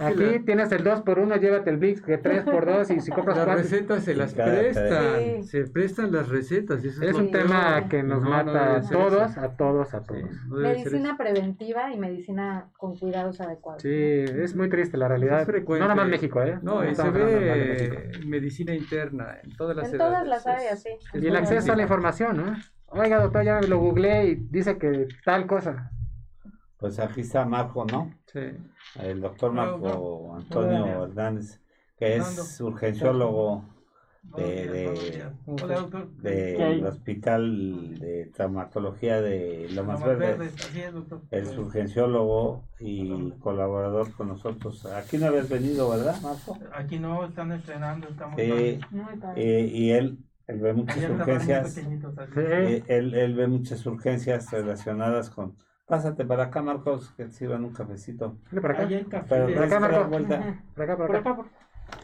Aquí tienes el 2 por 1 llévate el VIX, que 3 por 2 y si compras Las recetas se las prestan, se prestan las recetas. es, un tema que nos mata a todos, a todos, a todos. medicina preventiva y medicina con cuidados adecuados. Sí, es muy triste la realidad. no nada más México, ¿eh? No, se ve medicina interna en todas las En todas las áreas, sí. Y el acceso a la información, ¿no? Oiga, doctor, ya lo googleé y dice que tal cosa. Pues aquí está Marco, ¿no? Sí. El doctor Marco Antonio Hernández, que es urgenciólogo de, del hospital de traumatología de Lomas Verde. Es urgenciólogo y colaborador con nosotros. Aquí no habías venido, ¿verdad, Marco? Aquí no, están estrenando, estamos... Eh, y él él ve muchas urgencias. Eh, él, él, ve muchas urgencias relacionadas con Pásate para acá, Marcos, que sirvan un cafecito. para acá. para acá, Marcos. Para acá, acá.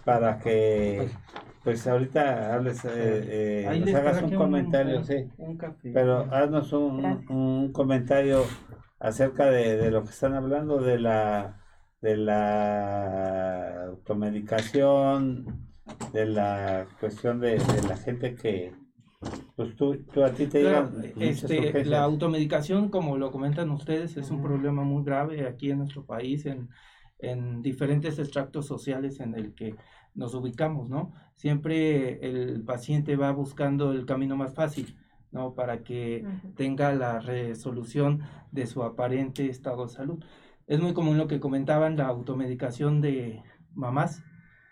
Para que, pues ahorita hables, eh, eh nos hagas un comentario, sí. Pero haznos un, un, comentario acerca de, de, lo que están hablando de la de la automedicación, de la cuestión de, de la gente que pues tú, a ti te este, La automedicación, como lo comentan ustedes, es un problema muy grave aquí en nuestro país, en, en diferentes extractos sociales en el que nos ubicamos, ¿no? Siempre el paciente va buscando el camino más fácil, ¿no? Para que tenga la resolución de su aparente estado de salud. Es muy común lo que comentaban, la automedicación de, mamás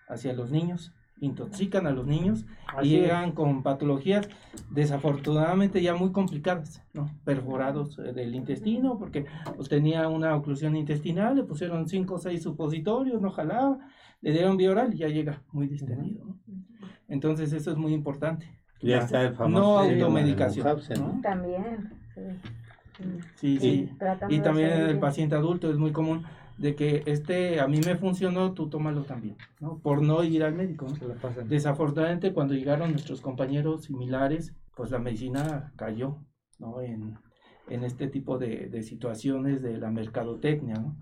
hacia los niños, intoxican a los niños y llegan con patologías desafortunadamente ya muy complicadas, ¿no? Perforados eh, del intestino porque pues, tenía una oclusión intestinal, le pusieron cinco o seis supositorios, no jalaba, le dieron bioral y ya llega muy distendido, ¿no? Entonces eso es muy importante. Ya está el famoso no automedicación. También. Sí, sí. Y, también en el paciente adulto es muy común de que este a mí me funcionó, tú tómalo también, ¿no? Por no ir al médico. Desafortunadamente cuando llegaron nuestros compañeros similares, pues la medicina cayó, ¿no? En, este tipo de, situaciones de la mercadotecnia, ¿no?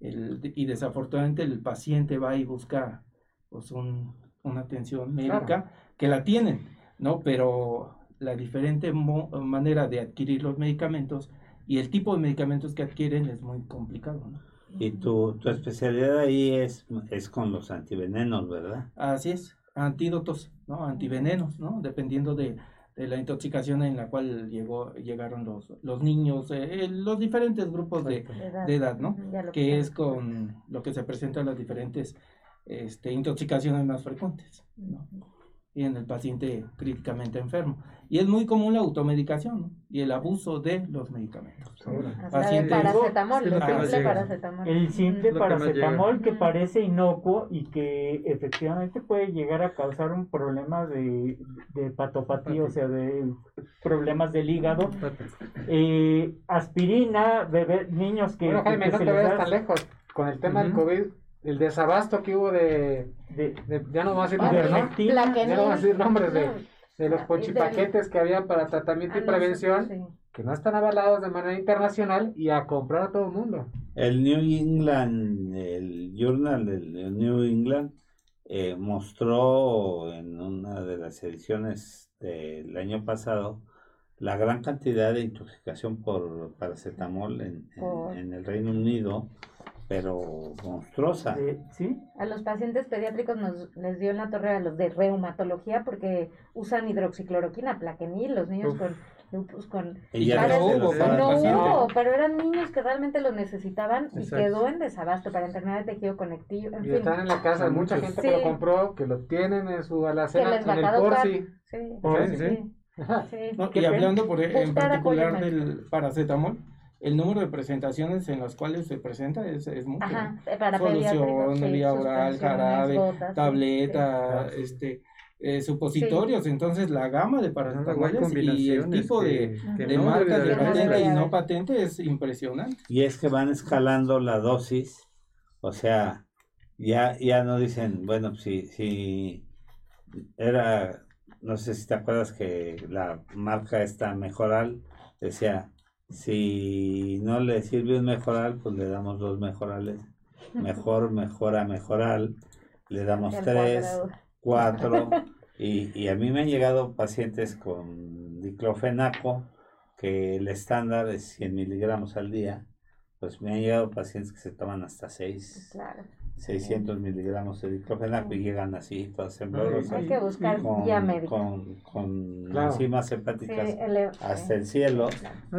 y desafortunadamente el paciente va y busca pues un, una atención médica que la tienen, ¿no? Pero la diferente manera de adquirir los medicamentos y el tipo de medicamentos que adquieren es muy complicado, ¿no? Y tu, tu especialidad ahí es, es con los antivenenos, ¿verdad? Así es, antídotos, ¿no? Antivenenos, ¿no? Dependiendo de, la intoxicación en la cual llegó, llegaron los, los niños, eh, los diferentes grupos de, edad, ¿no? Que es con lo que se presentan las diferentes este, intoxicaciones más frecuentes, ¿no? y en el paciente críticamente enfermo. Y es muy común la automedicación y el abuso de los medicamentos. Pacientes, paracetamol, el simple paracetamol. El simple paracetamol que parece inocuo y que efectivamente puede llegar a causar un problema de, de patopatía, o sea, de problemas del hígado. Eh, aspirina, bebé, niños que... Bueno, Jaime, no te vayas tan lejos. Con el tema del COVID el desabasto que hubo de, de, ya no vamos a decir nombres, ¿no? Ya no vamos a decir nombres de, de los pochipaquetes que había para tratamiento y prevención, que no están avalados de manera internacional y a comprar a todo el mundo. El New England, el Journal del New England, eh, mostró en una de las ediciones del año pasado la gran cantidad de intoxicación por paracetamol en, en el Reino Unido pero monstruosa. ¿Sí? A los pacientes pediátricos nos les dio en la torre a los de reumatología porque usan hidroxicloroquina, plaquenil, los niños con lupus con no hubo, pero eran niños que realmente lo necesitaban y quedó en desabasto para enfermedad de tejido conectivo. y están en la casa, mucha gente que lo compró, que lo tienen en su alacena, en el porci. Sí, sí. y hablando por, en particular del paracetamol, el número de presentaciones en las cuales se presenta es, es mucho. Ajá, para Solución, vía oral, jarabe, tableta, este, eh, supositorios. Entonces, la gama de paracetamol y el tipo de, de marcas de patente y no patente es impresionante. Y es que van escalando la dosis, o sea, ya, ya no dicen, bueno, si, si era, no sé si te acuerdas que la marca está mejoral, decía si no le sirve un mejoral, pues le damos dos mejorales. Mejor, mejora, mejoral. Le damos tres, cuatro. Y, y, a mí me han llegado pacientes con diclofenaco, que el estándar es 100 miligramos al día. Pues me han llegado pacientes que se toman hasta seis. Claro. 600 miligramos de diclofenaco y llegan así, todas temblorosas. Hay que buscar con, médica. Con, con enzimas hepáticas hasta el cielo.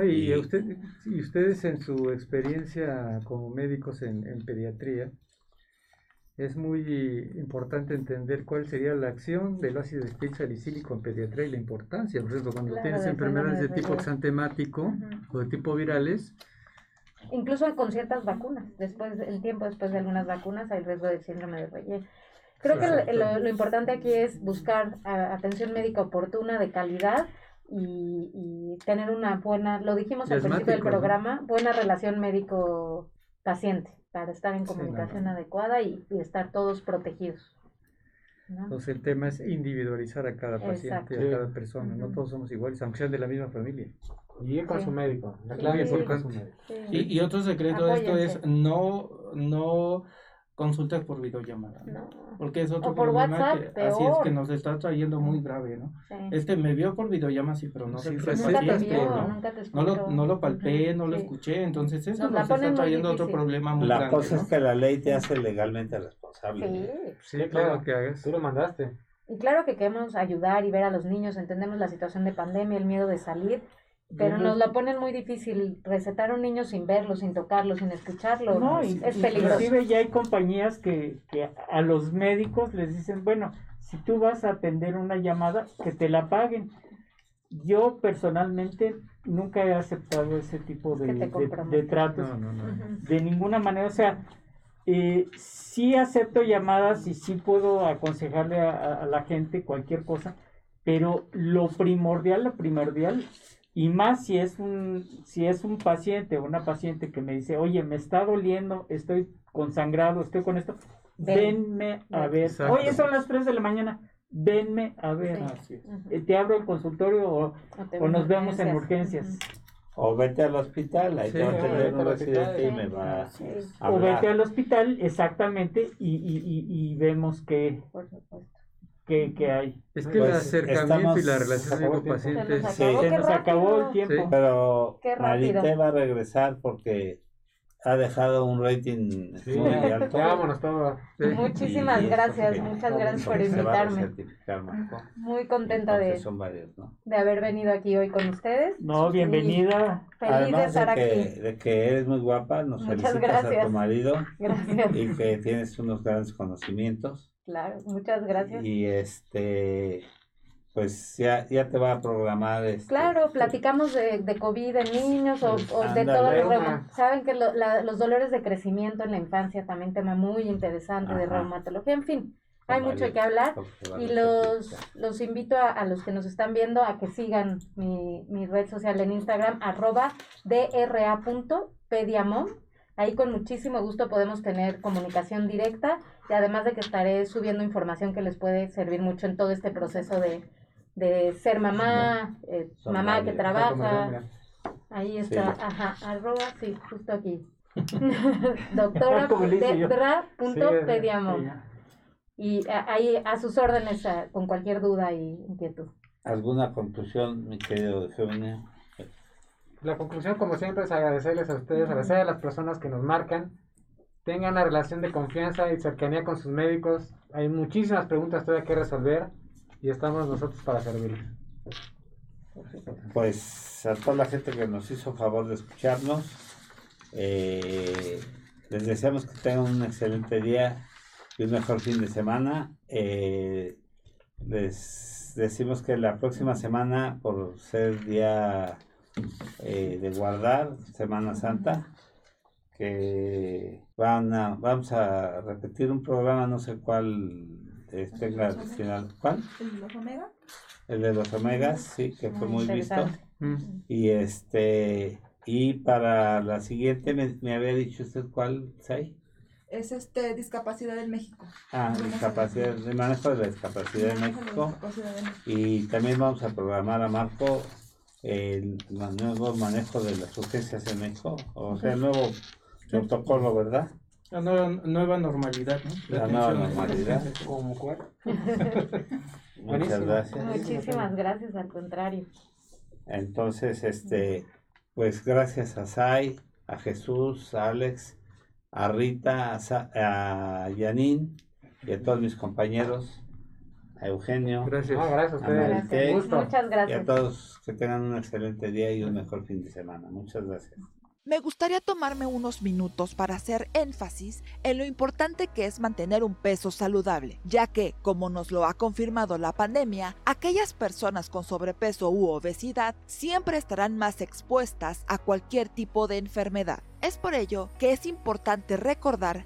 y, usted, y, ustedes en su experiencia como médicos en, en, pediatría, es muy importante entender cuál sería la acción del ácido salicílico en pediatría y la importancia. Por ejemplo, cuando tienes enfermedades de tipo exantemático o de tipo virales, incluso con ciertas vacunas, después el tiempo después de algunas vacunas hay riesgo de síndrome de Reye. Creo que lo, importante aquí es buscar atención médica oportuna, de calidad y, tener una buena, lo dijimos al principio del programa, buena relación médico-paciente para estar en comunicación adecuada y, estar todos protegidos. Entonces el tema es individualizar a cada paciente, a cada persona, no todos somos iguales, aunque sean de la misma familia. Y con su médico. La clave es con su médico. Y, y otro secreto de esto es no, no consultas por videollamada. No. Porque es otro problema que así es que nos está trayendo muy grave, ¿no? Este me vio por videollamada, sí, pero no sé nunca te vio, ¿no? no, lo, no lo palpé, no lo escuché, entonces eso nos, está trayendo otro problema muy grave. La cosa es que la ley te hace legalmente responsable. Sí, sí claro, que hagas. Tú lo mandaste. Y claro que queremos ayudar y ver a los niños, entendemos la situación de pandemia, el miedo de salir, pero nos lo ponen muy difícil. Recetar a un niño sin verlo, sin tocarlo, sin escucharlo. No, es peligroso. Inclusive ya hay compañías que, que a los médicos les dicen, bueno, si tú vas a atender una llamada, que te la paguen. Yo personalmente nunca he aceptado ese tipo de, de, tratos. De ninguna manera. O sea, eh, sí acepto llamadas y sí puedo aconsejarle a, la gente cualquier cosa, pero lo primordial, lo primordial, y más si es un, si es un paciente o una paciente que me dice, oye, me está doliendo, estoy consangrado, estoy con esto, venme a ver. Oye, son las 3 de la mañana, venme a ver. Eh, te abro el consultorio o, nos vemos en urgencias. O vete al hospital, ahí te va a tener un accidente y me va a O vete al hospital, exactamente, y, y, y, vemos que, que, hay. Es que el pues, acercamiento y la relación médico-paciente se nos acabó el tiempo. Pero Marita va a regresar porque ha dejado un rating muy alto. Vámonos todos. Muchísimas gracias, muchas gracias por invitarme. Muy contenta de, de haber venido aquí hoy con ustedes. No, bienvenida. Feliz de estar de que, aquí. De que eres muy guapa, nos muchas felicitas gracias. a tu marido. Gracias. Y que tienes unos grandes conocimientos. Claro, muchas gracias. Y este pues ya, ya te va a programar. Este, claro, platicamos de, de COVID en niños o, de todo lo Saben que los dolores de crecimiento en la infancia también tema muy interesante de reumatología, en fin. Hay mucho que hablar y los, los invito a, los que nos están viendo a que sigan mi, mi red social en Instagram, arroba dra.pediamom. Ahí con muchísimo gusto podemos tener comunicación directa y además de que estaré subiendo información que les puede servir mucho en todo este proceso de, de ser mamá, eh, mamá que trabaja. Ahí está, ajá, arroba, sí, justo aquí. Doctora Pediamo. Y ahí a sus órdenes con cualquier duda y inquietud. ¿Alguna conclusión, mi querido Eugenio? La conclusión, como siempre, es agradecerles a ustedes, agradecer a las personas que nos marcan, tengan una relación de confianza y cercanía con sus médicos. Hay muchísimas preguntas todavía que resolver y estamos nosotros para servirles. Pues a toda la gente que nos hizo favor de escucharnos, eh, les deseamos que tengan un excelente día y un mejor fin de semana. Eh, les decimos que la próxima semana, por ser día eh, de guardar, Semana Santa, que van a, vamos a repetir un programa, no sé cuál este, final, ¿cuál? El de los Omegas. El de los Omegas, sí, que fue muy visto. Mm. Y este, y para la siguiente, me, había dicho usted cuál, ¿sí? Es este, discapacidad en México. Ah, discapacidad, de manejo de la discapacidad en México. Y también vamos a programar a Marco el nuevo manejo de las urgencias en México, o sea, el nuevo protocolo, ¿verdad? La nueva, nueva normalidad, ¿no? La, nueva normalidad. Como cuál. Muchas gracias. Muchísimas gracias, al contrario. Entonces, este, pues gracias a Sai, a Jesús, a Alex, a Rita, a, a Yanin y a todos mis compañeros, a Eugenio. Gracias. gracias a ustedes. Muchas gracias. Y a todos que tengan un excelente día y un mejor fin de semana. Muchas gracias. Me gustaría tomarme unos minutos para hacer énfasis en lo importante que es mantener un peso saludable, ya que, como nos lo ha confirmado la pandemia, aquellas personas con sobrepeso u obesidad siempre estarán más expuestas a cualquier tipo de enfermedad. Es por ello que es importante recordar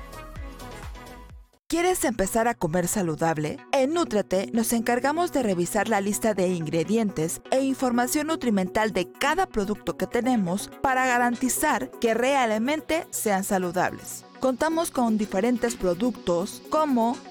¿Quieres empezar a comer saludable? En Nutrete nos encargamos de revisar la lista de ingredientes e información nutrimental de cada producto que tenemos para garantizar que realmente sean saludables. Contamos con diferentes productos como